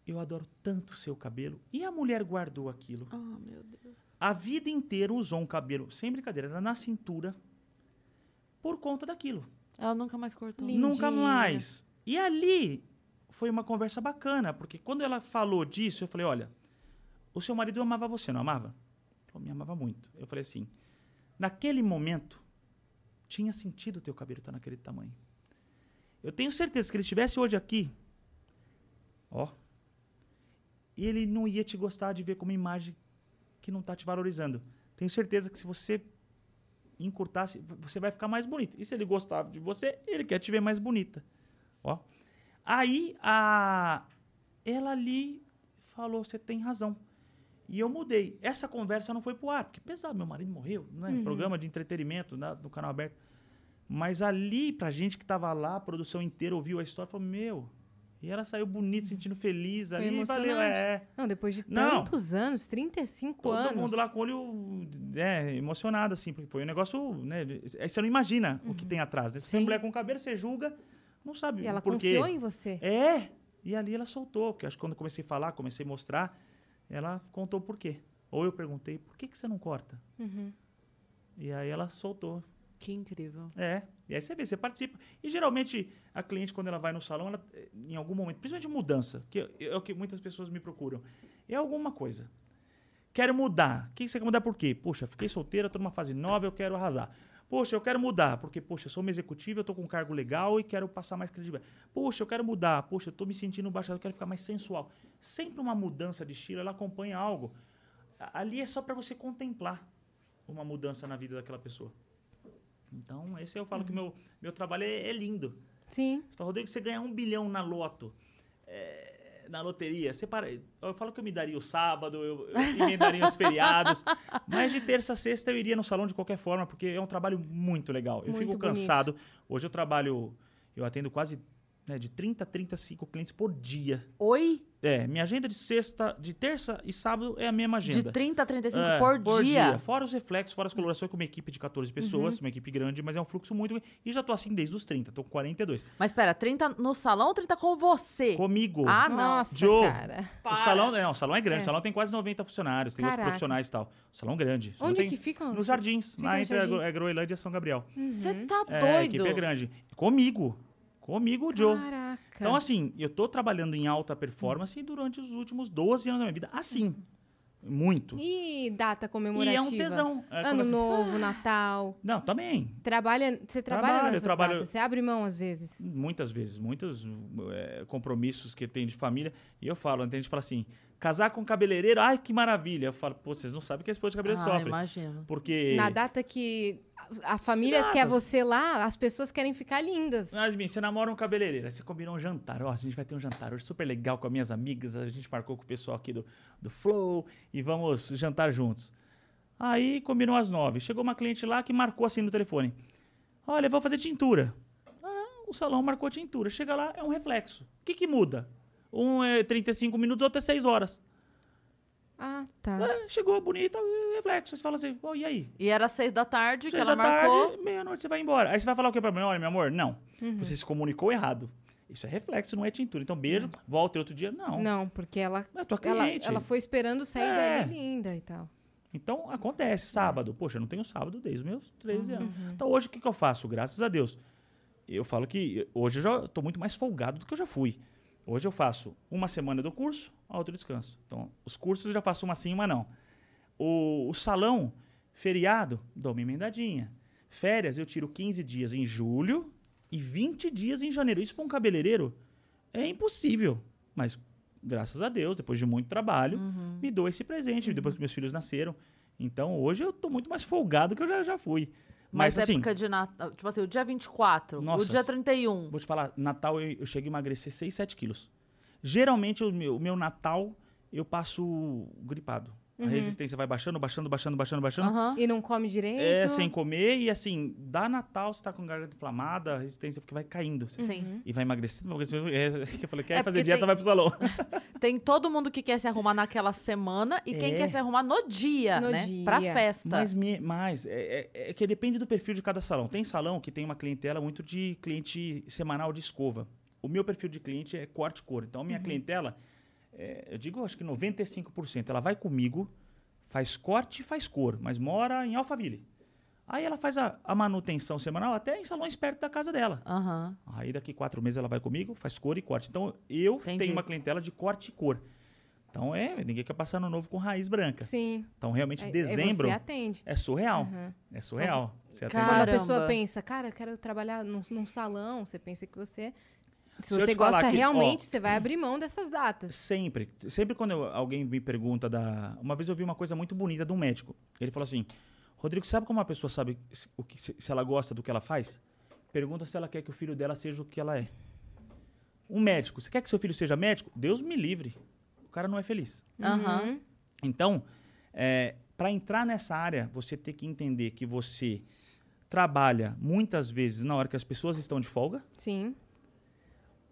eu adoro tanto o seu cabelo. E a mulher guardou aquilo. Oh, meu Deus. A vida inteira usou um cabelo, sem brincadeira, era na cintura, por conta daquilo. Ela nunca mais cortou. Lindinha. Nunca mais. E ali foi uma conversa bacana, porque quando ela falou disso, eu falei: olha, o seu marido amava você, não amava? Ela falou, me amava muito. Eu falei assim: naquele momento, tinha sentido o teu cabelo estar naquele tamanho. Eu tenho certeza que ele estivesse hoje aqui, ó, ele não ia te gostar de ver como imagem que não está te valorizando. Tenho certeza que se você encurtasse, você vai ficar mais bonita. E se ele gostava de você, ele quer te ver mais bonita. Ó. Aí a ela ali falou, você tem razão. E eu mudei. Essa conversa não foi pro ar, porque pesado, meu marido morreu, né? Uhum. Programa de entretenimento na- no canal aberto. Mas ali, pra gente que tava lá, a produção inteira ouviu a história, falou, meu. E ela saiu bonita, sentindo feliz Foi ali. Valeu, é. Não, depois de Não. tantos anos, 35 Todo anos. mundo lá com o olho é, emocionado, assim, porque foi um negócio, né? Aí você não imagina o que tem atrás, né? Se for Sim. mulher com cabelo, você julga, não sabe E ela por quê. confiou em você. É, e ali ela soltou, porque acho que quando eu comecei a falar, comecei a mostrar, ela contou por quê. Ou eu perguntei, por que, que você não corta? Uhum. E aí ela soltou. Que incrível. É, e aí você vê, você participa. E geralmente a cliente, quando ela vai no salão, ela, eh, em algum momento, principalmente mudança, que é o que muitas pessoas me procuram, é alguma coisa. Quero mudar. O que você quer mudar por quê? Poxa, fiquei solteira, tô numa fase nova, eu quero arrasar. Poxa, eu quero mudar, porque, poxa, sou uma executiva, eu tô com um cargo legal e quero passar mais credibilidade. Poxa, eu quero mudar. Poxa, eu tô me sentindo baixado, eu quero ficar mais sensual. Sempre uma mudança de estilo, ela acompanha algo. Ali é só para você contemplar uma mudança na vida daquela pessoa. Então, esse eu falo que meu, meu trabalho é, é lindo. Sim. Você fala, Rodrigo, você ganhar um bilhão na loto, é, na loteria, você para. Eu falo que eu me daria o sábado, eu, eu emendaria os feriados. Mas de terça a sexta eu iria no salão de qualquer forma, porque é um trabalho muito legal. Eu Muito fico bonito. cansado. Hoje eu trabalho, eu atendo quase né, de 30 a 35 clientes por dia. Oi? É, minha agenda de sexta, de terça e sábado é a mesma agenda. De 30 a 35 É, por, dia? Fora os reflexos, fora as colorações com uma equipe de 14 pessoas, uma equipe grande, mas é um fluxo muito. E já tô assim desde os 30, tô com 42. Mas pera, 30 no salão ou 30 com você? Comigo. Ah, não. Nossa, Joe. cara. O salão, não, o salão é grande, É. o salão tem quase 90 funcionários, tem outros profissionais e tal. O salão é grande. Onde tem- que fica? Nos jardins, Fica lá entre a jardins. A Groenlândia e São Gabriel. Você tá É, a doido? equipe é grande. Comigo. Comigo, Joe. Caraca. Então, assim, eu tô trabalhando em alta performance durante os últimos 12 anos da minha vida. Assim. Muito. E data E comemorativa? é um tesão. É, Ano assim- Novo, Natal. Não, também. Trabalha, você trabalha Trabalho, trabalho- datas? Você abre mão às vezes? Muitas vezes, muitos é, compromissos que tem de família. E eu falo, tem gente fala assim, casar com cabeleireiro, ai que maravilha. Eu falo, pô, vocês não sabem o que a esposa de cabeleireiro Ah, sofre. imagino. Porque. Na data que a família quer você lá, as pessoas querem ficar lindas. Mas, bem, você namora um cabeleireiro, você combinou um jantar. Ó, a gente vai ter um jantar hoje super legal com as minhas amigas. A gente marcou com o pessoal aqui do, do Flow e vamos jantar juntos. Aí combinou às nove. Chegou uma cliente lá que marcou assim no telefone. Olha, vou fazer tintura. Ah, o salão marcou tintura. Chega lá, é um reflexo. O que, que muda? Um é 35 minutos, outro é 6 horas. Ah, tá. É, chegou bonita, é reflexo. Você fala assim, pô, e aí? E era seis da tarde que Seis ela da marcou. tarde, meia-noite você vai embora. Aí você vai falar o que pra mim? Olha, meu amor, não. Uhum. Você se comunicou errado. Isso é reflexo, não é tintura. Então, beijo, volta outro dia. Não. Não, porque ela, É tua ela, cliente. ela foi esperando sair É. linda e tal. Então, acontece. Sábado. Poxa, eu não tenho sábado desde os meus 13 Uhum. anos. Então, hoje, o que, que eu faço? Graças a Deus. Eu falo que hoje eu já tô muito mais folgado do que eu já fui. Hoje eu faço uma semana do curso, a outra descanso. Então, os cursos eu já faço uma sim, uma não. O, o salão, feriado, dou uma emendadinha. Férias, eu tiro 15 dias em julho e 20 dias em janeiro. Isso para um cabeleireiro é impossível. Mas, graças a Deus, depois de muito trabalho, me dou esse presente, depois que meus filhos nasceram. Então, hoje eu tô muito mais folgado que eu já, já fui. Mas, Mas, assim, época de Natal. Tipo assim, o dia 24, Nossa, o dia 31. Vou te falar, Natal eu, eu chego a emagrecer 6, 7 quilos. Geralmente o meu, o meu Natal eu passo gripado. A resistência vai baixando, baixando, baixando, baixando, baixando. Aham. E não come direito? É, sem comer e assim, dá Natal, você tá com garganta inflamada, a resistência porque vai caindo. Sim. E vai emagrecendo. É, eu falei, quer É fazer dieta, tem- vai pro salão. Tem todo mundo que quer se arrumar naquela semana e quem É. quer se arrumar no dia, No né? dia. Pra festa. Mas, mas é, é- é que depende do perfil de cada salão. Tem salão que tem uma clientela muito de cliente semanal de escova. O meu perfil de cliente é corte cor. Então, a minha clientela, é, eu digo, acho que 95%, ela vai comigo, faz corte e faz cor, mas mora em Alphaville. Aí ela faz a, a manutenção semanal até em salões perto da casa dela. Aham. Aí daqui quatro meses ela vai comigo, faz cor e corte. Então eu Entendi. tenho uma clientela de corte e cor. Então é, ninguém quer passar no novo com raiz branca. Sim. Então realmente É- é dezembro você atende. é surreal. Uhum. É surreal. Você atende- Quando a Caramba. pessoa pensa, cara, eu quero trabalhar num, num salão, você pensa que você. Se, Se você gosta que, ó, realmente, você vai abrir mão dessas datas. Sempre. Sempre quando eu- alguém me pergunta da. Uma vez eu vi uma coisa muito bonita de um médico. Ele falou assim: Rodrigo, sabe como uma pessoa sabe se- o que, se se ela gosta do que ela faz? Pergunta se ela quer que o filho dela seja o que ela é. Um médico, você quer que seu filho seja médico? Deus me livre. O cara não é feliz. Aham. Uhum. Então, para entrar nessa área, você tem que entender que você trabalha muitas vezes na hora que as pessoas estão de folga. Sim.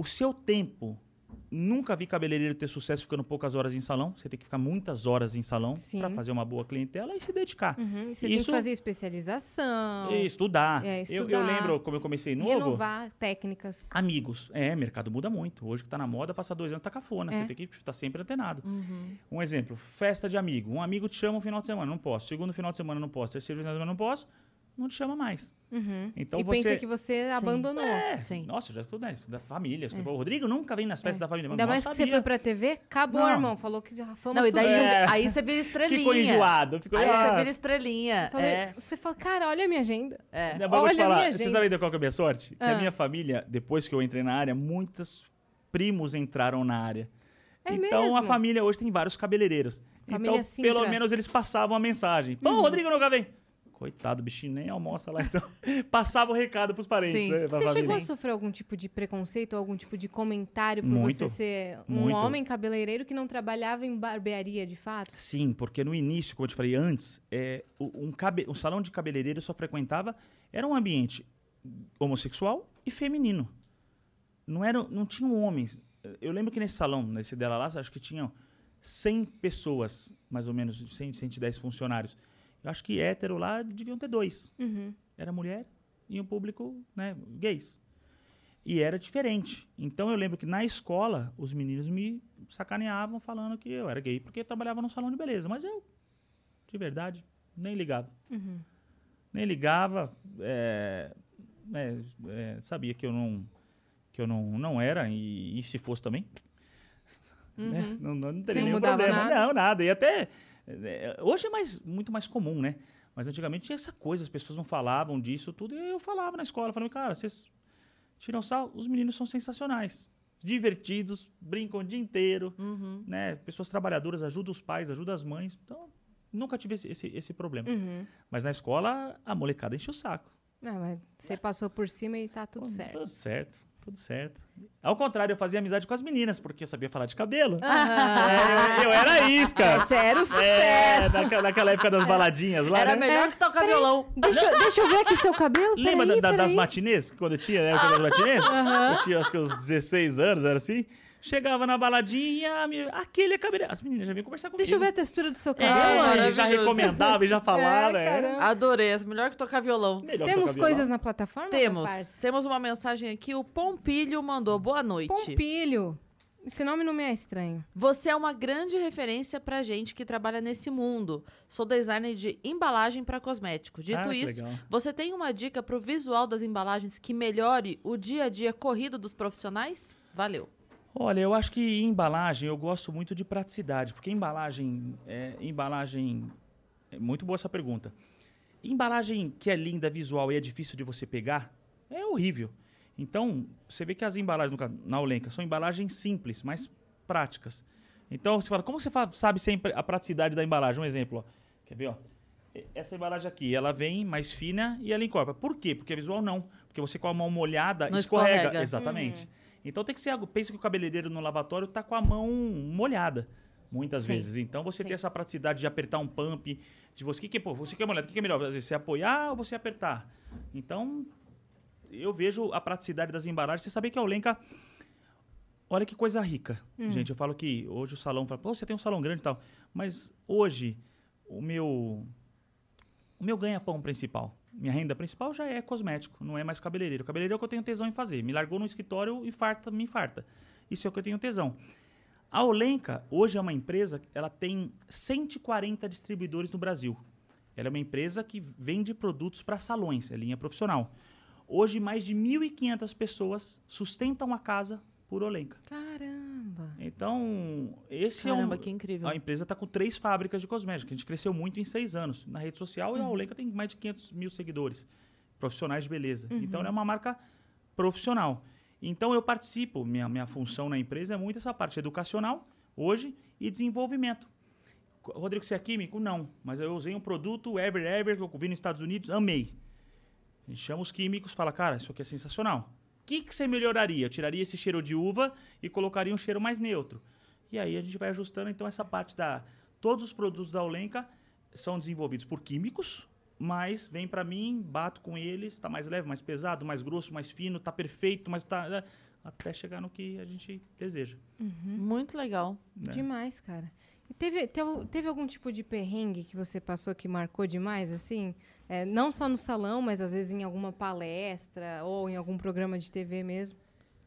O seu tempo. Nunca vi cabeleireiro ter sucesso ficando poucas horas em salão. Você tem que ficar muitas horas em salão para fazer uma boa clientela e se dedicar. Uhum. E você tem Isso- que fazer especialização. E estudar. É, Eu, eu estudar. lembro, como eu comecei novo, Renovar técnicas. amigos. É, mercado muda muito. Hoje que tá na moda, passa dois anos, tá cafona. É. Você tem que estar sempre antenado. Uhum. Um exemplo, festa de amigo. Um amigo te chama um final de semana, não posso. Segundo final de semana, não posso. Terceiro final de semana, não posso. Não te chama mais. Uhum. Então e você... pensa que você abandonou. É, Sim. nossa, já escutei isso, da família. Você fala, O Rodrigo nunca vem nas festas da família. É. Ainda mais que você sabia. foi pra TV, acabou, Não. irmão. Falou que a fama Não, e daí. É. aí você vira estrelinha. Ficou enjoado. Ficou Aí ah, você vira estrelinha. Falei- É. Você fala, cara, olha a minha agenda. É. Não, Olha a falar, minha você gente. sabe qual que é a minha sorte? Que Ah. a minha família, depois que eu entrei na área, muitos primos entraram na área. É então a mesmo? família hoje tem vários cabeleireiros. Família então, pelo Sintra. menos eles passavam a mensagem. Pô, Uhum. Rodrigo nunca vem. Coitado, o bichinho nem almoça lá, então passava o recado pros parentes, né? pra Você chegou família. a sofrer algum tipo de preconceito, algum tipo de comentário por Muito. você ser um Muito. homem cabeleireiro que não trabalhava em barbearia de fato? Sim, porque no início, como eu te falei antes, é, o- um, cabe, um salão de cabeleireiro eu só frequentava, era um ambiente homossexual e feminino. Não, era, não tinham homens. Eu lembro que nesse salão, nesse dela lá, acho que tinham 100 pessoas, mais ou menos, 100, 110 funcionários. Eu acho que hétero lá deviam ter dois. Uhum. Era mulher e um público né, gays. E era diferente. Então eu lembro que na escola os meninos me sacaneavam falando que eu era gay porque trabalhava num salão de beleza. Mas eu, de verdade, nem ligava. Uhum. Nem ligava. é, né, é, sabia que eu não que eu não, não era e, e se fosse também né, Uhum. não, não, não teria Não nenhum problema nada? não nada e até é, hoje é mais muito mais comum né mas antigamente tinha essa coisa as pessoas não falavam disso tudo e eu falava na escola falava cara vocês tiram sal os meninos são sensacionais divertidos brincam o dia inteiro Uhum. né pessoas trabalhadoras ajudam os pais ajudam as mães então nunca tive esse, esse, esse problema Uhum. mas na escola a molecada enche o saco Ah, mas você passou por cima e tá tudo Pô, certo. Tudo certo, tudo certo. Ao contrário, eu fazia amizade com as meninas, porque eu sabia falar de cabelo. Aham. É, eu, eu era isca. Esse era o É, sucesso. naquela, naquela época das baladinhas lá, Era né? melhor que tocar Peraí, violão. Deixa, eu- deixa eu ver aqui seu cabelo. Lembra peraí, da- da- das peraí. matinês? Quando eu tinha, né? época das matinês? Aham. Eu tinha acho que uns 16 anos, era assim. Chegava na baladinha, me- aquele é cabeleireiro. As meninas já vinham conversar comigo. Deixa eu ver a textura do seu É, cabelo. e já recomendava e já falava. É, é. Adorei, é melhor que tocar violão. Melhor Temos tocar violão. coisas na plataforma? Temos. Temos uma mensagem aqui. O Pompilho mandou. Boa noite. Pompilho. Esse nome não me é estranho. Você é uma grande referência pra gente que trabalha nesse mundo. Sou designer de embalagem para cosméticos. Dito Ah, isso, legal. você tem uma dica pro visual das embalagens que melhore o dia a dia corrido dos profissionais? Valeu. Olha, eu acho que em embalagem eu gosto muito de praticidade, porque embalagem, é, embalagem, é muito boa essa pergunta. Embalagem que é linda, visual e é difícil de você pegar, é horrível. Então, você vê que as embalagens na Olenka são embalagens simples, mas práticas. Então, você fala, como você sabe sempre a praticidade da embalagem? Um exemplo, ó. Quer ver, ó? Essa embalagem aqui, ela vem mais fina e ela encorpa. Por quê? Porque visual não. Porque você com a mão molhada escorrega. escorrega. Exatamente. Uhum. Então tem que ser algo. Pensa que o cabeleireiro no lavatório tá com a mão molhada, muitas Sim. vezes. Então você Sim. tem essa praticidade de apertar um pump, de você. Que que, pô, você quer molhado? O que, que é melhor? Às vezes você apoiar ou você apertar? Então, eu vejo a praticidade das embalagens. Você sabia que a Olenka. Olha que coisa rica. Hum. Gente, eu falo que hoje o salão fala, pô, você tem um salão grande e tal. Mas hoje, o meu. O meu ganha-pão principal, minha renda principal já é cosmético, não é mais cabeleireiro. Cabeleireiro é o que eu tenho tesão em fazer. Me largou no escritório e farta, me infarta. Isso é o que eu tenho tesão. A Olenka, hoje é uma empresa, ela tem 140 distribuidores no Brasil. Ela é uma empresa que vende produtos para salões, é linha profissional. Hoje, mais de 1.500 pessoas sustentam a casa por Olenka. Caramba. Então, esse Caramba, é um... que incrível. A empresa está com três fábricas de cosméticos. A gente cresceu muito em seis anos. Na rede social, Uhum. a Olenka tem mais de 500 mil seguidores. Profissionais de beleza. Uhum. Então, ela é uma marca profissional. Então, eu participo. Minha, minha função na empresa é muito essa parte educacional, hoje, e desenvolvimento. Rodrigo, você é químico? Não. Mas eu usei um produto, Ever Ever, que eu vi nos Estados Unidos, amei. A gente chama os químicos fala, cara, isso aqui é sensacional. O que, que você melhoraria? Eu tiraria esse cheiro de uva e colocaria um cheiro mais neutro. E aí a gente vai ajustando. Então, essa parte da. Todos os produtos da Olenka são desenvolvidos por químicos, mas vem para mim, bato com eles, está mais leve, mais pesado, mais grosso, mais fino, tá perfeito, mas tá. né, Até chegar no que a gente deseja. Muito legal. né? Demais, cara. E teve, teve, teve algum tipo de perrengue que você passou que marcou demais, assim? É, não só no salão, mas às vezes em alguma palestra ou em algum programa de TV mesmo.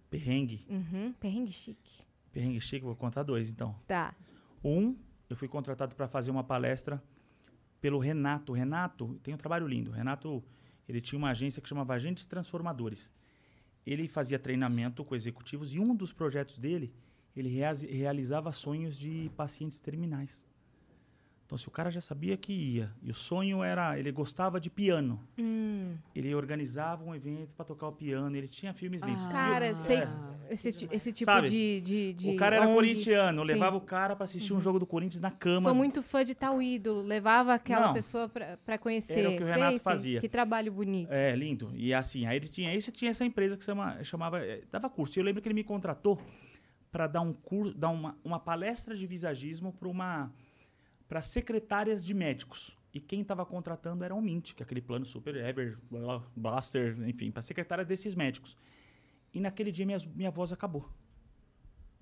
Perrengue. Uhum, perrengue chique. Perrengue chique, vou contar dois então. Tá. Um, eu fui contratado para fazer uma palestra pelo Renato. O Renato tem um trabalho lindo. O Renato, ele tinha uma agência que chamava Agentes Transformadores. Ele fazia treinamento com executivos e um dos projetos dele, ele realizava sonhos de pacientes terminais. Então, se o cara já sabia que ia, e o sonho era, ele gostava de piano, Hum. ele organizava um evento para tocar o piano, ele tinha filmes lindos. E eu- Cara, sei, é. esse, esse tipo de, de, de o cara era ONG. corintiano, Sim. levava o cara pra assistir um jogo do Corinthians na cama. Sou muito fã de tal ídolo. Levava aquela Não. pessoa pra conhecer. Era o que o Renato sei. fazia. Que trabalho bonito. É, lindo. E assim, aí ele tinha isso tinha essa empresa que chama, chamava. eh, dava curso. E eu lembro que ele me contratou para dar um curso, dar uma, uma palestra de visagismo para uma. Para secretárias de médicos. E quem estava contratando era o Mint, que é aquele plano super Ever, Blaster, enfim, para secretária desses médicos. E naquele dia minha, minha voz acabou.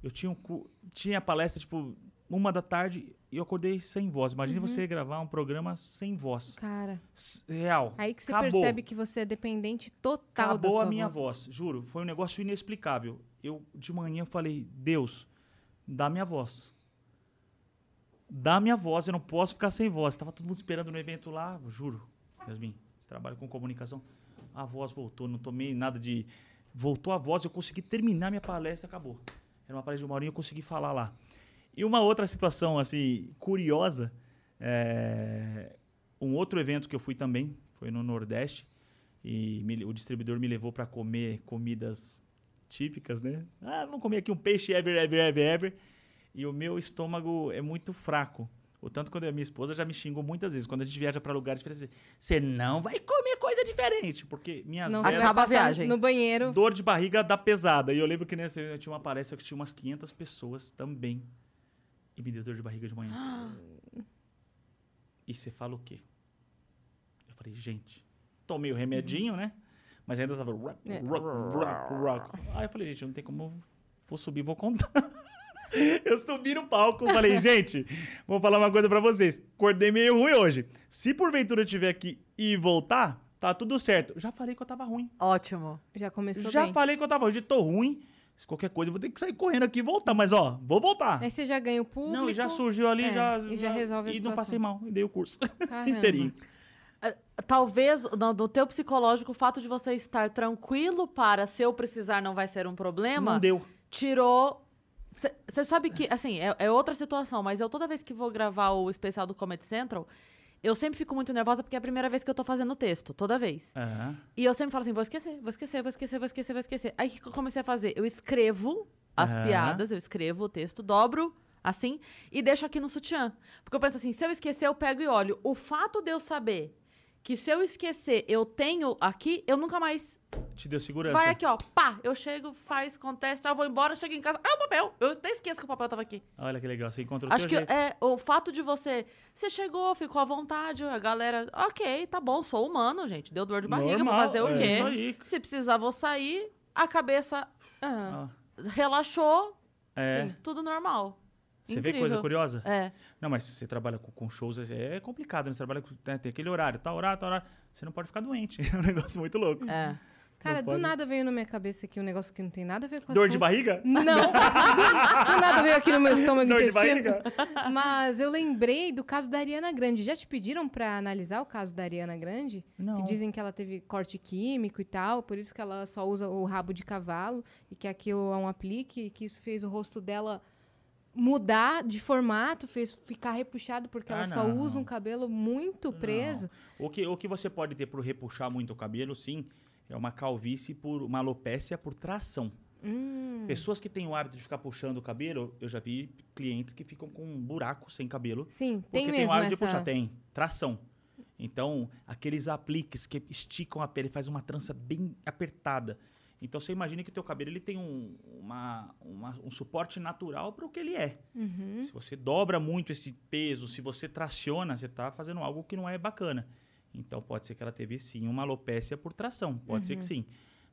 Eu tinha, um, tinha a palestra, tipo, uma da tarde e eu acordei sem voz. Imagine Uhum. você gravar um programa sem voz. Cara. Real. Aí que você Acabou. percebe que você é dependente total da Acabou sua a minha voz. voz. juro. Foi um negócio inexplicável. Eu, de manhã, falei, Deus, dá minha voz. Dá minha voz, eu não posso ficar sem voz. Tava todo mundo esperando no evento lá, juro. Yasmin, você trabalha com comunicação. A voz voltou, não tomei nada de... Voltou a voz, eu consegui terminar minha palestra, acabou. Era uma palestra de uma e eu consegui falar lá. E uma outra situação, assim, curiosa, é, um outro evento que eu fui também, foi no Nordeste, e me- o distribuidor me levou para comer comidas típicas, né? Ah, vamos comer aqui um peixe ever, ever, ever, ever. E o meu estômago é muito fraco. O tanto quando a minha esposa já me xingou muitas vezes. Quando a gente viaja para lugares diferentes, você não vai comer coisa diferente. Porque minhas Não velas- você vai passar no banheiro. Dor de barriga da pesada. E eu lembro que nesse eu tinha uma palestra que tinha umas 500 pessoas também. E me deu dor de barriga de manhã. E você fala o quê? Eu falei, gente, tomei o remedinho, né? Mas ainda tava rock, rock, rock, rock. Aí eu falei, gente, não tem como. Vou subir, vou contar. eu subi no palco, falei, gente, vou falar uma coisa pra vocês. Acordei meio ruim hoje. Se porventura eu tiver aqui e voltar, tá tudo certo. Já falei que eu tava ruim. Ótimo. Já começou Já bem. falei que eu tava hoje, tô ruim. Se qualquer coisa, eu vou ter que sair correndo aqui e voltar. Mas, ó, vou voltar. Aí você já ganha o público. Não, e já surgiu ali, É, já, E já resolve E não passei mal, e dei o curso inteirinho. É, Talvez no, no teu psicológico, o fato de você estar tranquilo para se eu precisar não vai ser um problema. Não deu. Tirou. Você sabe que, assim, é, é outra situação, mas eu toda vez que vou gravar o especial do Comedy Central, eu sempre fico muito nervosa porque é a primeira vez que eu tô fazendo o texto, toda vez. Aham. E eu sempre falo assim, vou esquecer, vou esquecer, vou esquecer, vou esquecer, vou esquecer. Aí o que eu comecei a fazer? Eu escrevo as Aham. piadas, eu escrevo o texto, dobro assim e deixo aqui no sutiã. Porque eu penso assim, se eu esquecer, eu pego e olho. O fato de eu saber que se eu esquecer, eu tenho aqui, eu nunca mais. Te deu segurança. Vai aqui, ó, pá, eu chego, faz, contesta, eu vou embora, chego em casa, ah, o papel. Eu até esqueço que o papel tava aqui. Olha que legal, você encontrou Acho que jeito. é o fato de você. Você chegou, ficou à vontade, a galera. Ok, tá bom, sou humano, gente. Deu dor de barriga, Normal, vou fazer o é quê? isso aí. Se precisar, vou sair. A cabeça Ah, relaxou, É. sim, tudo normal. Você vê coisa curiosa? É. Não, mas você trabalha com, com shows, é é complicado, né? Você trabalha com. né, tem aquele horário, tal horário, tal horário. Você não pode ficar doente. É um negócio muito louco. É. Cara, do nada veio na minha cabeça aqui um negócio que não tem nada a ver com Dor de assunto. barriga? Não, do, do nada veio aqui no meu estômago Dor de intestino. barriga? Mas eu lembrei do caso da Ariana Grande. Já te pediram pra analisar o caso da Ariana Grande? Não. Que dizem que ela teve corte químico e tal, por isso que ela só usa o rabo de cavalo e que aquilo é um aplique e que isso fez o rosto dela mudar de formato, fez ficar repuxado porque Ah, ela só não. usa um cabelo muito preso. O que, o que você pode ter por repuxar muito o cabelo, sim, é uma calvície por uma alopécia por tração. Hum. Pessoas que têm o hábito de ficar puxando o cabelo, eu já vi clientes que ficam com um buraco sem cabelo. Sim, Porque tem tem, mesmo o hábito essa... de puxar, tem. Tração. Então, aqueles apliques que esticam a pele, faz uma trança bem apertada. Então, você imagina que o teu cabelo ele tem um, uma, uma- um suporte natural para o que ele é. Uhum. Se você dobra muito esse peso, se você traciona, você está fazendo algo que não é bacana. Então, pode ser que ela teve, sim, uma alopécia por tração. Pode ser que Uhum. sim.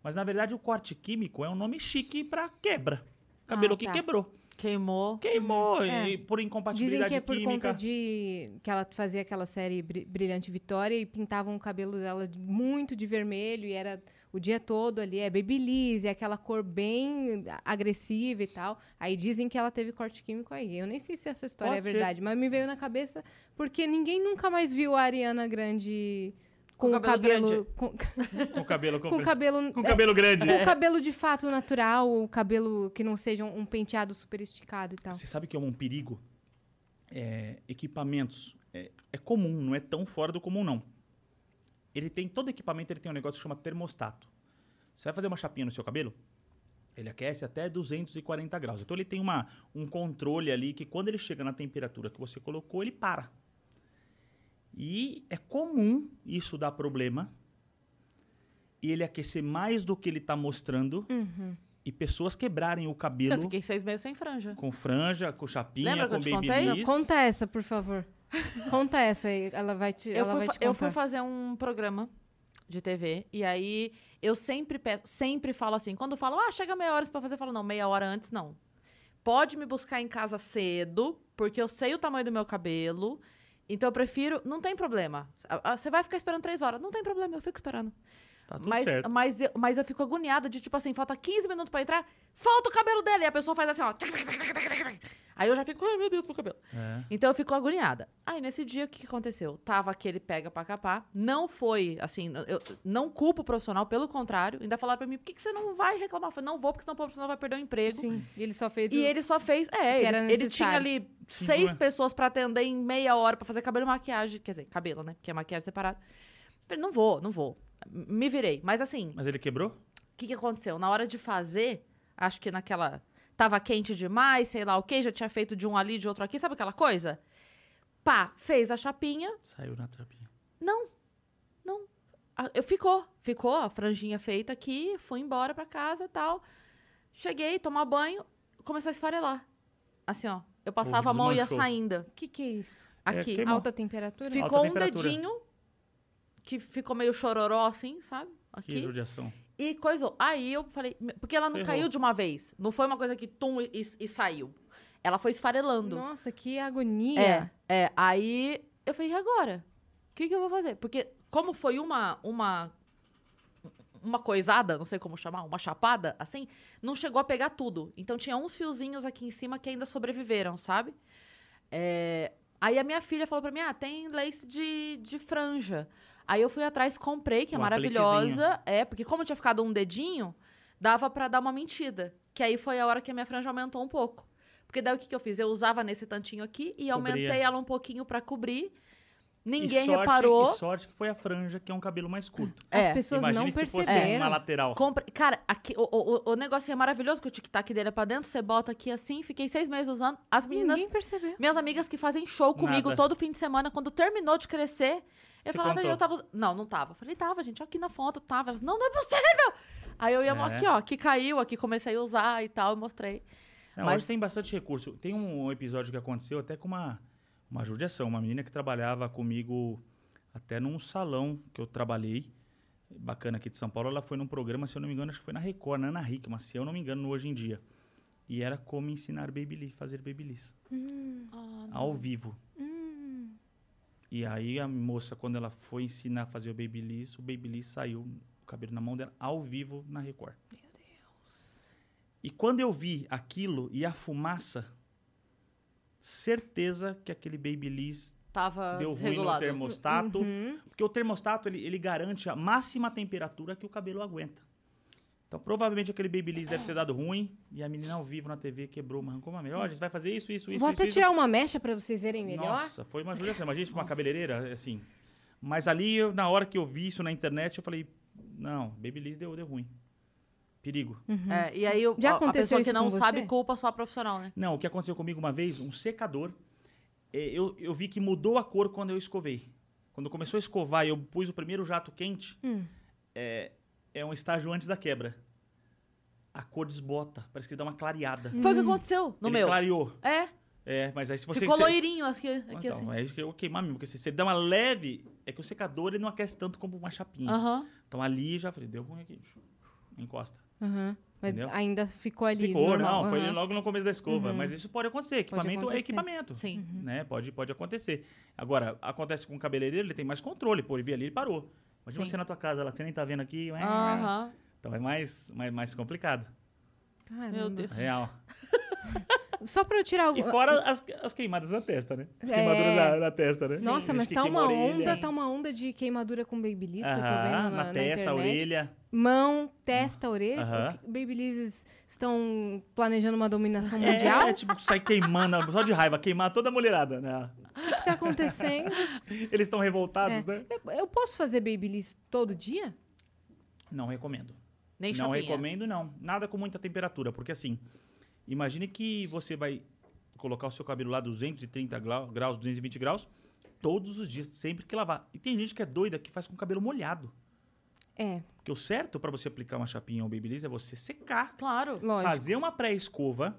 Mas, na verdade, o corte químico é um nome chique para quebra. Cabelo Ah, que tá. quebrou. Queimou. Queimou, É. e por Dizem incompatibilidade que é por química. conta de que ela fazia aquela série Bri- Brilhante Vitória e pintavam o cabelo dela de- muito de vermelho e era o dia todo ali, é babyliss, é aquela cor bem agressiva e tal. Aí dizem que ela teve corte químico aí. Eu nem sei se essa história Pode é ser. verdade, mas me veio na cabeça porque ninguém nunca mais viu a Ariana Grande com, Com o cabelo cabelo, com, Com cabelo com cabelo Com é, cabelo grande. com cabelo de fato natural, o cabelo que não seja um penteado super esticado e tal. Você sabe que é um perigo? É, equipamentos. É, é comum, não é tão fora do comum, não. Ele tem, todo equipamento ele tem um negócio que chama termostato. Você vai fazer uma chapinha no seu cabelo, Ele aquece até 240 graus. Então ele tem uma, um controle ali que quando ele chega na temperatura que você colocou, ele para. E é comum isso dar problema. E ele aquecer mais do que ele está mostrando. Uhum. E pessoas quebrarem o Eu cabelo fiquei seis meses sem franja. com franja, com chapinha, Lembra com eu babyliss. conta essa, por favor. Conta essa aí, ela vai te, Eu ela fui, vai te contar. eu fui fazer um programa de TV e aí eu sempre peço, sempre falo assim, quando falam, ah, chega meia hora pra fazer, eu falo, não, meia hora antes não. Pode me buscar em casa cedo, porque eu sei o tamanho do meu cabelo, então eu prefiro, não tem problema. Você vai ficar esperando três horas, não tem problema, eu fico esperando. Tá tudo mas, certo. Mas, eu, mas eu fico agoniada de, tipo assim, falta 15 minutos pra entrar, falta o cabelo dele. E a pessoa faz assim, ó. Aí eu já fico, ai meu Deus, meu cabelo. É. Então eu fico agoniada. Aí nesse dia, o que aconteceu? Tava aquele pega pra capar. Não foi, assim, eu não culpo o profissional, pelo contrário. Ainda falaram pra mim, por que, que você não vai reclamar? Eu falei, não vou, porque senão o profissional vai perder o emprego. Sim, e ele só fez E o- ele só fez. É, que ele, era ele tinha ali Sim, seis é? pessoas pra atender em meia hora pra fazer cabelo e maquiagem. Quer dizer, cabelo, né? Porque é maquiagem separada. Não vou, não vou. Me virei. Mas assim, Mas ele quebrou? o que, que aconteceu? Na hora de fazer, acho que naquela. Tava quente demais, sei lá o quê, já tinha feito de um ali, de outro aqui, sabe aquela coisa? Pá, fez a chapinha. Saiu na trapinha. Não, não. Eu- Ficou, ficou a franjinha feita aqui, fui embora pra casa e tal. Cheguei, tomar banho, começou a esfarelar. Assim, ó. Eu passava a mão e ia saindo. O que que é isso? Aqui. queimou. Alta temperatura? Ficou Alta um temperatura. dedinho que ficou meio chororó assim, sabe? Que Aqui. judiação. E coisou. Aí eu falei. Porque ela não Ferrou. caiu de uma vez. Não foi uma coisa que tum e, e saiu. Ela foi esfarelando. Nossa, que agonia. É, é. Aí eu falei, e agora? O que, que eu vou fazer? Porque, como foi uma, uma. Uma coisada, não sei como chamar, uma chapada, assim, não chegou a pegar tudo. Então tinha uns fiozinhos aqui em cima que ainda sobreviveram, sabe? É, Aí a minha filha falou pra mim: ah, tem lace de, de franja. Aí eu fui atrás, comprei, que é Um maravilhosa. É, porque como tinha ficado um dedinho, dava pra dar uma mentida. Que aí foi a hora que a minha franja aumentou um pouco. Porque daí o que, que eu fiz? Eu usava nesse tantinho aqui e Cobria. aumentei ela um pouquinho pra cobrir. Ninguém E sorte- reparou. E sorte que foi a franja, que é um cabelo mais curto. As É. pessoas Imagine não se fosse perceberam. uma lateral. Compre- Cara, aqui, o, o, o negócio é maravilhoso, que o tic-tac dele é pra dentro, você bota aqui assim, fiquei seis meses usando. As meninas. Ninguém percebeu. Minhas amigas que fazem show comigo Nada. todo fim de semana, quando terminou de crescer, eu Você falava, contou? eu tava. Não, não tava. Eu falei, tava, gente, aqui na foto tava. Elas, não, não é possível! Aí eu ia, É. aqui, ó, aqui caiu, aqui comecei a usar e tal, eu mostrei. Não, Mas Hoje tem bastante recurso. Tem um episódio que aconteceu até com uma, uma judiação. Uma menina que trabalhava comigo até num salão que eu trabalhei, bacana aqui de São Paulo. Ela foi num programa, se eu não me engano, acho que foi na Record, na Ana Hickman, se eu não me engano, no Hoje em Dia. E era como ensinar babyliss, fazer babyliss. Ah, Ao vivo. E aí a moça, quando ela foi ensinar a fazer o babyliss, o babyliss saiu, o cabelo na mão dela, ao vivo na Record. Meu Deus. E quando eu vi aquilo e a fumaça, certeza que aquele babyliss Tava deu ruim no termostato. Uhum. Porque o termostato, ele, ele garante a máxima temperatura que o cabelo aguenta. Então, provavelmente aquele babyliss deve ter dado ruim e a menina ao vivo na TV quebrou, mas arrancou uma melhor. A gente vai fazer isso, isso, isso, Vou isso, até isso. tirar uma mecha pra vocês verem melhor. Nossa, foi uma judiação. Imagina isso pra uma cabeleireira, assim. Mas ali, eu, na hora que eu vi isso na internet, eu falei, não, Babyliss deu, deu ruim. Perigo. É, e aí o- Já a- a aconteceu pessoa que não sabe você? culpa só a profissional, né? Não, o que aconteceu comigo uma vez, um secador, é, eu, eu vi que mudou a cor quando eu escovei. Quando começou a escovar e eu pus o primeiro jato quente, Hum. é, é um estágio antes da quebra. A cor desbota, parece que ele dá uma clareada. Foi o que aconteceu no ele meu. clareou. É. É, mas aí se você... Ficou você- loirinho aqui, aqui então, assim. é isso que eu vou queimar mesmo, porque se você dá uma leve, é que o secador ele não aquece tanto como uma chapinha. Então ali já falei, deu ruim aqui. Encosta. Mas Entendeu? ainda ficou ali. Ficou, normal. não, foi logo no começo da escova. Uhum. Mas isso pode acontecer. Equipamento acontecer. é equipamento. Sim. Né? Pode, pode acontecer. Agora, acontece com o cabeleireiro, ele tem mais controle. Pô, ele veio ali ele parou. Imagina Sim. você na tua casa, que você nem tá vendo aqui. ué, Aham. Então é mais, mais, mais complicado. Caramba. Meu Deus. Real. Só pra eu tirar E fora as, as queimadas na testa, né? As É. queimaduras na, na testa, né? Nossa, Gente mas tá uma orelha. onda, tá uma onda de queimadura com babyliss que eu tô vendo na, na na testa, internet. orelha. Mão, testa, orelha. Babyliss estão planejando uma dominação mundial? É, tipo, sai queimando, só de raiva, queimar toda a mulherada, né? O que, que tá acontecendo? Eles estão revoltados, É. né? Eu, eu posso fazer babyliss todo dia? Não recomendo. Nem não chapinha. recomendo, não. Nada com muita temperatura, porque assim, imagine que você vai colocar o seu cabelo lá 230 glau- graus, 220 graus, todos os dias, sempre que lavar. E tem gente que é doida que faz com o cabelo molhado. É, Porque o certo para você aplicar uma chapinha ou babyliss é você secar, Claro. lógico. fazer uma pré-escova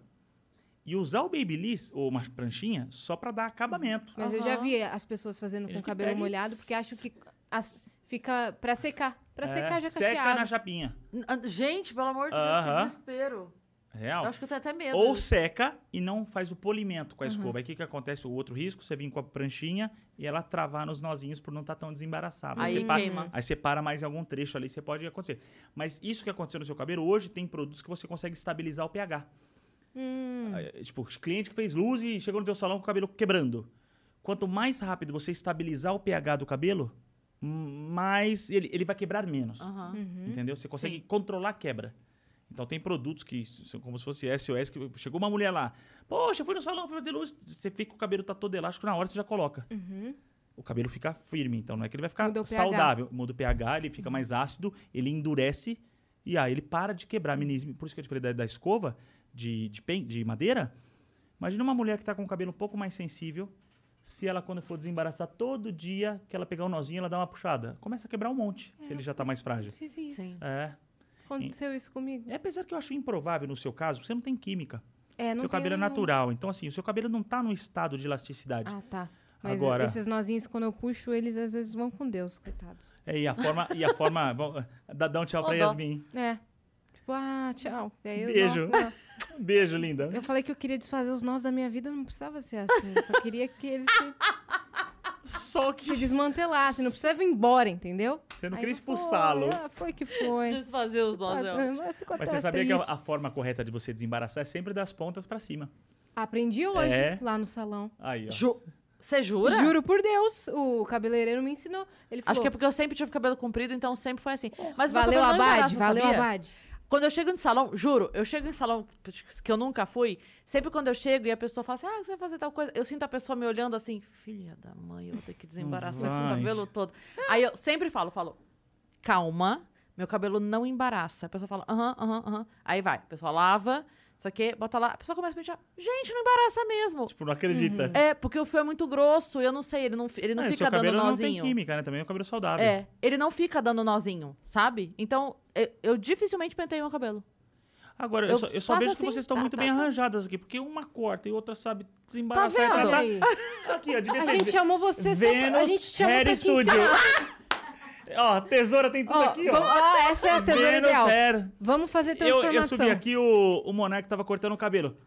e usar o babyliss ou uma pranchinha só para dar acabamento. Mas eu já vi as pessoas fazendo com o cabelo molhado, porque acham que as- fica pra secar. Pra É, secar já seca cacheado. na chapinha. N- ah, Gente, pelo amor de Deus, que desespero. Real. Eu acho que eu tenho até medo. Ou seca e não faz o polimento com a escova. Aí o que, que acontece? O outro risco, você vir com a pranchinha e ela travar nos nozinhos por não estar tão desembaraçado. Aí você para, queima. Aí você para mais em algum trecho ali, você pode acontecer. Mas isso que aconteceu no seu cabelo, hoje tem produtos que você consegue estabilizar o pH. Hum. Tipo, os cliente que fez luz e chegou no teu salão com o cabelo quebrando. Quanto mais rápido você estabilizar o pH do cabelo, mais ele, ele vai quebrar menos. Uhum. Entendeu? Você consegue Sim. controlar a quebra. Então tem produtos que são como se fosse SOS, que chegou uma mulher lá. Poxa, fui no salão, fui fazer luz. Você fica com o cabelo tá todo elástico, na hora você já coloca. Uhum. O cabelo fica firme, então não é que ele vai ficar Muda pH. saudável. Muda o pH, ele fica mais ácido, ele endurece e aí ele para de quebrar. Menismo. Por isso que eu te falei da, da escova de, de, pen- de madeira. Imagina uma mulher que tá com o cabelo um pouco mais sensível. Se ela, quando for desembaraçar todo dia, que ela pegar um nozinho, ela dá uma puxada. Começa a quebrar um monte, se ele já tá mais frágil. Fiz isso. Sim. É. Aconteceu isso comigo. É, apesar que eu acho improvável no seu caso, você não tem química. É, não seu cabelo é natural. Então, assim, o seu cabelo não tá no estado de elasticidade. Ah, tá. Mas Agora- esses nozinhos, quando eu puxo, eles às vezes vão com Deus, coitados. É, e a forma. e a forma vamos- dá, dá um tchau Ô, pra dó. Yasmin. É. Tipo, ah, tchau. E aí eu Beijo. dou-. Beijo, linda. Eu falei que eu queria desfazer os nós da minha vida, não precisava ser assim. Eu só queria que eles se, Só que. se desmantelassem. Não precisava ir embora, entendeu? Você não Aí queria expulsá-los. ah, foi que foi. Desfazer os nós. é ótimo. mas Mas você sabia que triste. a, a forma correta de você desembaraçar é sempre das pontas pra cima. Aprendi hoje, É. lá no salão. Aí, ó. Ju- Você jura? Juro por Deus, o cabeleireiro me ensinou. Ele falou, Acho que é porque eu sempre tive cabelo comprido, então sempre foi assim. Mas valeu Abade, valeu? Abade. Quando eu chego no salão, juro, eu chego em salão que eu nunca fui, sempre quando eu chego e a pessoa fala assim, ah, você vai fazer tal coisa, eu sinto a pessoa me olhando assim, filha da mãe, eu vou ter que desembaraçar esse cabelo todo. Aí eu sempre falo, falo, calma, meu cabelo não embaraça. A pessoa fala, aham, aham, aham. Aí vai, a pessoa lava, isso aqui, bota lá, a pessoa começa a pentear, gente, não embaraça mesmo. Tipo, não acredita. É, porque o fio é muito grosso, eu não sei, ele não, ele não e fica dando cabelo não nozinho. tem química, né? Também é um cabelo saudável. É, ele não fica dando nozinho, sabe? Então, eu, eu dificilmente penteio meu cabelo. Agora, eu, Eu só, eu só vejo que assim, vocês estão tá, muito tá, bem tá. arranjadas aqui, porque uma corta e outra sabe Tá desembaraçar. e vendo? Aqui, ó, A gente chamou você só pra, a Vênus gente te chamou Hair pra te Studio. ensinar. Ó, tesoura tem tudo Ó, aqui, ó. vamos- ó, essa é a tesoura Vênus ideal. Hair. Vamos fazer Eu, transformação. eu subi aqui, o, o Monark tava cortando o cabelo.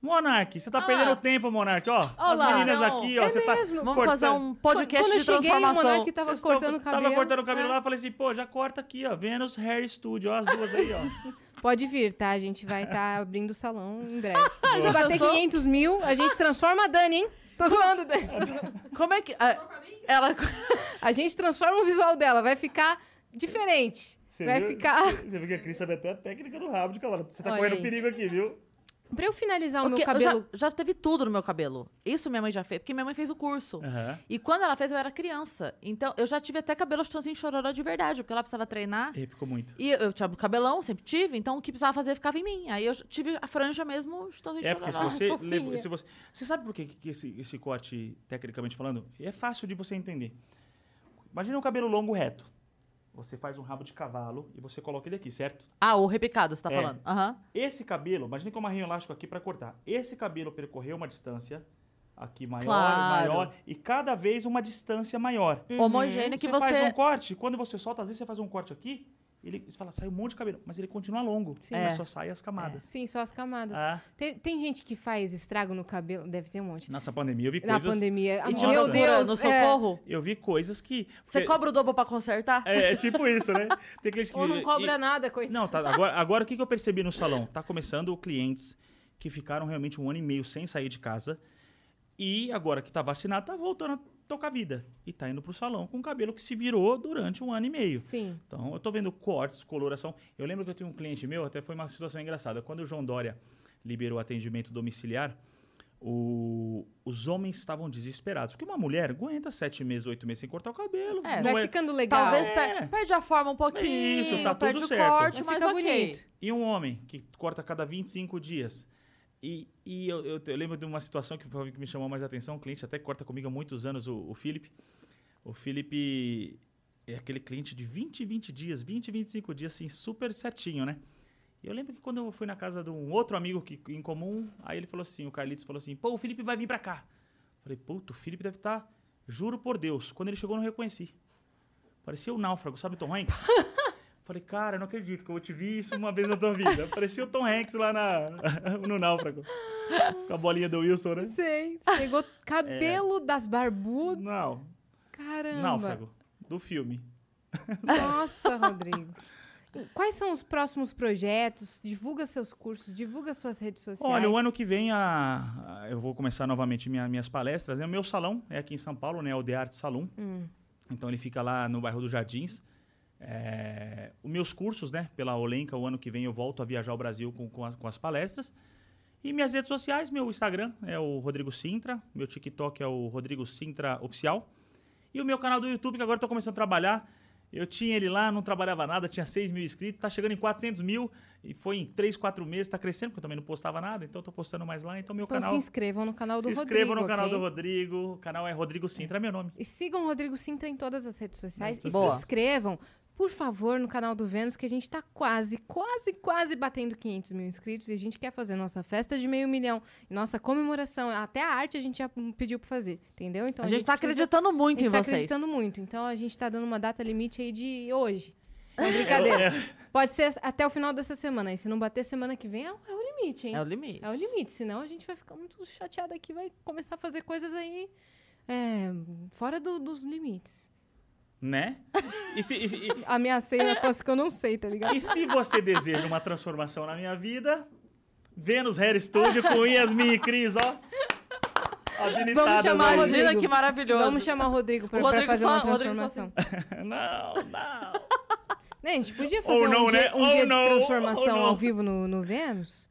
Monark, você tá Ah. perdendo tempo, Monark, ó. As lá. meninas Não. aqui, ó. É você tá mesmo. Vamos cortando. fazer um podcast Quando eu de cheguei, o transformação. Monark tava Vocês cortando o cabelo. Tava cortando o cabelo É. lá, eu falei assim, pô, já corta aqui, ó. Vênus Hair Studio, ó, as duas aí, ó. Pode vir, tá? A gente vai estar abrindo o salão em breve. Se bater pensou? 500 mil, a gente transforma a Dani, hein? Tô zoando, Dani. Como é que. ah, ela. A gente transforma o visual dela, vai ficar diferente. Você vai viu? ficar... Você viu que a Cris sabe até a técnica do rabo de cavalo. Você tá Olha correndo aí. perigo aqui, viu? Pra eu finalizar o Porque meu eu já- cabelo... já, teve tudo no meu cabelo. Isso minha mãe já fez, porque minha mãe fez o curso. Aham. E quando ela fez, eu era criança. Então, eu já tive até cabelo chãozinho chororó de verdade, porque ela precisava treinar. E ficou muito. E eu tinha cabelão, sempre tive, então o que precisava fazer ficava em mim. Aí eu tive a franja mesmo, chãozinho É, porque se chororó. você levou. Se você, você sabe por que, que esse, esse corte, tecnicamente falando, é fácil de você entender. Imagina um cabelo longo reto. Você faz um rabo de cavalo e você coloca ele aqui, certo? Ah, o repicado, você tá É. falando. Aham. Esse cabelo, imagine que eu amarrei um elástico aqui para cortar. Esse cabelo percorreu uma distância aqui maior, Claro. maior e cada vez uma distância maior. Homogêneo que você, você. faz um corte, quando você solta, às vezes você faz um corte aqui, ele você fala, sai um monte de cabelo, mas ele continua longo, Sim. mas É. só sai as camadas. Sim, só as camadas. Ah, Tem, tem gente que faz estrago no cabelo, deve ter um monte. nessa pandemia eu vi Na coisas. pandemia. E de Meu Deus, no é. socorro. Eu vi coisas que. Você porque- cobra o dobro pra consertar? É, é tipo isso, né? Tem cliente que. Ou não cobra e- nada, coitado. Não, tá. Agora, agora o que, que eu percebi no salão? Tá começando clientes que ficaram realmente um ano e meio sem sair de casa. E agora que tá vacinado, tá voltando a tocar vida. E tá indo pro salão com o cabelo que se virou durante um ano e meio. Sim. Então, eu tô vendo cortes, coloração. Eu lembro que eu tinha um cliente meu, até foi uma situação engraçada. Quando o João Dória liberou o atendimento domiciliar, o- os homens estavam desesperados. Porque uma mulher aguenta sete meses, oito meses sem cortar o cabelo. É, Vai é- ficando legal. Talvez É. per- perde a forma um pouquinho. Isso, tá perde tudo o certo. corte, mas ficar ok. bonito. E um homem que corta a cada 25 dias. E, e eu, eu- eu lembro de uma situação que, que me chamou mais atenção. Um cliente até corta comigo há muitos anos, o, o Felipe. O Felipe é aquele cliente de 20, 20 dias, 20, 25 dias, assim, super certinho, né? E eu lembro que quando eu fui na casa de um outro amigo que, em comum, aí ele falou assim, o Carlitos falou assim, pô, o Felipe vai vir pra cá. Falei, puto, o Felipe deve estar, juro por Deus. Quando ele chegou, eu não reconheci. Parecia o náufrago, sabe o Tom Hanks? Falei, cara, não acredito que eu vou te ver isso uma vez na tua vida. Parecia o Tom Hanks lá na, no náufrago. Com a bolinha do Wilson, né? Sei. Chegou cabelo das barbudas. Não, Caramba. náufrago. Do filme. Nossa, Rodrigo. Quais são os próximos projetos? Divulga seus cursos, divulga suas redes sociais. Olha, o ano que vem a, a- eu vou começar novamente minha- minhas palestras. É o meu salão, é aqui em São Paulo, né? É o The Art Salon. Hum. Então ele fica lá no bairro dos Jardins. É, os meus cursos, né? Pela Olenka, o ano que vem eu volto a viajar ao Brasil com, com, as, com as palestras. E minhas redes sociais, meu Instagram é o Rodrigo Sintra, meu TikTok é o Rodrigo Sintra Oficial. E o meu canal do YouTube, que agora estou começando a trabalhar. Eu tinha ele lá, não trabalhava nada, tinha 6 mil inscritos, tá chegando em 400 mil. E foi em 3, 4 meses, tá crescendo, porque eu também não postava nada, então eu tô postando mais lá. Então meu Então canal... se inscrevam no canal do Se Rodrigo. inscrevam no canal ok? do Rodrigo. O canal é Rodrigo Sintra, é meu nome. E sigam o Rodrigo Sintra em todas as redes sociais. E Boa. se inscrevam, por favor, no canal do Vênus, que a gente tá quase, quase, quase batendo 500 mil inscritos. E a gente quer fazer nossa festa de meio milhão. Nossa comemoração. Até a arte a gente já pediu pra fazer, entendeu? Então A gente tá precisa- acreditando muito a gente em tá vocês. acreditando muito. Então a gente tá dando uma data limite aí de hoje. Não é brincadeira. Pode ser até o final dessa semana. E se não bater semana que vem, é o, é o limite, hein? É o limite. É o limite, senão a gente vai ficar muito chateado aqui, vai começar a fazer coisas aí é, fora do- dos limites. Né? E se, e se- e- Ameacei na coisa que eu não sei, tá ligado? e se você deseja uma transformação na minha vida, Vênus Hair Studio com Yasmin e Cris, ó. Vamos chamar Imagina Rodrigo. que maravilhoso. Vamos chamar o Rodrigo pra, O pra Rodrigo fazer só- uma o Rodrigo só transformação. Não, não. Né, a gente podia fazer Ou um não, dia, né? um Ou dia não, de transformação não. ao vivo no, no Vênus.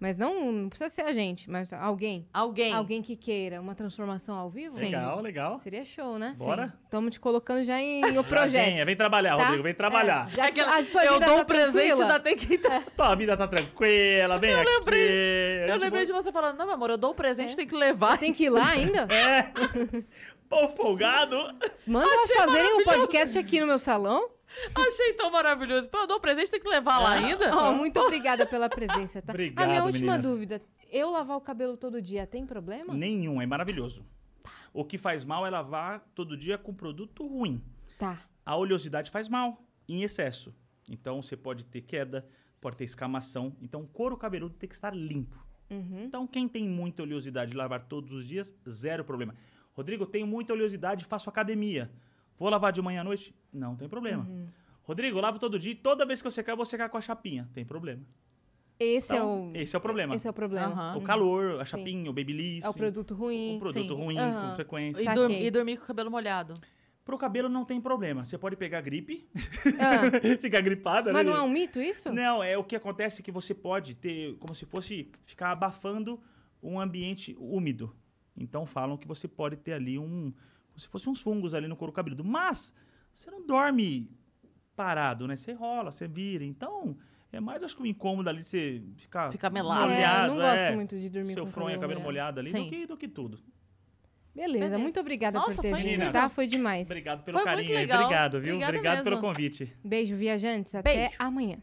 Mas não, não precisa ser a gente, mas alguém. Alguém. Alguém que queira uma transformação ao vivo? Legal, legal. Seria show, né? Bora? Estamos te colocando já em o projeto. Vem, vem trabalhar, tá? Rodrigo, vem trabalhar. É, já É que a sua eu dou tá um presente, ainda tem que... Tua vida tá tranquila, vem aqui. lembrei- A Eu lembrei de você falando, não, meu amor, eu dou o presente, tem que levar. Tem que ir lá ainda? É. Pô, folgado. Manda elas fazerem um podcast aqui no meu salão. Achei tão maravilhoso. Pô, eu dou o presente, tem que levar lá ainda? Ó, muito obrigada pela presença, tá? Obrigado, a minha última meninas. dúvida. Eu lavar o cabelo todo dia tem problema? Nenhum, é maravilhoso. O que faz mal é lavar todo dia com produto ruim. Tá. A oleosidade faz mal, em excesso. Então você pode ter queda, pode ter escamação. Então o couro cabeludo tem que estar limpo. Uhum. Então quem tem muita oleosidade de lavar todos os dias, zero problema. Rodrigo, eu tenho muita oleosidade, faço academia. Vou lavar de manhã à noite? Não tem problema. Uhum. Rodrigo, eu lavo todo dia e toda vez que eu secar, eu vou secar com a chapinha. Tem problema. Esse Então, é o. esse é o problema. Esse é o problema. Aham. O calor, a Sim. chapinha, o babyliss. É o produto ruim. O produto sim. ruim, Aham. com frequência. E, e dormir com o cabelo molhado. Pro cabelo não tem problema. Você pode pegar gripe, Ah, ficar gripada, mas né? não é um mito isso? Não, é o que acontece é que você pode ter, como se fosse ficar abafando um ambiente úmido. Então falam que você pode ter ali um, como se fosse uns fungos ali no couro cabeludo. Mas você não dorme parado, né? Você rola, você vira. Então é mais acho que o incômodo ali de você ficar Ficar melado. É, molhado, eu não gosto é. muito de dormir Seu com fronha, cabelo cabelo molhado. ali, Sim. do que, do que tudo. Beleza, Beleza. muito obrigada Nossa, por ter foi vindo, tá? Foi demais. Obrigado pelo Foi carinho aí. legal. Obrigado, viu? Obrigada Obrigado pelo convite. Beijo, viajantes. Até Beijo. amanhã.